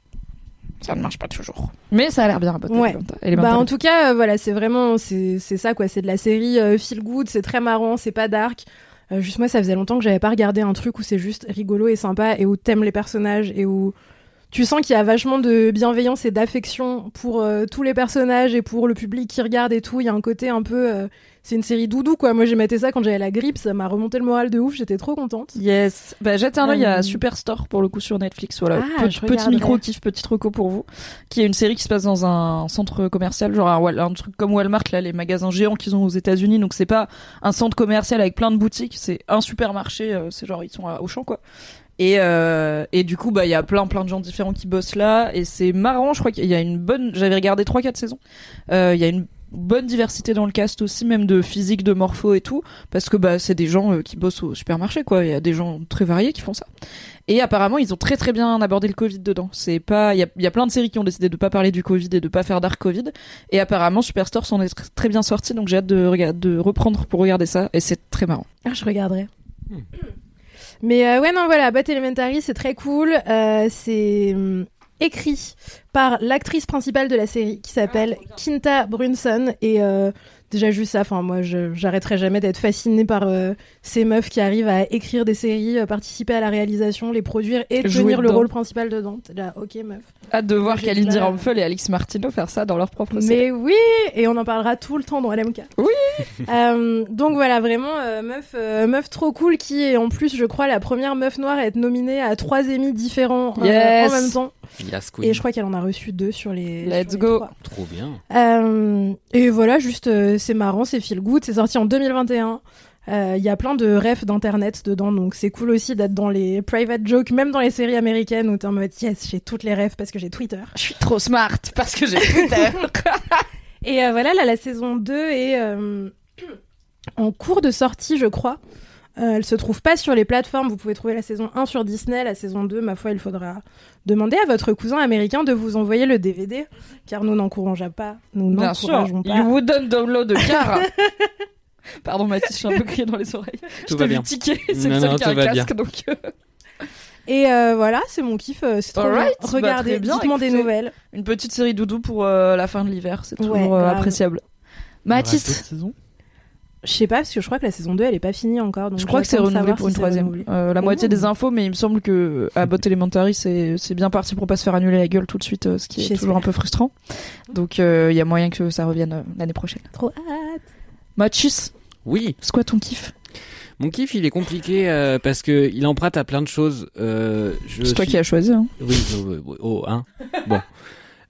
Speaker 2: ça ne marche pas toujours. Mais ça a l'air bien.
Speaker 1: Ouais.
Speaker 2: Elle est
Speaker 1: Bah en tout cas, euh, voilà, c'est vraiment c'est c'est ça quoi, c'est de la série euh, feel good, c'est très marrant, c'est pas dark. Euh, juste moi, ça faisait longtemps que j'avais pas regardé un truc où c'est juste rigolo et sympa et où t'aimes les personnages et où tu sens qu'il y a vachement de bienveillance et d'affection pour euh, tous les personnages et pour le public qui regarde et tout. Il y a un côté un peu, euh, c'est une série doudou quoi. Moi, j'ai maté ça quand j'avais la grippe, ça m'a remonté le moral de ouf. J'étais trop contente.
Speaker 2: Yes. Bah, jette un œil à
Speaker 1: Euh,
Speaker 2: Superstore pour le coup sur Netflix. Voilà.
Speaker 1: Ah,
Speaker 2: petit, petit micro kiff, petite reco pour vous. Qui est une série qui se passe dans un centre commercial, genre un truc comme Walmart, là, les magasins géants qu'ils ont aux États-Unis. Donc c'est pas un centre commercial avec plein de boutiques, c'est un supermarché. euh, c'est genre ils sont à Auchan quoi. Et, euh, et du coup, bah, il y a plein, plein de gens différents qui bossent là. Et c'est marrant, je crois qu'il y a une bonne, j'avais regardé 3-4 saisons. Euh, Il y a une bonne diversité dans le cast aussi, même de physique, de morpho et tout. Parce que, bah, c'est des gens euh, qui bossent au supermarché, quoi. Il y a des gens très variés qui font ça. Et apparemment, ils ont très, très bien abordé le Covid dedans. C'est pas, il y a, il y a plein de séries qui ont décidé de pas parler du Covid et de pas faire dark Covid. Et apparemment, Superstore s'en est tr- très bien sorti. Donc, j'ai hâte de, regarder, de reprendre pour regarder ça. Et c'est très marrant.
Speaker 1: Ah, je regarderai. Mais euh, ouais, non, voilà, Bat Elementary, c'est très cool. Euh, c'est hum, écrit par l'actrice principale de la série qui s'appelle Kinta Brunson. Et euh, déjà, juste ça, enfin, moi, j'arrêterai jamais d'être fascinée par euh, ces meufs qui arrivent à écrire des séries, euh, participer à la réalisation, les produire et
Speaker 2: Jouer
Speaker 1: tenir le rêle principal dedans. T'es là, ok, meuf.
Speaker 2: Hâte de voir
Speaker 1: à-
Speaker 2: Ramphel et Alex Martino faire ça dans leur propre série.
Speaker 1: Mais oui, et on en parlera tout le temps dans LMK.
Speaker 2: Oui. <laughs>
Speaker 1: Euh, donc voilà, vraiment euh, meuf, euh, meuf trop cool qui est en plus, je crois, la première meuf noire à être nominée à trois Emmy différents euh,
Speaker 2: Yes.
Speaker 1: en même temps.
Speaker 4: Yes,
Speaker 1: Et je crois qu'elle en a reçu deux sur les.
Speaker 2: Let's
Speaker 1: sur les
Speaker 2: go.
Speaker 1: trois.
Speaker 4: Trop bien.
Speaker 1: Euh, et voilà, juste euh, c'est marrant, c'est feel good, c'est sorti en 2021. Euh, Il y a plein de refs d'internet dedans, donc c'est cool aussi d'être dans les private jokes, même dans les séries américaines où t'es en mode yes, j'ai toutes les refs parce que j'ai Twitter.
Speaker 2: Je suis trop smart parce que j'ai Twitter. <laughs>
Speaker 1: Et euh, voilà, là, la saison 2 est euh, en cours de sortie, je crois. Euh, elle se trouve pas sur les plateformes. Vous pouvez trouver la saison 1 sur Disney. La saison 2, ma foi, il faudra demander à votre cousin américain de vous envoyer le DVD, car nous n'encourageons pas. Nous
Speaker 2: Bien sûr.
Speaker 1: pas.
Speaker 2: You wouldn't download a car. <laughs> Pardon Mathis, je suis un peu crié dans les oreilles. je t'ai vu tiquer, c'est le seul qui a un casque donc. euh, <laughs>
Speaker 1: Et euh, voilà, c'est mon kiff. euh, C'est trop bien.
Speaker 2: bah,
Speaker 1: Regardez,
Speaker 2: très bien,
Speaker 1: dites-moi des nouvelles.
Speaker 2: Une petite série doudou pour euh, la fin de l'hiver, c'est toujours
Speaker 1: Ouais,
Speaker 2: euh, appréciable. Mathis,
Speaker 1: Je sais pas, parce que je crois que la saison 2, elle est pas finie encore. Donc
Speaker 2: je crois que c'est renouvelé pour une troisième. Euh, la moitié des infos, mais il me semble que à Bot Elementary, c'est c'est bien parti pour pas se faire annuler la gueule tout de suite, euh, ce qui est toujours un peu frustrant. Donc euh, il y a moyen que ça revienne euh, l'année prochaine.
Speaker 1: Trop hâte.
Speaker 2: Mathis,
Speaker 4: Oui,
Speaker 2: c'est quoi ton kiff?
Speaker 4: Mon kiff il est compliqué euh, parce que il emprunte à plein de choses. Euh,
Speaker 2: C'est toi qui as choisi. Hein.
Speaker 4: Oui, oh, oh, hein. Bon.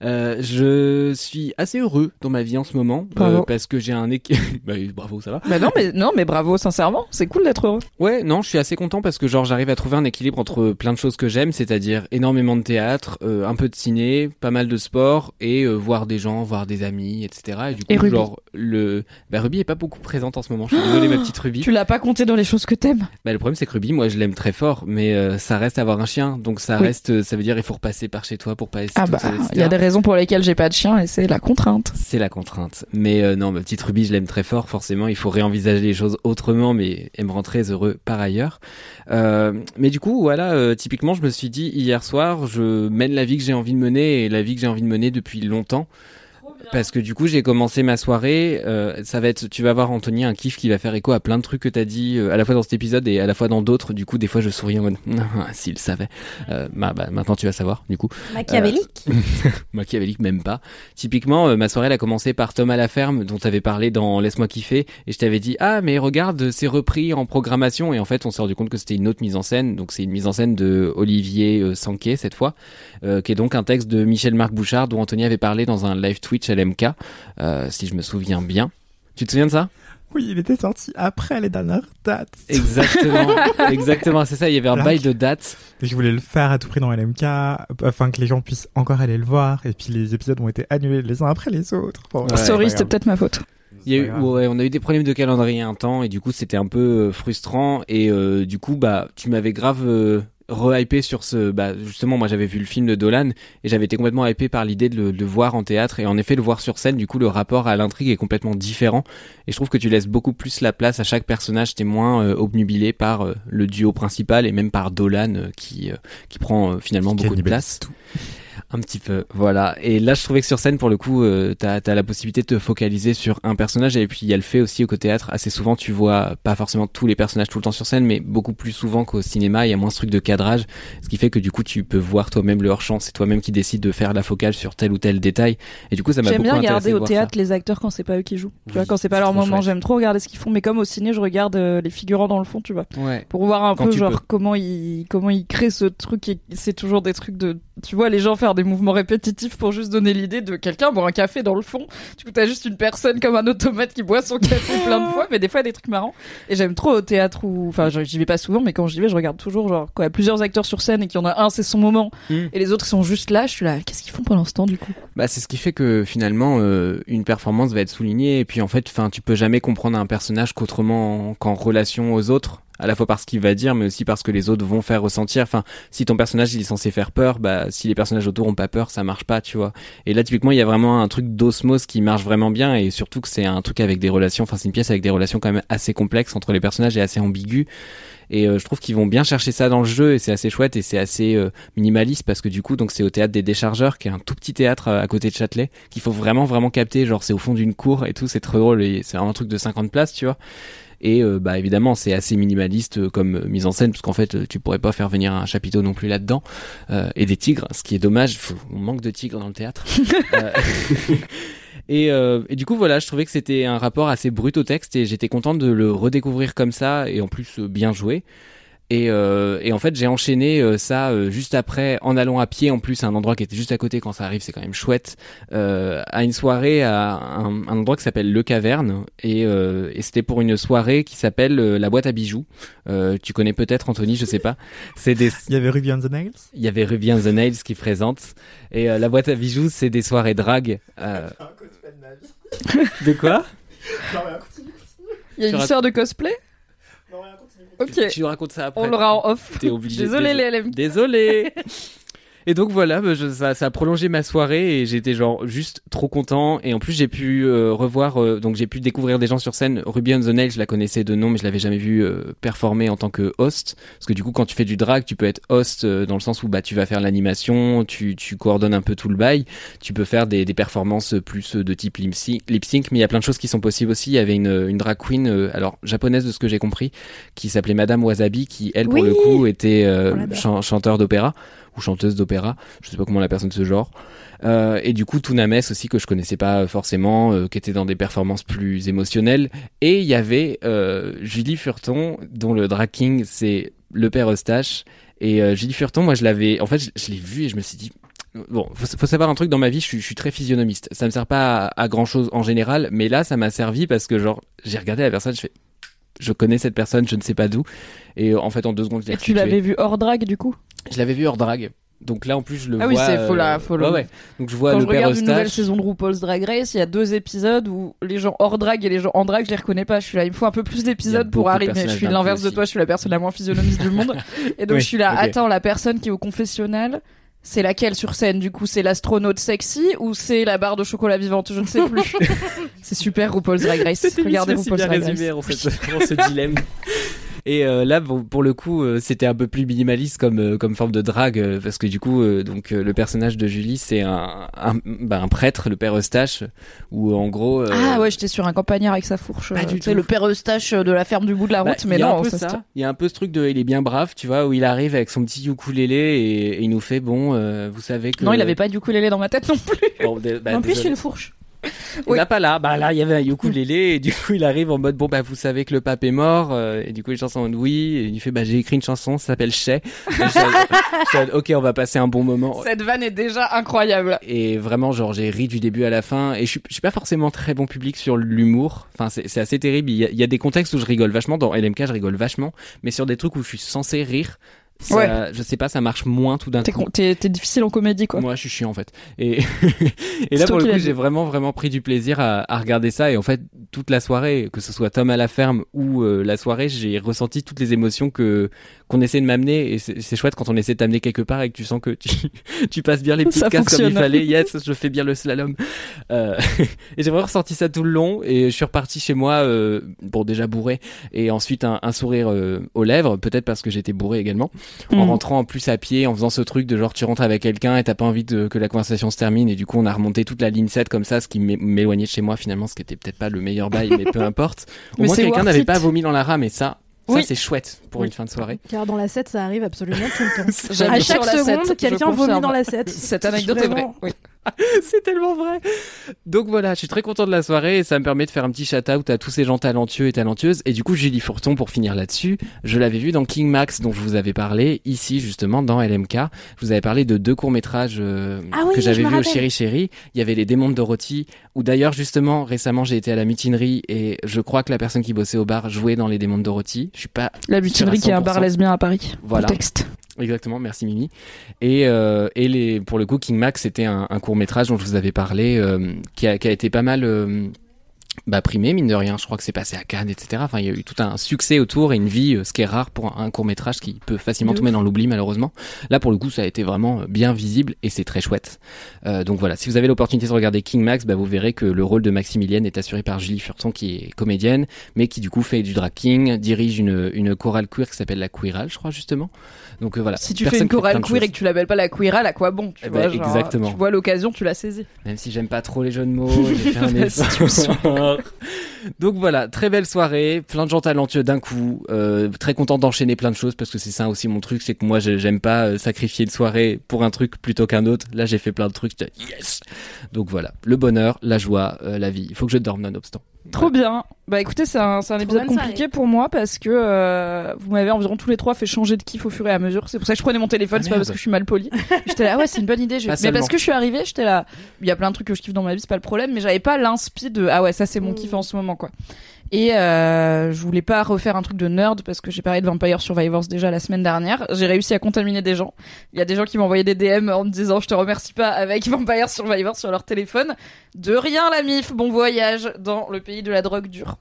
Speaker 4: Euh, je suis assez heureux dans ma vie en ce moment euh, parce que j'ai un équilibre. <laughs> bah, bravo, ça va.
Speaker 2: Bah non, mais non, mais bravo, sincèrement, c'est cool d'être heureux.
Speaker 4: Ouais, non, je suis assez content parce que genre j'arrive à trouver un équilibre entre plein de choses que j'aime, c'est-à-dire énormément de théâtre, euh, un peu de ciné, pas mal de sport et euh, voir des gens, voir des amis, etc. Et du coup,
Speaker 2: Et Ruby.
Speaker 4: genre le, bah Ruby est pas beaucoup présente en ce moment. Je suis désolé, ma petite Ruby. <gasps>
Speaker 2: Tu l'as pas compté dans les choses que t'aimes.
Speaker 4: Bah le problème c'est que Ruby, moi je l'aime très fort, mais euh, ça reste avoir un chien, donc ça
Speaker 2: Oui.
Speaker 4: reste, ça veut dire il faut repasser par chez toi pour pas.
Speaker 2: Ah bah, il y a des raisons pour lesquelles j'ai pas de chien et c'est la contrainte.
Speaker 4: C'est la contrainte. Mais euh, non, ma petite Ruby, je l'aime très fort. Forcément, il faut réenvisager les choses autrement, mais elle me rend très heureux par ailleurs. Euh, mais du coup, voilà, euh, typiquement, je me suis dit hier soir, je mène la vie que j'ai envie de mener et la vie que j'ai envie de mener depuis longtemps. Parce que du coup, j'ai commencé ma soirée. euh, ça va être, tu vas voir Anthony un kiff qui va faire écho à plein de trucs que t'as dit euh, à la fois dans cet épisode et à la fois dans d'autres. Du coup, des fois, je souris en mode, <laughs> Ah, s'il savait. Euh, bah, bah, maintenant, tu vas savoir. Du coup,
Speaker 1: Machiavélique. <laughs>
Speaker 4: machiavélique même pas. Typiquement, euh, ma soirée elle a commencé par Tom à la ferme, dont tu avais parlé dans Laisse-moi kiffer, et je t'avais dit ah mais regarde c'est repris en programmation, et en fait on s'est rendu compte que c'était une autre mise en scène, donc c'est une mise en scène de Olivier euh, Sanquet cette fois, euh, qui est donc un texte de Michel Marc Bouchard dont Anthony avait parlé dans un live Twitch LMK, euh, si je me souviens bien. Tu te souviens de ça?
Speaker 3: Oui, il était sorti après les dernières dates.
Speaker 4: Exactement, <laughs> exactement, c'est ça. Il y avait un bail de date.
Speaker 3: Je voulais le faire à tout prix dans LMK afin que les gens puissent encore aller le voir. Et puis les épisodes ont été annulés les uns après les autres. Bon,
Speaker 4: Ouais,
Speaker 3: c'est
Speaker 2: Sorry, c'était peut-être ma faute.
Speaker 4: Il y a
Speaker 3: C'est
Speaker 4: eu,
Speaker 3: pas grave.
Speaker 4: ouais, on a eu des problèmes de calendrier un temps et du coup c'était un peu euh, frustrant et euh, du coup bah tu m'avais grave euh, re-hypé sur ce bah justement moi j'avais vu le film de Dolan et j'avais été complètement hypé par l'idée de le, de le voir en théâtre. Et en effet le voir sur scène du coup le rapport à l'intrigue est complètement différent. Et je trouve que tu laisses beaucoup plus la place à chaque personnage t'es moins euh, obnubilé par euh, le duo principal et même par Dolan euh, qui euh, qui prend euh, finalement
Speaker 3: Qui
Speaker 4: beaucoup de place.
Speaker 3: tout.
Speaker 4: Un petit peu, voilà. Et là, je trouvais que sur scène, pour le coup, euh, t'as as la possibilité de te focaliser sur un personnage. Et puis, il y a le fait aussi qu'au théâtre, assez souvent, tu vois pas forcément tous les personnages tout le temps sur scène, mais beaucoup plus souvent qu'au cinéma, il y a moins ce truc de cadrage. Ce qui fait que du coup, tu peux voir toi-même le hors-champ. C'est toi-même qui décides de faire la focale sur tel ou tel détail. Et du coup, ça m'a
Speaker 2: J'aime
Speaker 4: beaucoup
Speaker 2: bien
Speaker 4: intéressé
Speaker 2: regarder
Speaker 4: de
Speaker 2: au théâtre les acteurs quand c'est pas eux qui jouent. Tu
Speaker 4: Oui,
Speaker 2: vois, quand c'est pas leur moment, j'aime trop regarder ce qu'ils font. Mais comme au ciné, je regarde euh, les figurants dans le fond, tu vois.
Speaker 4: Ouais.
Speaker 2: Pour voir un
Speaker 4: Quand
Speaker 2: peu, genre,
Speaker 4: peux.
Speaker 2: comment ils, comment ils créent ce truc. Et c'est toujours des trucs de. Tu vois, les gens faire des mouvements répétitifs pour juste donner l'idée de quelqu'un boire un café dans le fond. Du coup, t'as juste une personne comme un automate qui boit son café plein de fois, mais des fois, des trucs marrants. Et j'aime trop au théâtre où. Enfin, j'y vais pas souvent, mais quand j'y vais, je regarde toujours, genre, quand il y a plusieurs acteurs sur scène et qu'il y en a un, c'est son moment,
Speaker 4: Mm.
Speaker 2: et les autres ils sont juste là, je suis là, qu'est-ce qu'ils font pendant ce temps, du coup?
Speaker 4: Bah, c'est ce qui fait que finalement euh, une performance va être soulignée et puis en fait, enfin, tu peux jamais comprendre un personnage qu'autrement qu'en relation aux autres, à la fois par ce qu'il va dire, mais aussi parce que les autres vont faire ressentir. Enfin, si ton personnage il est censé faire peur, bah si les personnages autour ont pas peur, ça marche pas, tu vois. Et là, typiquement, il y a vraiment un truc d'osmose qui marche vraiment bien et surtout que c'est un truc avec des relations. Enfin, c'est une pièce avec des relations quand même assez complexes entre les personnages et assez ambiguës. Et euh, je trouve qu'ils vont bien chercher ça dans le jeu et c'est assez chouette et c'est assez euh, minimaliste parce que du coup donc c'est au théâtre des déchargeurs qui est un tout petit théâtre euh, à côté de Châtelet qu'il faut vraiment vraiment capter genre c'est au fond d'une cour et tout c'est trop drôle c'est un truc de 50 places tu vois et euh, bah évidemment c'est assez minimaliste euh, comme mise en scène parce qu'en fait euh, tu pourrais pas faire venir un chapiteau non plus là-dedans Euh, et des tigres ce qui est dommage on manque de tigres dans le théâtre <laughs> <laughs> Et, euh, et du coup voilà, je trouvais que c'était un rapport assez brut au texte et j'étais content de le redécouvrir comme ça et en plus bien joué. Et, euh, et en fait j'ai enchaîné euh, ça euh, juste après en allant à pied en plus à un endroit qui était juste à côté quand ça arrive c'est quand même chouette euh, à une soirée à un, un endroit qui s'appelle Le Caverne. Et, euh, et c'était pour une soirée qui s'appelle euh, la boîte à bijoux. Euh, tu connais peut-être Anthony je sais pas. C'est des
Speaker 3: Il y avait Ruby on the Nails?
Speaker 4: il y avait Ruby on the Nails qui présente. Et euh, la boîte à bijoux c'est des soirées drague euh... de quoi?
Speaker 2: Il y a une histoire de cosplay? Ok,
Speaker 4: tu racontes ça après
Speaker 2: on l'aura en off.
Speaker 4: T'es obligé.
Speaker 2: Désolé
Speaker 4: Désolé.
Speaker 2: les LM.
Speaker 4: Désolé. <laughs> Et donc voilà, bah, je- ça, ça a prolongé ma soirée et j'étais genre juste trop content. Et en plus j'ai pu euh, revoir, euh, donc j'ai pu découvrir des gens sur scène. Ruby on the Nail, je la connaissais de nom, mais je l'avais jamais vu euh, performer en tant que host. Parce que du coup, quand tu fais du drag, tu peux être host euh, dans le sens où bah tu vas faire l'animation, tu, tu coordonnes un peu tout le bail. Tu peux faire des, des performances plus de type lip sync, mais il y a plein de choses qui sont possibles aussi. Il y avait une, une drag queen, euh, alors japonaise de ce que j'ai compris, qui s'appelait Madame Wasabi, qui elle pour
Speaker 1: Oui.
Speaker 4: le coup était euh, chanteur d'opéra ou chanteuse d'opéra, je sais pas comment la personne se genre. Euh, et du coup, Tunames aussi que je connaissais pas forcément, euh, qui était dans des performances plus émotionnelles. Et il y avait euh, Julie Furton, dont le drag king c'est le père Eustache. Et Julie Furton, moi je l'avais, en fait, je, je l'ai vue et je me suis dit. Bon, faut, faut savoir un truc dans ma vie, je suis, je suis très physionomiste. Ça me sert pas à, à grand chose en général, mais là, ça m'a servi parce que genre, j'ai regardé la personne, je fais, je connais cette personne, je ne sais pas d'où, et en fait en deux secondes, je l'ai
Speaker 2: Et tu l'avais vu hors drag du coup?
Speaker 4: Je l'avais vu hors drague. Donc là, en plus, je le
Speaker 2: Ah
Speaker 4: vois.
Speaker 2: oui, c'est- faut
Speaker 4: euh,
Speaker 2: la- faut le-
Speaker 4: Ouais, ouais. Donc je vois
Speaker 2: Quand
Speaker 4: le
Speaker 2: je
Speaker 4: père
Speaker 2: regarde une nouvelle saison de RuPaul's Drag Race, il y a deux épisodes où les gens hors drag et les gens en drag, je les reconnais pas. Je suis là, il me faut un peu plus d'épisodes pour arriver. Je suis l'inverse de toi, je suis la personne la moins physionomiste du monde. <laughs> Et donc
Speaker 4: Oui,
Speaker 2: je suis là, attends, la personne qui est au confessionnal, C'est laquelle sur scène? Du coup C'est l'astronaute sexy ou c'est la barre de chocolat vivante? Je ne sais plus. <laughs> c'est super RuPaul's Drag Race. Regardez RuPaul's Drag
Speaker 4: résumé
Speaker 2: Race.
Speaker 4: en, cette- en ce dilemme. <laughs> Et euh, là, bon, pour le coup, euh, c'était un peu plus minimaliste comme euh, comme forme de drague, euh, parce que du coup, euh, donc euh, le personnage de Julie, c'est un un, bah, un prêtre, le père Eustache, où en gros. euh,
Speaker 2: Ah ouais, j'étais sur un campagnard avec sa fourche.
Speaker 4: Pas
Speaker 2: euh,
Speaker 4: du tout.
Speaker 2: le père Eustache de la ferme du bout de la
Speaker 4: bah,
Speaker 2: route, mais
Speaker 4: il y a
Speaker 2: non,
Speaker 4: un peu
Speaker 2: ça,
Speaker 4: ça. Il y a un peu ce truc de, il est bien brave, tu vois, où il arrive avec son petit ukulélé et, et il nous fait bon, euh, vous savez que.
Speaker 2: Non, il avait pas du ukulélé dans ma tête non plus.
Speaker 4: Bon, bah,
Speaker 1: en plus,
Speaker 4: désolé.
Speaker 1: une fourche.
Speaker 4: Il
Speaker 2: Oui.
Speaker 4: n'a pas là. Bah là, il y avait un ukulélé et du coup, il arrive en mode bon bah vous savez que le pape est mort euh, et du coup les chansons en oui et il fait bah j'ai écrit une chanson, ça s'appelle Chez. Ok, on va passer un bon moment.
Speaker 2: Cette vanne est déjà incroyable.
Speaker 4: Et vraiment, genre, j'ai ri du début à la fin. Et je suis, je suis pas forcément très bon public sur l'humour. Enfin, c'est c'est assez terrible. Il y, a, il y a des contextes où je rigole vachement. Dans LMK, je rigole vachement. Mais sur des trucs où je suis censé rire, ça,
Speaker 2: Ouais.
Speaker 4: je sais pas, ça marche moins tout d'un coup.
Speaker 2: T'es difficile en comédie, quoi.
Speaker 4: Moi, je suis chiant en fait. Et, <laughs> et là, pour le coup, j'ai vraiment, vraiment pris du plaisir à, à regarder ça. Et en fait, toute la soirée, que ce soit Tom à la ferme ou euh, la soirée, j'ai ressenti toutes les émotions que qu'on essaie de m'amener. Et c'est chouette quand on essaie de t'amener quelque part et que tu sens que tu, <laughs> tu passes bien les petites
Speaker 2: Ça
Speaker 4: cases comme il fallait. Yes, je fais bien le slalom. Euh, <laughs> et j'ai vraiment ressenti ça tout le long. Et je suis reparti chez moi, euh, bon, déjà bourré. Et ensuite, un, un sourire euh, aux lèvres. Peut-être parce que j'étais bourré également en
Speaker 2: Mm.
Speaker 4: rentrant en plus à pied, en faisant ce truc de genre tu rentres avec quelqu'un et t'as pas envie de, que la conversation se termine et du coup on a remonté toute la ligne 7 comme ça, ce qui m'é- m'éloignait de chez moi finalement, ce qui était peut-être pas le meilleur bail, mais <laughs> peu importe. Au
Speaker 2: Mais
Speaker 4: moins quelqu'un n'avait
Speaker 2: it.
Speaker 4: pas vomi dans la rame et ça, ça
Speaker 2: Oui.
Speaker 4: c'est chouette pour
Speaker 2: Oui.
Speaker 4: une fin de soirée.
Speaker 1: Car dans la 7, ça arrive absolument tout le temps. <laughs> À chaque seconde, quelqu'un vomit dans la 7.
Speaker 2: Cette anecdote est vraie.
Speaker 1: Vraiment.
Speaker 2: Oui. <laughs>
Speaker 4: c'est tellement vrai. Donc voilà, je suis très content de la soirée et ça me permet de faire un petit shout-out à tous ces gens talentueux et talentueuses. Et du coup, Julie Fourton, pour finir là-dessus, je l'avais vu dans King Max dont je vous avais parlé ici justement dans LMK. Je vous avais parlé de deux courts-métrages euh,
Speaker 1: Ah oui,
Speaker 4: que j'avais vus au. Chéri Chéri. Il y avait Les Démons de Dorothy où d'ailleurs justement récemment j'ai été à la mutinerie et je crois que la personne qui bossait au bar jouait dans Les Démons de Dorothy. Je suis pas
Speaker 2: La mutinerie qui est un bar
Speaker 4: 100%.
Speaker 2: lesbien à Paris.
Speaker 4: Voilà.
Speaker 2: Contexte.
Speaker 4: Exactement, merci Mimi. Et, euh, et les, pour le coup, King Max, c'était un, un court métrage dont je vous avais parlé, euh, qui, a, qui a été pas mal euh, bah, primé, mine de rien. Je crois que c'est passé à Cannes, etc. Enfin, il y a eu tout un succès autour et une vie, euh, ce qui est rare pour un, court métrage qui peut facilement tomber dans l'oubli, malheureusement. Là, pour le coup, ça a été vraiment bien visible et c'est très chouette. Euh, donc voilà, si vous avez l'opportunité de regarder King Max, bah, vous verrez que le rôle de Maximilienne est assuré par Julie Furton, qui est comédienne, mais qui du coup fait du drag king, dirige une, une chorale queer qui s'appelle la Queerale, je crois justement. Donc euh, voilà.
Speaker 2: Si tu fais une chorale queer et que tu l'appelles pas la queerale, à quoi bon tu
Speaker 4: Eh
Speaker 2: vois,
Speaker 4: ben,
Speaker 2: genre. Tu vois l'occasion, tu l'as saisie.
Speaker 4: Même si j'aime pas trop les jeux de mots, j'ai fait un <laughs> <laughs> Donc voilà, très belle soirée, plein de gens talentueux d'un coup, euh, très content d'enchaîner plein de choses parce que c'est ça aussi mon truc, c'est que moi j'ai- j'aime pas euh, sacrifier une soirée pour un truc plutôt qu'un autre. Là j'ai fait plein de trucs, yes. Donc voilà, le bonheur, la joie, euh, la vie. Il faut que je dorme nonobstant.
Speaker 2: Trop bien. Bah écoutez, c'est un, c'est un épisode compliqué pour moi parce que euh, vous m'avez environ tous les trois fait changer de kiff au fur et à mesure. C'est pour ça que je prenais mon téléphone,
Speaker 4: Ah,
Speaker 2: c'est pas parce que je suis mal poli. <laughs> j'étais là, ah ouais, c'est une bonne idée. je- Mais
Speaker 4: seulement.
Speaker 2: parce que je suis arrivée, j'étais là. Il y a plein de trucs que je kiffe dans ma vie, c'est pas le problème, mais j'avais pas l'inspi de ah ouais, ça c'est mon
Speaker 1: Mm.
Speaker 2: kiff en ce moment quoi. Et euh, je voulais pas refaire un truc de nerd parce que j'ai parlé de Vampire Survivors déjà la semaine dernière. J'ai réussi à contaminer des gens. Il y a des gens qui m'ont envoyé des DM en me disant je te remercie pas avec <laughs> Vampire Survivors sur leur téléphone. De rien la mif, bon voyage dans le pays de la drogue dure.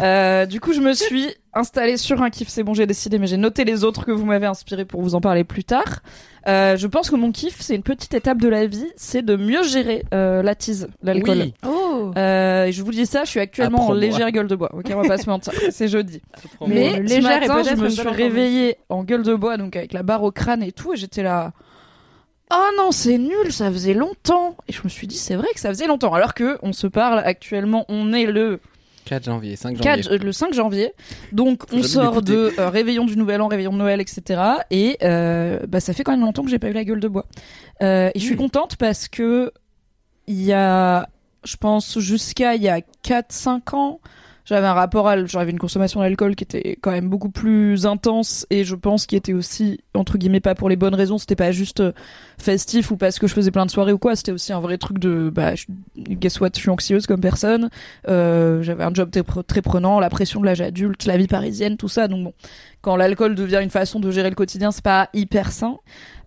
Speaker 2: Euh, du coup je me suis installée sur un kiff, c'est bon j'ai décidé mais j'ai noté les autres que vous m'avez inspiré pour vous en parler plus tard. Euh, je pense que mon kiff c'est une petite étape de la vie, c'est de mieux gérer euh, la tease, l'alcool.
Speaker 4: Oui.
Speaker 1: Oh
Speaker 2: Euh, et je vous dis ça, je suis actuellement en légère gueule de bois. Ok, on va pas se mentir. <laughs> C'est jeudi.
Speaker 1: Mais légère et
Speaker 2: matin, je me suis réveillée en gueule de bois, donc avec la barre au crâne et tout, et j'étais là. Oh non, c'est nul, ça faisait longtemps. Et je me suis dit, c'est vrai que ça faisait longtemps. Alors que on se parle actuellement, on est le
Speaker 4: 4 janvier, 5 janvier.
Speaker 2: 4, euh, le 5 janvier. Donc
Speaker 4: Faut
Speaker 2: on sort de euh, réveillon du Nouvel An, réveillon de Noël, etc. Et euh, bah, ça fait quand même longtemps que j'ai pas eu la gueule de bois. Euh, et je suis
Speaker 4: Mm.
Speaker 2: contente parce que il y a, je pense, jusqu'à il y a 4-5 ans, j'avais un rapport à, j'avais une consommation d'alcool qui était quand même beaucoup plus intense et je pense qui était aussi entre guillemets pas pour les bonnes raisons. C'était pas juste euh, festif ou parce que je faisais plein de soirées ou quoi. C'était aussi un vrai truc de, bah, guess what, je suis anxieuse comme personne. Euh, j'avais un job très, très prenant, la pression de l'âge adulte, la vie parisienne, tout ça. Donc bon, quand l'alcool devient une façon de gérer le quotidien, c'est pas hyper sain.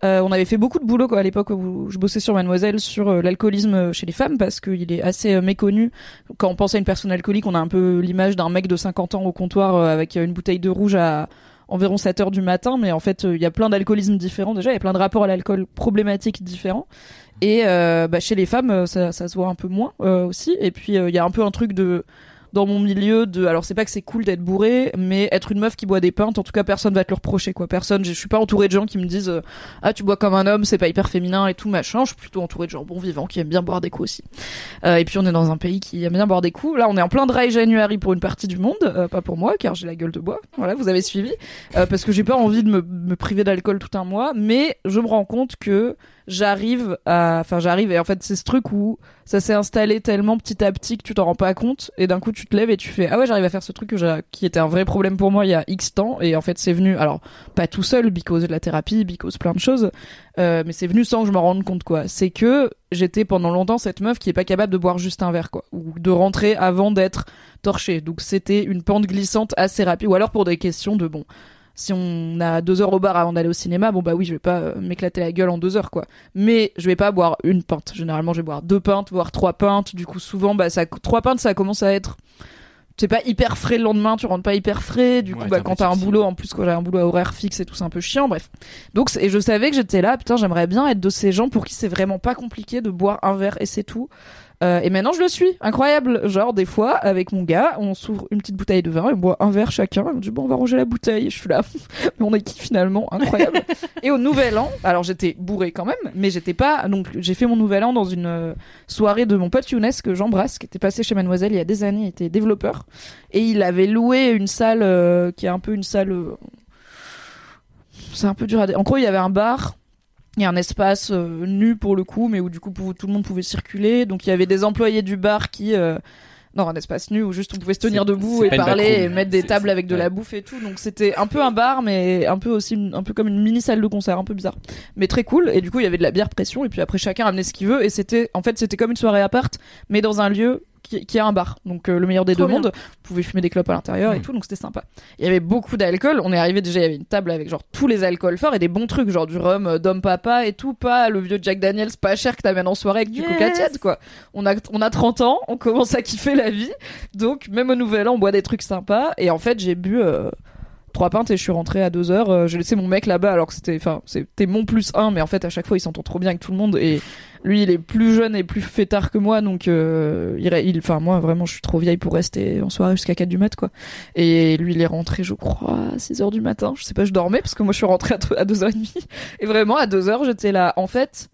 Speaker 2: Euh, on avait fait beaucoup de boulot quoi, à l'époque où je bossais sur Mademoiselle sur euh, l'alcoolisme chez les femmes parce qu'il est assez euh, méconnu. Quand on pense à une personne alcoolique, on a un peu l'image d'un mec de 50 ans au comptoir euh, avec une bouteille de rouge à environ 7 heures du matin, mais en fait, euh, il y a plein d'alcoolismes différents déjà, il y a plein de rapports à l'alcool problématiques différents. Et euh, bah, chez les femmes, euh, ça, ça se voit un peu moins euh, aussi. Et puis, euh, il y a un peu un truc de dans mon milieu de alors c'est pas que c'est cool d'être bourré mais être une meuf qui boit des pintes en tout cas personne va te le reprocher quoi. Personne je suis pas entourée de gens qui me disent euh, ah tu bois comme un homme c'est pas hyper féminin et tout machin. Je suis plutôt entourée de gens bons vivants qui aiment bien boire des coups aussi. Euh, et puis on est dans un pays qui aime bien boire des coups. Là on est en plein dry January pour une partie du monde euh, pas pour moi car j'ai la gueule de bois. Voilà vous avez suivi. Parce que j'ai pas envie de me priver d'alcool tout un mois mais je me rends compte que j'arrive à enfin j'arrive et en fait c'est ce truc où ça s'est installé tellement petit à petit que tu t'en rends pas compte et d'un coup tu te lèves et tu fais ah ouais j'arrive à faire ce truc que qui était un vrai problème pour moi il y a X temps et en fait c'est venu alors pas tout seul because de la thérapie because plein de choses euh, mais c'est venu sans que je m'en rende compte quoi. C'est que j'étais pendant longtemps cette meuf qui est pas capable de boire juste un verre quoi ou de rentrer avant d'être torchée. Donc c'était une pente glissante assez rapide ou alors pour des questions de bon si on a deux heures au bar avant d'aller au cinéma, bon bah oui, je vais pas euh, m'éclater la gueule en deux heures quoi. Mais je vais pas boire une pinte. Généralement, je vais boire deux pintes, voire trois pintes. Du coup, souvent, bah ça, trois pintes, ça commence à être, c'est pas hyper frais le lendemain, tu rentres pas hyper frais. Du coup, bah quand t'as un boulot, en plus quand j'ai un boulot à horaire fixe et tout, c'est un peu chiant. Bref. Donc et je savais que j'étais là. Putain, j'aimerais bien être de ces gens pour qui c'est vraiment pas compliqué de boire un verre et c'est tout. Euh, et maintenant je le suis, incroyable. Genre des fois avec mon gars, on s'ouvre une petite bouteille de vin et on boit un verre chacun. On dit bon on va ranger la bouteille. Je suis là, <laughs> mais on est qui finalement, incroyable. et au Nouvel An, alors j'étais bourré quand même, mais j'étais pas plus. J'ai fait mon Nouvel An dans une euh, soirée de mon pote Younes que j'embrasse, qui était passé chez Mademoiselle il y a des années, il était développeur et il avait loué une salle euh, qui est un peu une salle. C'est un peu dur à dire. En gros il y avait un bar il y a un espace euh, nu pour le coup, mais où du coup tout le monde pouvait circuler. Donc il y avait des employés du bar qui, euh, non, un espace nu où juste on pouvait se tenir debout et parler
Speaker 4: backroom.
Speaker 2: et mettre des tables avec de
Speaker 4: ouais.
Speaker 2: la bouffe et tout. Donc c'était un peu un bar, mais un peu aussi un peu comme une mini salle de concert, un peu bizarre, mais très cool. Et du coup il y avait de la bière pression et puis après chacun amenait ce qu'il veut et c'était en fait c'était comme une soirée appart, mais dans un lieu qui, qui a un bar. Donc euh, le meilleur des
Speaker 1: Trop
Speaker 2: deux
Speaker 1: bien.
Speaker 2: mondes. Vous pouvez fumer des clopes à l'intérieur et
Speaker 3: Mm.
Speaker 2: tout, donc c'était sympa. Il y avait beaucoup d'alcool. On est arrivé déjà, il y avait une table avec genre tous les alcools forts et des bons trucs, genre du rhum euh, d'homme papa et tout, pas le vieux Jack Daniels pas cher que t'amènes en soirée avec du
Speaker 1: Yes.
Speaker 2: coca tiède, quoi. On a, on a 30 ans, on commence à kiffer la vie. Donc, même au nouvel an, on boit des trucs sympas. Et en fait, j'ai bu, euh, trois pintes et je suis rentrée à deux heures. Euh, j'ai laissé mon mec là-bas alors que c'était, enfin, c'était mon plus un, mais en fait, à chaque fois, il s'entend trop bien avec tout le monde et lui, il est plus jeune et plus fêtard que moi, donc euh, il, enfin, moi, vraiment, je suis trop vieille pour rester en soirée jusqu'à 4 du mat, quoi. Et lui, il est rentré, je crois, à 6 heures du matin. Je sais pas, je dormais parce que moi, je suis rentrée à 2h30. Et vraiment, à 2 heures, j'étais là. En fait,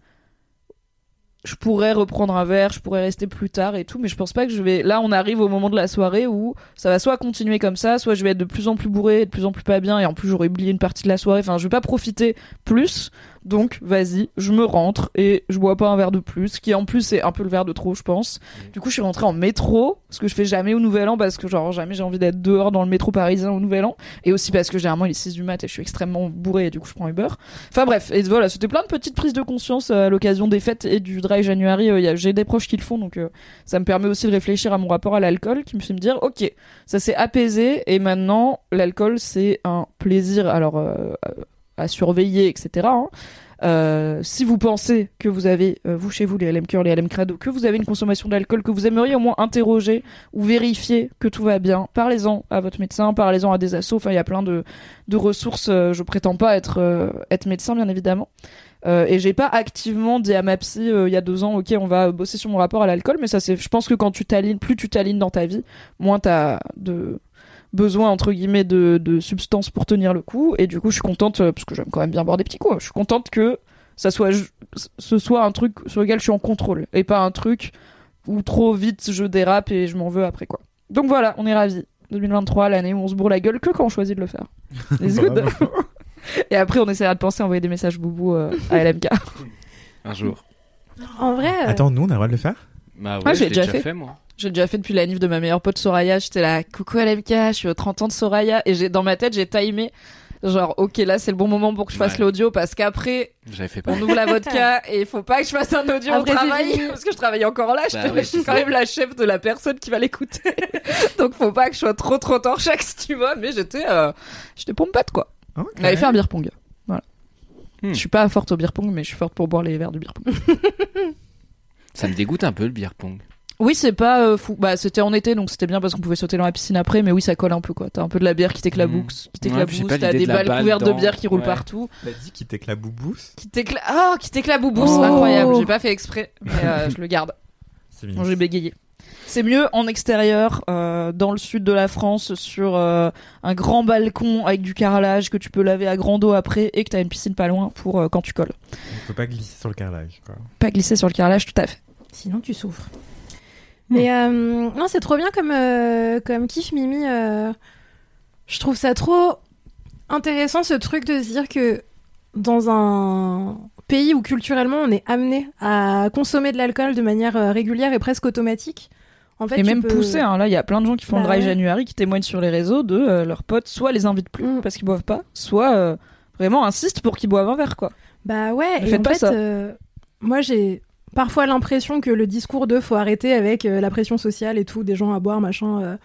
Speaker 2: je pourrais reprendre un verre, je pourrais rester plus tard et tout, mais je pense pas que je vais. Là, on arrive au moment de la soirée où ça va soit continuer comme ça, soit je vais être de plus en plus bourré, de plus en plus pas bien, et en plus j'aurais oublié une partie de la soirée. Enfin, je vais pas profiter plus. Donc, vas-y, je me rentre et je bois pas un verre de plus, qui en plus est un peu le verre de trop, je pense. Du coup, je suis rentrée en métro, ce que je fais jamais au Nouvel An, parce que genre jamais j'ai envie d'être dehors dans le métro parisien au Nouvel An, et aussi parce que généralement il est 6 du mat et je suis extrêmement bourré et du coup je prends Uber. Enfin bref, et voilà, c'était plein de petites prises de conscience à l'occasion des fêtes et du dry January. Euh, J'ai des proches qui le font, donc euh, ça me permet aussi de réfléchir à mon rapport à l'alcool, qui me fait me dire, ok, ça s'est apaisé et maintenant l'alcool c'est un plaisir, alors euh, à surveiller, etc. hein. Euh, si vous pensez que vous avez, euh, vous chez vous, les LM Cœur, les LM que vous avez une consommation d'alcool, que vous aimeriez au moins interroger ou vérifier que tout va bien, parlez-en à votre médecin, parlez-en à des assos. Enfin, il y a plein de, ressources. euh, je prétends pas être, être médecin, bien évidemment. Et j'ai pas activement dit à ma psy il y a deux ans, ok, on va bosser sur mon rapport à l'alcool, mais ça c'est, je pense que quand tu t'alignes, plus tu t'alignes dans ta vie, moins t'as de besoin entre guillemets de, de substances pour tenir le coup. Et du coup, je suis contente euh, parce que j'aime quand même bien boire des petits coups. Je suis contente que ça soit, ce soit un truc sur lequel je suis en contrôle et pas un truc où trop vite je dérape et je m'en veux après quoi. Donc voilà, on est ravis. 2023, l'année où on se bourre la gueule que quand on choisit de le faire. <laughs> It's good. <laughs> Et après, on essaiera de penser à envoyer des messages boubou euh, à LMK.
Speaker 4: Un jour.
Speaker 1: En vrai, euh,
Speaker 3: Attends, nous, on a le droit de le faire?
Speaker 4: Bah ouais,
Speaker 2: Ah, j'ai déjà fait.
Speaker 4: fait, moi.
Speaker 2: J'ai déjà fait depuis la nif de ma meilleure pote Soraya. J'étais là, coucou LMK, je suis aux 30 ans de Soraya. Et j'ai, dans ma tête, j'ai timé. Genre, ok, là, c'est le bon moment pour que je fasse
Speaker 4: Ouais.
Speaker 2: l'audio parce qu'après,
Speaker 4: J'avais fait pas.
Speaker 2: on ouvre la <laughs> vodka et il faut pas que je fasse un audio au travail parce que je travaille encore là. Je,
Speaker 4: Bah oui,
Speaker 2: je suis quand
Speaker 4: ça.
Speaker 2: même la chef de la personne qui va l'écouter. <laughs> Donc, faut pas que je sois trop trop torchaque si tu vois. Mais j'étais, euh, j'étais pompette quoi.
Speaker 3: Ok.
Speaker 2: On avait fait un beer pong. Voilà.
Speaker 4: Hmm.
Speaker 2: Je suis pas forte au beer pong, mais je suis forte pour boire les verres du beer pong. <laughs>
Speaker 4: Ça me dégoûte un peu le beer pong.
Speaker 2: Oui, c'est pas euh, fou. Bah, c'était en été, donc c'était bien parce qu'on pouvait sauter dans la piscine après, mais oui, ça colle un peu, quoi. T'as un peu de la bière qui t'éclabousse, qui
Speaker 4: Ouais, puis j'ai
Speaker 2: t'éclabousse,
Speaker 4: pas
Speaker 2: t'as des
Speaker 4: de
Speaker 2: balles
Speaker 4: balle
Speaker 2: couvertes de bière qui roulent
Speaker 4: Ouais.
Speaker 2: partout.
Speaker 3: T'as dit qu'il t'éclabousse
Speaker 2: Qui t'écla... Oh, qui t'éclabousse.
Speaker 1: Oh.
Speaker 2: Incroyable. J'ai pas fait exprès, mais euh, <laughs> je le garde.
Speaker 3: C'est
Speaker 2: Bon, j'ai bégayé. C'est mieux en extérieur, euh, dans le sud de la France, sur euh, un grand balcon avec du carrelage que tu peux laver à grand eau après et que t'as une piscine pas loin pour euh, quand tu colles.
Speaker 3: Il faut pas glisser sur le carrelage, quoi.
Speaker 2: Pas glisser sur le carrelage, tout à fait.
Speaker 1: Sinon, tu souffres. Mais euh, non, c'est trop bien comme, euh, comme kiff, Mimi. euh, je trouve ça trop intéressant, ce truc de se dire que dans un pays où culturellement on est amené à consommer de l'alcool de manière euh, régulière et presque automatique, en fait,
Speaker 2: et même
Speaker 1: peux-
Speaker 2: poussé, hein, là, il y a plein de gens qui font le
Speaker 1: Bah
Speaker 2: dry
Speaker 1: ouais.
Speaker 2: January qui témoignent sur les réseaux de leurs potes, soit les invitent plus
Speaker 1: Mm.
Speaker 2: parce qu'ils boivent pas, soit vraiment insistent pour qu'ils boivent un verre, quoi.
Speaker 1: Bah ouais,
Speaker 2: Ne
Speaker 1: et
Speaker 2: faites
Speaker 1: en
Speaker 2: pas
Speaker 1: fait,
Speaker 2: ça.
Speaker 1: moi j'ai parfois l'impression que le discours de faut arrêter avec euh, la pression sociale et tout, des gens à boire, machin, euh,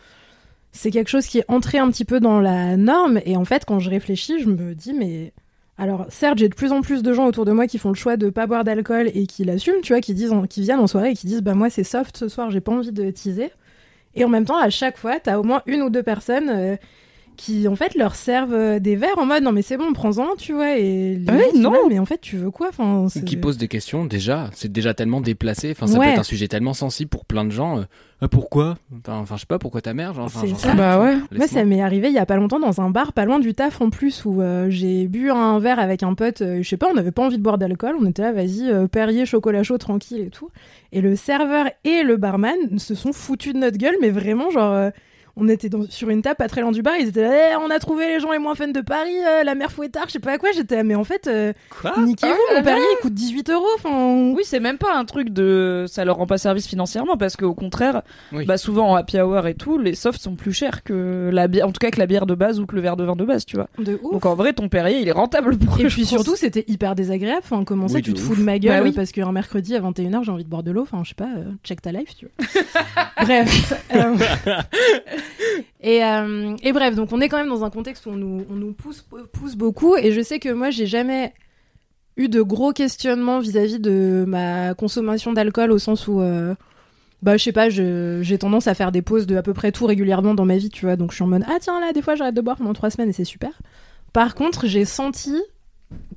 Speaker 1: c'est quelque chose qui est entré un petit peu dans la norme. Et en fait, quand je réfléchis, je me dis, mais. Alors, certes, j'ai de plus en plus de gens autour de moi qui font le choix de pas boire d'alcool et qui l'assument, tu vois, qui, disent, viennent en soirée et qui disent, bah moi c'est soft ce soir, j'ai pas envie de teaser. Et en même temps, à chaque fois, t'as au moins une ou deux personnes euh, qui, en fait, leur servent euh, des verres en mode non, mais c'est bon, prends-en, tu vois. Et les
Speaker 2: Ouais,
Speaker 1: gens sont
Speaker 2: non.
Speaker 1: mais en fait, tu veux quoi enfin,
Speaker 4: qui pose des questions déjà c'est déjà tellement déplacé enfin ça
Speaker 1: Ouais.
Speaker 4: peut être un sujet tellement sensible pour plein de gens euh, Ah, pourquoi? Enfin je sais pas pourquoi ta mère genre enfin,
Speaker 1: ça.
Speaker 2: Bah ouais.
Speaker 1: Moi, ça m'est arrivé il y a pas longtemps dans un bar pas loin du taf en plus où euh, j'ai bu un verre avec un pote. euh, je sais pas, on n'avait pas envie de boire d'alcool. On était là, vas-y, euh, Perrier, chocolat chaud, tranquille et tout. Et le serveur et le barman se sont foutus de notre gueule, mais vraiment, genre. Euh, on était dans- sur une table pas très loin du bar, ils étaient là, Eh, on a trouvé les gens les moins fun de Paris, euh, la mère fouettard, je sais pas quoi. J'étais là, mais en fait, euh,
Speaker 4: quoi
Speaker 1: niquez-vous,
Speaker 2: Ah
Speaker 1: mon Perrier il coûte 18 euros. Enfin,
Speaker 2: Oui, c'est même pas un truc de ça leur rend pas service financièrement parce qu'au contraire,
Speaker 4: Oui.
Speaker 2: bah souvent en happy hour et tout, les softs sont plus chers que la bière, en tout cas que la bière de base ou que le verre de vin de base, tu vois.
Speaker 1: de ouf.
Speaker 2: Donc en vrai, ton Perrier, il est rentable pour
Speaker 1: Et
Speaker 2: eux,
Speaker 1: puis surtout, c'était hyper désagréable. Enfin, comment ça,
Speaker 4: Oui,
Speaker 1: tu te
Speaker 4: ouf.
Speaker 1: fous de ma gueule
Speaker 2: Bah oui.
Speaker 1: parce qu'un mercredi à 21h, j'ai envie de boire de l'eau. Enfin, je sais pas, euh, check ta life, tu vois. <laughs> bref. <laughs> et, euh, et bref, donc on est quand même dans un contexte où on nous, on nous pousse, pousse beaucoup. Et je sais que moi, j'ai jamais eu de gros questionnements vis-à-vis de ma consommation d'alcool au sens où. euh, bah, je sais pas, j'ai tendance à faire des pauses de à peu près tout régulièrement dans ma vie, tu vois. Donc, je suis en mode, ah tiens, là, des fois, j'arrête de boire pendant trois semaines et c'est super. Par contre, j'ai senti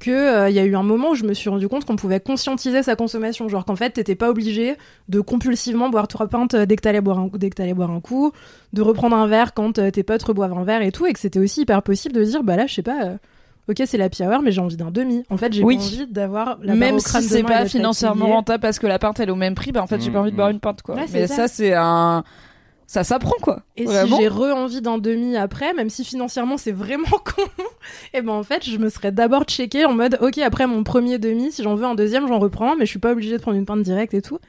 Speaker 1: que euh, il y a eu un moment où je me suis rendu compte qu'on pouvait conscientiser sa consommation, genre qu'en fait t'étais pas obligé de compulsivement boire trois pintes euh, dès que t'allais boire un dès que t'allais boire un coup, de reprendre un verre quand euh, tes potes reboivent un verre et tout, et que c'était aussi hyper possible de dire bah là je sais pas, euh, ok c'est la hour mais j'ai envie d'un demi. En fait j'ai
Speaker 2: Oui.
Speaker 1: pas envie d'avoir la
Speaker 2: même si c'est pas financièrement rentable parce que la pinte elle est au même prix, bah en fait j'ai pas
Speaker 4: Mm,
Speaker 2: envie de boire
Speaker 4: mm.
Speaker 2: une pinte quoi.
Speaker 1: Ouais,
Speaker 2: Mais
Speaker 1: ça.
Speaker 2: ça c'est un ça s'apprend quoi.
Speaker 1: Et
Speaker 2: Vraiment.
Speaker 1: si j'ai re-envie d'un demi après, même si financièrement c'est vraiment <laughs> con, et ben en fait je me serais d'abord checké en mode ok après mon premier demi, si j'en veux un deuxième j'en reprends, mais je suis pas obligée de prendre une pinte directe et tout.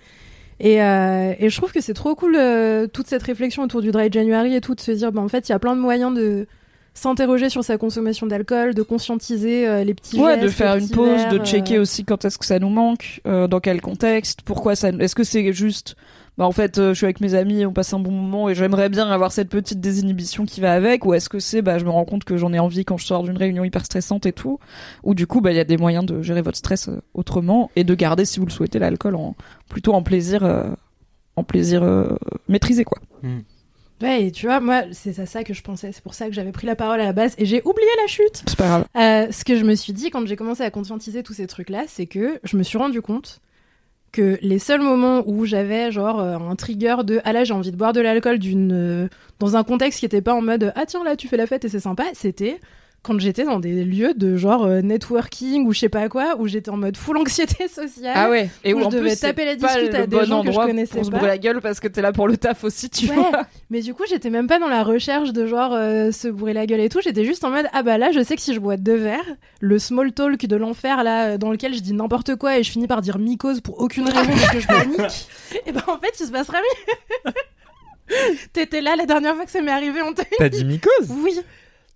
Speaker 1: Et, euh, et je trouve que c'est trop cool euh, toute cette réflexion autour du dry January et tout, de se dire ben en fait il y a plein de moyens de s'interroger sur sa consommation d'alcool, de conscientiser euh, les petits
Speaker 2: Ouais,
Speaker 1: gestes,
Speaker 2: de faire une pause,
Speaker 1: verres,
Speaker 2: de
Speaker 1: euh,
Speaker 2: checker aussi quand est-ce que ça nous manque, euh, dans quel contexte, pourquoi ça. Est-ce que c'est juste, bah en fait, euh, je suis avec mes amis, on passe un bon moment et j'aimerais bien avoir cette petite désinhibition qui va avec, ou est-ce que c'est, bah je me rends compte que j'en ai envie quand je sors d'une réunion hyper stressante et tout, ou du coup, bah il y a des moyens de gérer votre stress euh, autrement et de garder, si vous le souhaitez, l'alcool en plutôt en plaisir, euh, en plaisir euh, maîtrisé quoi.
Speaker 1: Ouais, et tu vois, moi, c'est à ça que je pensais. C'est pour ça que j'avais pris la parole à la base et j'ai oublié la chute.
Speaker 2: C'est pas grave.
Speaker 1: Euh, ce que je me suis dit quand j'ai commencé à conscientiser tous ces trucs-là, c'est que je me suis rendu compte que les seuls moments où j'avais genre euh, un trigger de ah là j'ai envie de boire de l'alcool d'une euh, dans un contexte qui était pas en mode ah tiens là tu fais la fête et c'est sympa, c'était quand j'étais dans des lieux de genre euh, networking ou je sais pas quoi où j'étais en mode full anxiété sociale.
Speaker 2: Ah ouais. Et
Speaker 1: où
Speaker 2: où
Speaker 1: je
Speaker 2: en
Speaker 1: devais
Speaker 2: plus,
Speaker 1: taper la
Speaker 2: pas
Speaker 1: discute
Speaker 2: le
Speaker 1: à des
Speaker 2: bon
Speaker 1: gens que je connaissais
Speaker 2: pour se
Speaker 1: pas.
Speaker 2: brûler la gueule parce que t'es là pour le taf aussi, tu
Speaker 1: Ouais.
Speaker 2: vois.
Speaker 1: Mais du coup, j'étais même pas dans la recherche de genre euh, se bourrer la gueule et tout. J'étais juste en mode ah bah là, je sais que si je bois deux verres, le small talk de l'enfer là, euh, dans lequel je dis n'importe quoi et je finis par dire mycose pour aucune raison parce que je panique, <laughs> et ben en fait, il se passera mieux. <laughs> T'étais là la dernière fois que ça m'est arrivé, on t'a
Speaker 3: T'as dit mycose?
Speaker 1: Oui.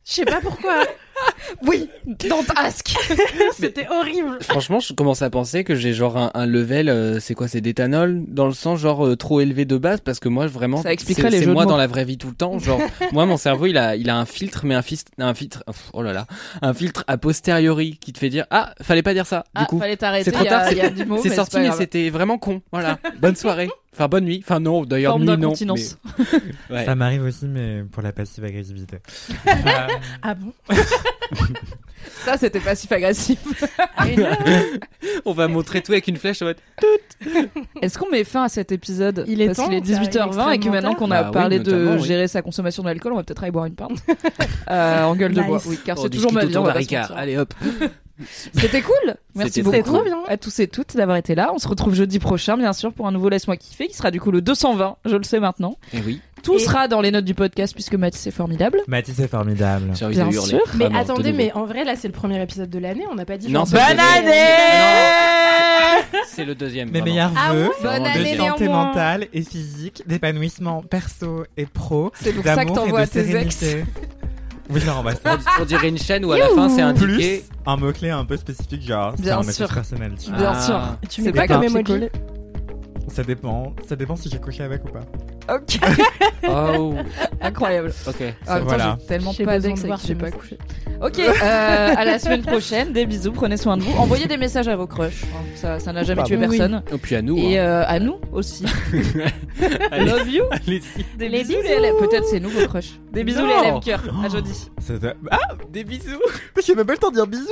Speaker 1: Je sais pas pourquoi. <laughs>
Speaker 2: Oui, dans Task. <laughs>
Speaker 1: C'était horrible.
Speaker 4: Franchement, je commence à penser que j'ai genre un, un level, euh, c'est quoi, c'est d'éthanol, dans le sens genre euh, trop élevé de base, parce que moi, vraiment,
Speaker 2: Ça expliquerait
Speaker 4: c'est
Speaker 2: les
Speaker 4: c'est moi
Speaker 2: mots.
Speaker 4: dans la vraie vie tout le temps. Genre, <laughs> moi, mon cerveau, il a, il a un filtre, mais un filtre, un filtre, oh là là, un filtre a posteriori qui te fait dire, ah, fallait pas dire ça. Du
Speaker 2: Ah,
Speaker 4: coup,
Speaker 2: fallait t'arrêter.
Speaker 4: c'est trop tard,
Speaker 2: Il y a du mot,
Speaker 4: c'est sorti, mais c'était vraiment con. Voilà. Bonne soirée. Enfin, bonne nuit. Enfin, non, d'ailleurs, nuit, non. mais- Ouais.
Speaker 3: Ça m'arrive aussi, mais pour la passive agressivité. Euh,
Speaker 1: Ah bon? <laughs>
Speaker 2: Ça, c'était passif-agressif.
Speaker 4: On va montrer tout avec une flèche en mode.
Speaker 2: Est-ce qu'on met fin à cet épisode
Speaker 1: Il est
Speaker 2: Parce
Speaker 1: temps,
Speaker 2: qu'il est
Speaker 1: ça arrive
Speaker 2: 18h20 et que maintenant qu'on a
Speaker 4: Bah oui,
Speaker 2: parlé de
Speaker 4: oui.
Speaker 2: gérer sa consommation d'alcool, on va peut-être aller boire une pinte. euh, en gueule de bois. Oui, car
Speaker 4: On
Speaker 2: c'est toujours ma vie. on va.
Speaker 4: Allez hop. <laughs>
Speaker 2: C'était cool. Merci
Speaker 4: C'était
Speaker 2: beaucoup
Speaker 1: trop bien.
Speaker 2: à tous et toutes d'avoir été là. On se retrouve jeudi prochain, bien sûr, pour un nouveau Laisse-moi kiffer, qui sera du coup le 220. Je le sais maintenant.
Speaker 4: Et oui.
Speaker 2: Tout
Speaker 1: Et-
Speaker 2: sera dans les notes du podcast puisque Mathis est formidable.
Speaker 3: Mathis est formidable.
Speaker 4: Envie
Speaker 2: Bien
Speaker 4: de hurler.
Speaker 2: sûr.
Speaker 1: Mais
Speaker 4: Vraiment,
Speaker 1: attendez, mais en vrai, là, c'est le premier épisode de l'année. On n'a pas dit.
Speaker 4: Non,
Speaker 1: bonne
Speaker 4: le
Speaker 1: année
Speaker 4: deuxième. C'est le deuxième.
Speaker 3: Mes meilleurs
Speaker 1: Ah
Speaker 3: vœux de
Speaker 2: année,
Speaker 3: santé mentale et physique, d'épanouissement perso et pro,
Speaker 2: C'est pour ça que t'envoies tes ex. <laughs>
Speaker 3: Oui, non, bah,
Speaker 4: On, on dirait une chaîne où à la fin c'est
Speaker 3: Plus
Speaker 4: indiqué.
Speaker 3: un mot-clé un peu spécifique, genre, c'est un message personnel. tu vois.
Speaker 2: Bien
Speaker 4: Ah.
Speaker 2: sûr.
Speaker 1: Tu
Speaker 2: C'est
Speaker 1: mets
Speaker 2: pas
Speaker 1: comme emoji
Speaker 3: Ça dépend. Ça dépend si j'ai couché avec ou pas.
Speaker 2: Ok. <laughs>
Speaker 4: Oh,
Speaker 2: Incroyable.
Speaker 4: ok.
Speaker 3: Voilà.
Speaker 2: j'ai tellement pas
Speaker 1: besoin
Speaker 2: d'ex
Speaker 1: de voir
Speaker 2: j'ai pas couché. Ok, euh, à la semaine prochaine. Des bisous, prenez soin de vous. Envoyez des messages à vos crushs. Ça, ça n'a jamais
Speaker 3: Bah,
Speaker 2: tué
Speaker 1: oui.
Speaker 2: personne.
Speaker 4: Et puis à nous.
Speaker 2: Et
Speaker 4: hein.
Speaker 2: euh, à nous aussi. <laughs> Love you. Des
Speaker 1: Les
Speaker 2: bisous,
Speaker 1: bisous.
Speaker 2: Peut-être c'est nous vos crushs. Des bisous
Speaker 4: Non.
Speaker 2: les LM cœur. À jeudi.
Speaker 3: Ah,
Speaker 4: Des bisous.
Speaker 3: j'ai même pas le temps de dire bisous